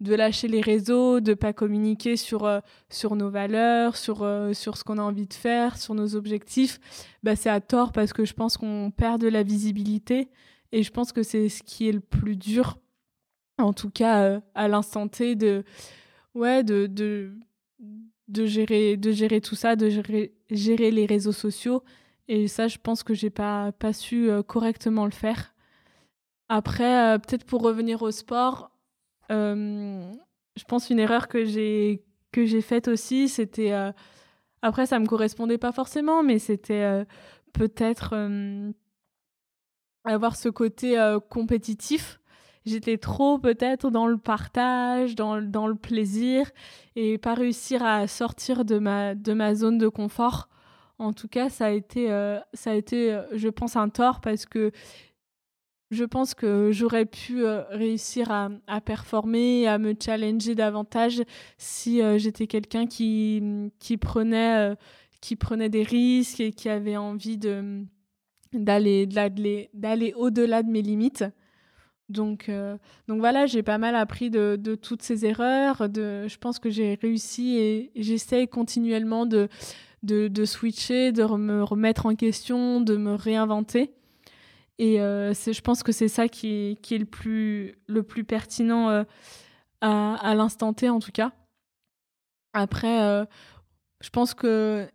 de lâcher les réseaux, de pas communiquer sur euh, sur nos valeurs, sur sur ce qu'on a envie de faire, sur nos objectifs, bah c'est à tort parce que je pense qu'on perd de la visibilité et je pense que c'est ce qui est le plus dur en tout cas euh, à l'instant T de ouais de, de de gérer de gérer tout ça de gérer gérer les réseaux sociaux. Et ça je pense que j'ai pas pas su euh, correctement le faire. Après euh, peut-être pour revenir au sport je pense une erreur que j'ai que j'ai faite aussi c'était après ça me correspondait pas forcément mais c'était peut-être avoir ce côté compétitif j'étais trop peut-être dans le partage, dans, le plaisir et pas réussir à sortir de ma, de ma zone de confort. En tout cas, ça a été, euh, ça a été euh, je pense, un tort parce que je pense que j'aurais pu euh, réussir à, à, performer, à me challenger davantage si j'étais quelqu'un qui, qui, prenait, qui prenait des risques et qui avait envie d'aller d'aller au-delà de mes limites. Donc, euh, donc voilà, j'ai pas mal appris de, toutes ces erreurs. Je pense que j'ai réussi et j'essaye continuellement de, switcher, de me remettre en question, de me réinventer. Et euh, je pense que c'est ça qui, est le plus, pertinent euh, à, l'instant T, en tout cas. Après, je pense que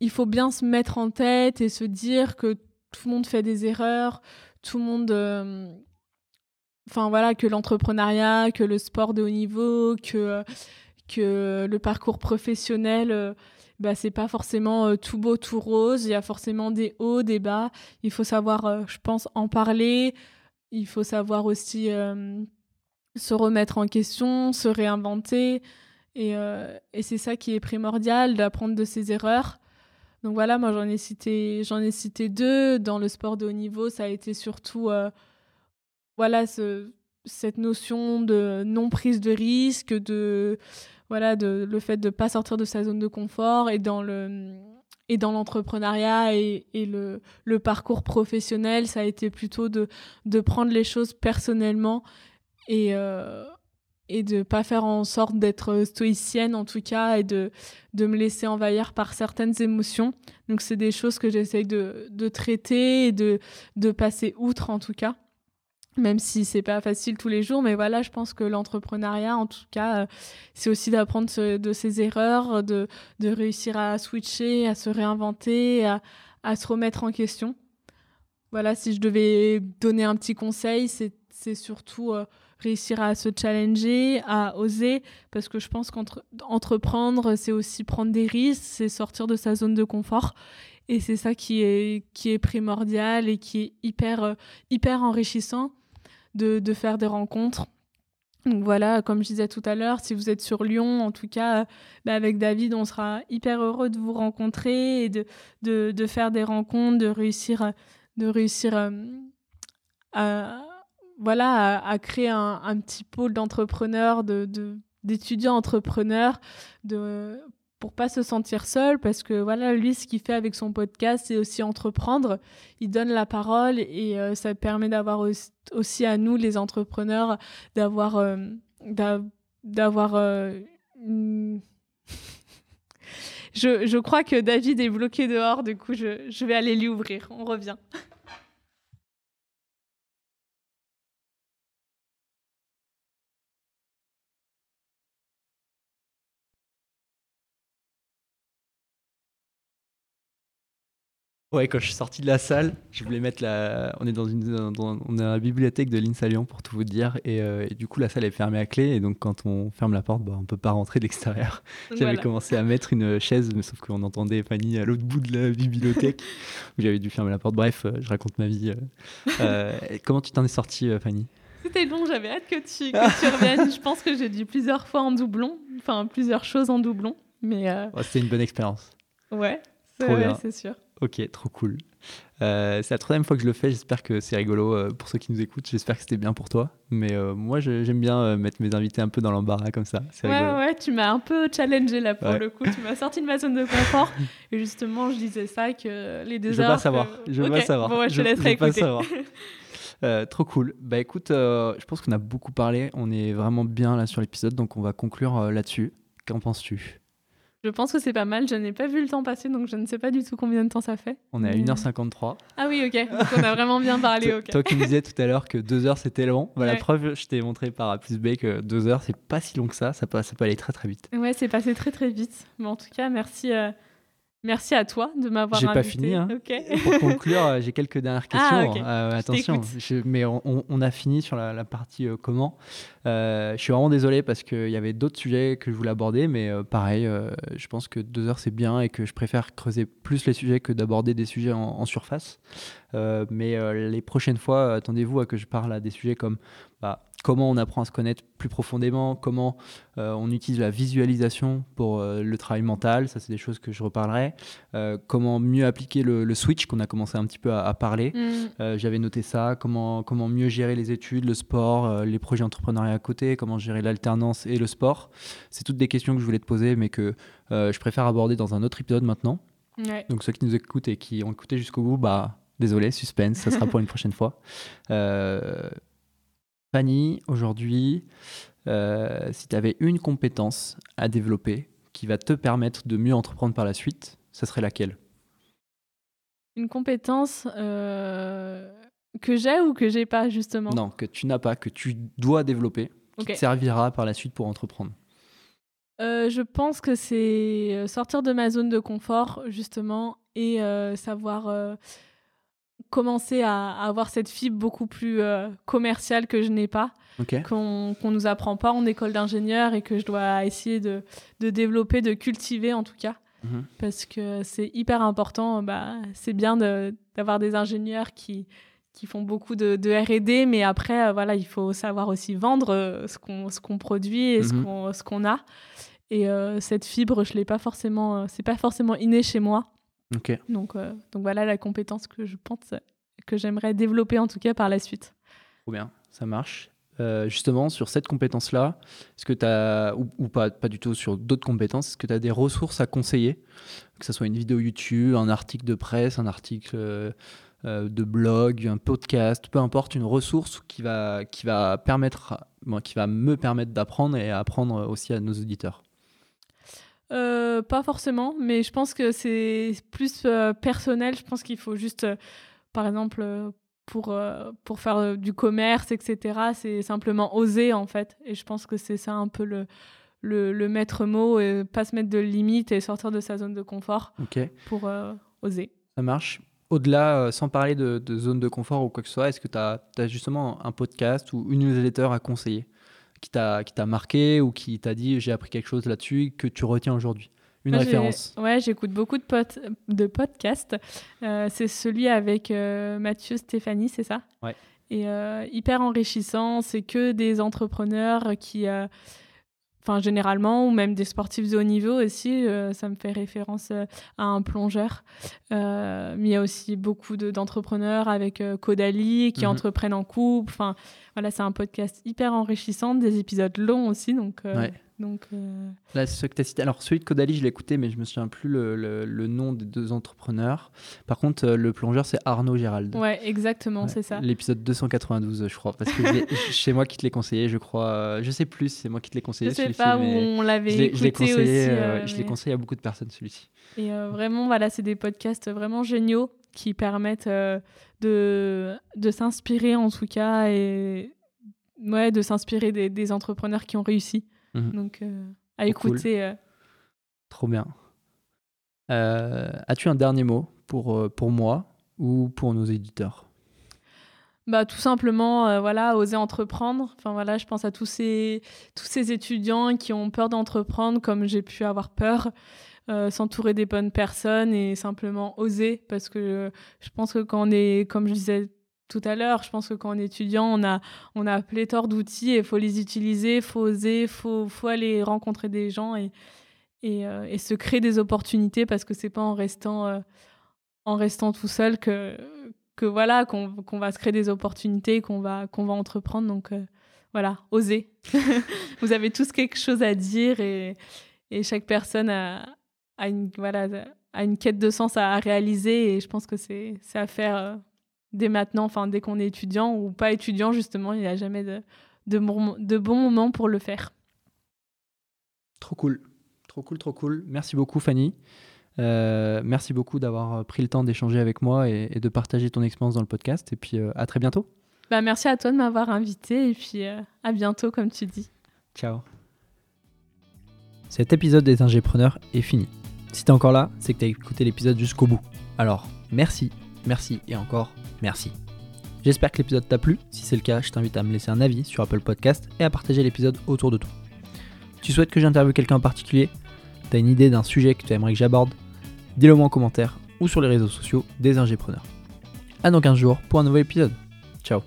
il faut bien se mettre en tête et se dire que tout le monde fait des erreurs, tout le monde enfin voilà que l'entrepreneuriat que le sport de haut niveau que que le parcours professionnel euh, bah c'est pas forcément euh, tout beau tout rose. Il y a forcément des hauts des bas. Il faut savoir euh, je pense en parler. Il faut savoir aussi se remettre en question se réinventer. Et, et c'est ça qui est primordial d'apprendre de ses erreurs. Donc voilà moi j'en ai cité j'en ai cité deux. Dans le sport de haut niveau ça a été surtout voilà ce, cette notion de non prise de risque, de voilà le fait de pas sortir de sa zone de confort et dans le et dans l'entrepreneuriat et, le, parcours professionnel, ça a été plutôt de, de prendre les choses personnellement et, euh, et de pas faire en sorte d'être stoïcienne en tout cas et de, de me laisser envahir par certaines émotions. Donc c'est des choses que j'essaye de, de traiter et de, de passer outre en tout cas même si c'est pas facile tous les jours mais voilà je pense que l'entrepreneuriat en tout cas euh, c'est aussi d'apprendre de ses erreurs de, de réussir à switcher à se réinventer à, à se remettre en question. Voilà si je devais donner un petit conseil c'est surtout euh, réussir à se challenger à oser parce que je pense qu'entreprendre c'est aussi prendre des risques c'est sortir de sa zone de confort et c'est ça qui est qui est primordial et qui est hyper euh, hyper enrichissant de, faire des rencontres. Donc voilà, comme je disais tout à l'heure, si vous êtes sur Lyon, en tout cas, bah avec David, on sera hyper heureux de vous rencontrer et de, de, de faire des rencontres, de réussir, de réussir euh, à, voilà, à, créer un, un, petit pôle d'entrepreneurs, de, d'étudiants entrepreneurs, de, pour pas se sentir seul parce que voilà lui ce qu'il fait avec son podcast c'est aussi entreprendre. Il donne la parole et euh, ça permet d'avoir aussi, à nous les entrepreneurs d'avoir euh, d'avoir euh, *laughs* je, je crois que David est bloqué dehors du coup je, je vais aller lui ouvrir. On revient Ouais, quand je suis sorti de la salle, je voulais mettre la. On est dans une, dans- on est dans la bibliothèque de l'INSA Lyon pour tout vous dire, et, euh, et du coup la salle est fermée à clé, et donc quand on ferme la porte, bah, on peut pas rentrer de l'extérieur. *laughs* J'avais voilà. commencé à mettre une chaise, mais sauf qu'on entendait Fanny à l'autre bout de la bibliothèque. *laughs* où J'avais dû fermer la porte. Bref, euh, je raconte ma vie. euh. Comment tu t'en es sorti, euh, Fanny? C'était long, j'avais hâte que tu, que tu reviennes. *laughs* Je pense que j'ai dit plusieurs fois en doublon, enfin plusieurs choses en doublon, mais euh, Ouais, C'était une bonne expérience. ouais, c'est sûr. Ok, trop cool. Euh, c'est la troisième fois que je le fais. J'espère que c'est rigolo euh, pour ceux qui nous écoutent. J'espère que c'était bien pour toi. Mais euh, moi, j'aime bien mettre mes invités un peu dans l'embarras comme ça. Ouais, rigolo. ouais, tu m'as un peu challengé là pour Ouais. le coup. Tu m'as sorti de ma zone de confort. *laughs* Et justement, je disais ça que les deux Je veux heures. pas savoir. que- Je veux Ok, pas savoir. Bon, ouais, je Je- te laisserai je veux pas savoir. *laughs* Trop cool. Bah écoute, je pense qu'on a beaucoup parlé. On est vraiment bien là sur l'épisode, donc on va conclure là-dessus. Qu'en penses-tu? Je pense que c'est pas mal. Je n'ai pas vu le temps passer, donc je ne sais pas du tout combien de temps ça fait. On est à Mais- 1h53. Ah oui, ok. Donc on a vraiment bien parlé. Toi- Ok. Toi qui me disais tout à l'heure que 2 heures c'était long, bah, la preuve, je t'ai montré par A plus B que 2 heures c'est pas si long que ça. Ça peut, ça peut aller très très vite. Ouais, c'est passé très très vite. Mais en tout cas, merci, euh, merci à toi de m'avoir J'ai pas invité. fini, hein. *laughs* Pour conclure, euh, j'ai quelques dernières questions. Ah, ok. Euh, attention, je- mais on, a fini sur la, la partie euh, comment. Euh, je suis vraiment désolé parce qu'il y avait d'autres sujets que je voulais aborder, mais pareil, je pense que deux heures c'est bien et que je préfère creuser plus les sujets que d'aborder des sujets en, en surface. Mais les prochaines fois, attendez-vous à que je parle à des sujets comme bah, comment on apprend à se connaître plus profondément, comment euh, on utilise la visualisation pour euh, le travail mental, ça c'est des choses que je reparlerai. Euh, comment mieux appliquer le, le switch qu'on a commencé un petit peu à, à parler. Mm. J'avais noté ça, comment, comment mieux gérer les études, le sport, les projets entrepreneuriaux à côté, comment gérer l'alternance et le sport. C'est toutes des questions que je voulais te poser, mais que je préfère aborder dans un autre épisode maintenant. Ouais. Donc ceux qui nous écoutent et qui ont écouté jusqu'au bout, bah désolé, suspense, ça sera pour une prochaine fois. *laughs* Euh, Fanny, aujourd'hui, euh, si tu avais une compétence à développer qui va te permettre de mieux entreprendre par la suite, ça serait laquelle? Une compétence euh, que j'ai ou que j'ai pas justement? Non, que tu n'as pas, que tu dois développer, qui te servira par la suite pour entreprendre. Euh, je pense que c'est sortir de ma zone de confort, justement, et savoir commencer à, à avoir cette fibre beaucoup plus euh, commerciale que je n'ai pas, Ok qu'on qu'on nous apprend pas en école d'ingénieur et que je dois essayer de, de développer, de cultiver en tout cas, Mhm. parce que c'est hyper important. Bah, c'est bien de- d'avoir des ingénieurs qui qui font beaucoup de, de R&D, mais après, euh, voilà, il faut savoir aussi vendre euh, ce qu'on produit et ce Mhm. qu'on ce qu'on a. Et euh, cette fibre, je l'ai pas forcément, c'est pas forcément inné chez moi. Donc, euh, donc voilà la compétence que je pense que j'aimerais développer en tout cas par la suite. trop bien, ça marche. Euh, justement, sur cette compétence-là, est-ce que tu as, ou, ou pas, pas du tout sur d'autres compétences, est-ce que tu as des ressources à conseiller? Que ce soit une vidéo YouTube, un article de presse, un article euh, euh, de blog, un podcast, peu importe, une ressource qui va, qui va, permettre, bon, qui va me permettre d'apprendre et à apprendre aussi à nos auditeurs? Euh, pas forcément, mais je pense que c'est plus euh, personnel. Je pense qu'il faut juste, euh, par exemple, pour, pour faire du commerce, etc., c'est simplement oser, en fait. Et je pense que c'est ça un peu le, le, le maître mot, et pas se mettre de limites et sortir de sa zone de confort pour oser. Ça marche. Au-delà, sans parler de, de zone de confort ou quoi que ce soit, est-ce que tu as, justement un podcast ou une newsletter à conseiller? Qui t'a qui t'a marqué ou qui t'a dit j'ai appris quelque chose là-dessus que tu retiens aujourd'hui Une Moi, référence Ouais, j'écoute beaucoup de, pod- de podcasts. Euh, c'est celui avec euh, Mathieu Stéphanie, c'est ça? Ouais. Et euh, hyper enrichissant. C'est que des entrepreneurs qui, enfin généralement, ou même des sportifs de haut niveau aussi. ça me fait référence à un plongeur. Mais il y a aussi beaucoup de- d'entrepreneurs avec Caudalie qui Mhm. entreprennent en couple. Enfin, voilà, c'est un podcast hyper enrichissant, des épisodes longs aussi. Donc, euh, Ouais. donc euh, Là, ce que tu as cité. Alors, celui de Caudalie, je l'ai écouté, mais je me souviens plus le, le- le nom des deux entrepreneurs. Par contre, euh, le plongeur, c'est Arnaud Gérald. ouais, exactement, Ouais, c'est ça. L'épisode 292, je crois. Parce que *laughs* c'est moi qui te l'ai conseillé, je crois. Je sais plus, c'est moi qui te l'ai conseillé. Je sais pas où on l'avait l'ai je l'ai écouté conseillé, aussi. euh, je mais- conseillé à beaucoup de personnes, celui-ci. Et vraiment, voilà, c'est des podcasts vraiment géniaux qui permettent euh, de, de s'inspirer en tout cas et ouais, de s'inspirer des, des entrepreneurs qui ont réussi. Mhm. Donc, euh, à écouter. euh, Trop bien. As-tu un dernier mot pour, pour moi ou pour nos éditeurs? Bah, tout simplement, euh, voilà, oser entreprendre. Enfin voilà, je pense à tous ces, tous ces étudiants qui ont peur d'entreprendre, comme j'ai pu avoir peur, euh, s'entourer des bonnes personnes et simplement oser, parce que je pense que quand on est, comme je disais tout à l'heure, je pense que quand on est étudiant, on a, on a pléthore d'outils et il faut les utiliser, il faut oser, il faut, faut aller rencontrer des gens et, euh, et, se créer des opportunités parce que c'est pas en restant, en restant tout seul que que voilà qu'on va se créer des opportunités qu'on va qu'on va entreprendre. Donc euh, voilà osez *laughs* vous avez tous quelque chose à dire et, et chaque personne a, a, une voilà a une quête de sens à, réaliser et je pense que c'est à faire euh, dès maintenant enfin dès qu'on est étudiant ou pas étudiant justement il n'y a jamais de de, de bons moments pour le faire trop cool trop cool trop cool merci beaucoup Fanny euh, merci beaucoup d'avoir pris le temps d'échanger avec moi et, de partager ton expérience dans le podcast. Et puis euh, à très bientôt. Bah, merci à toi de m'avoir invité et puis à bientôt comme tu dis. Ciao. Cet épisode des Ingépreneurs est fini. Si t'es encore là, c'est que t'as écouté l'épisode jusqu'au bout. Alors, merci, merci et encore merci. J'espère que l'épisode t'a plu. Si c'est le cas, je t'invite à me laisser un avis sur Apple Podcast et à partager l'épisode autour de toi. Tu souhaites que j'interviewe quelqu'un en particulier? T'as une idée d'un sujet que tu aimerais que j'aborde? Dis-le moi en commentaire ou sur les réseaux sociaux des ingépreneurs. A donc un jour pour un nouvel épisode. Ciao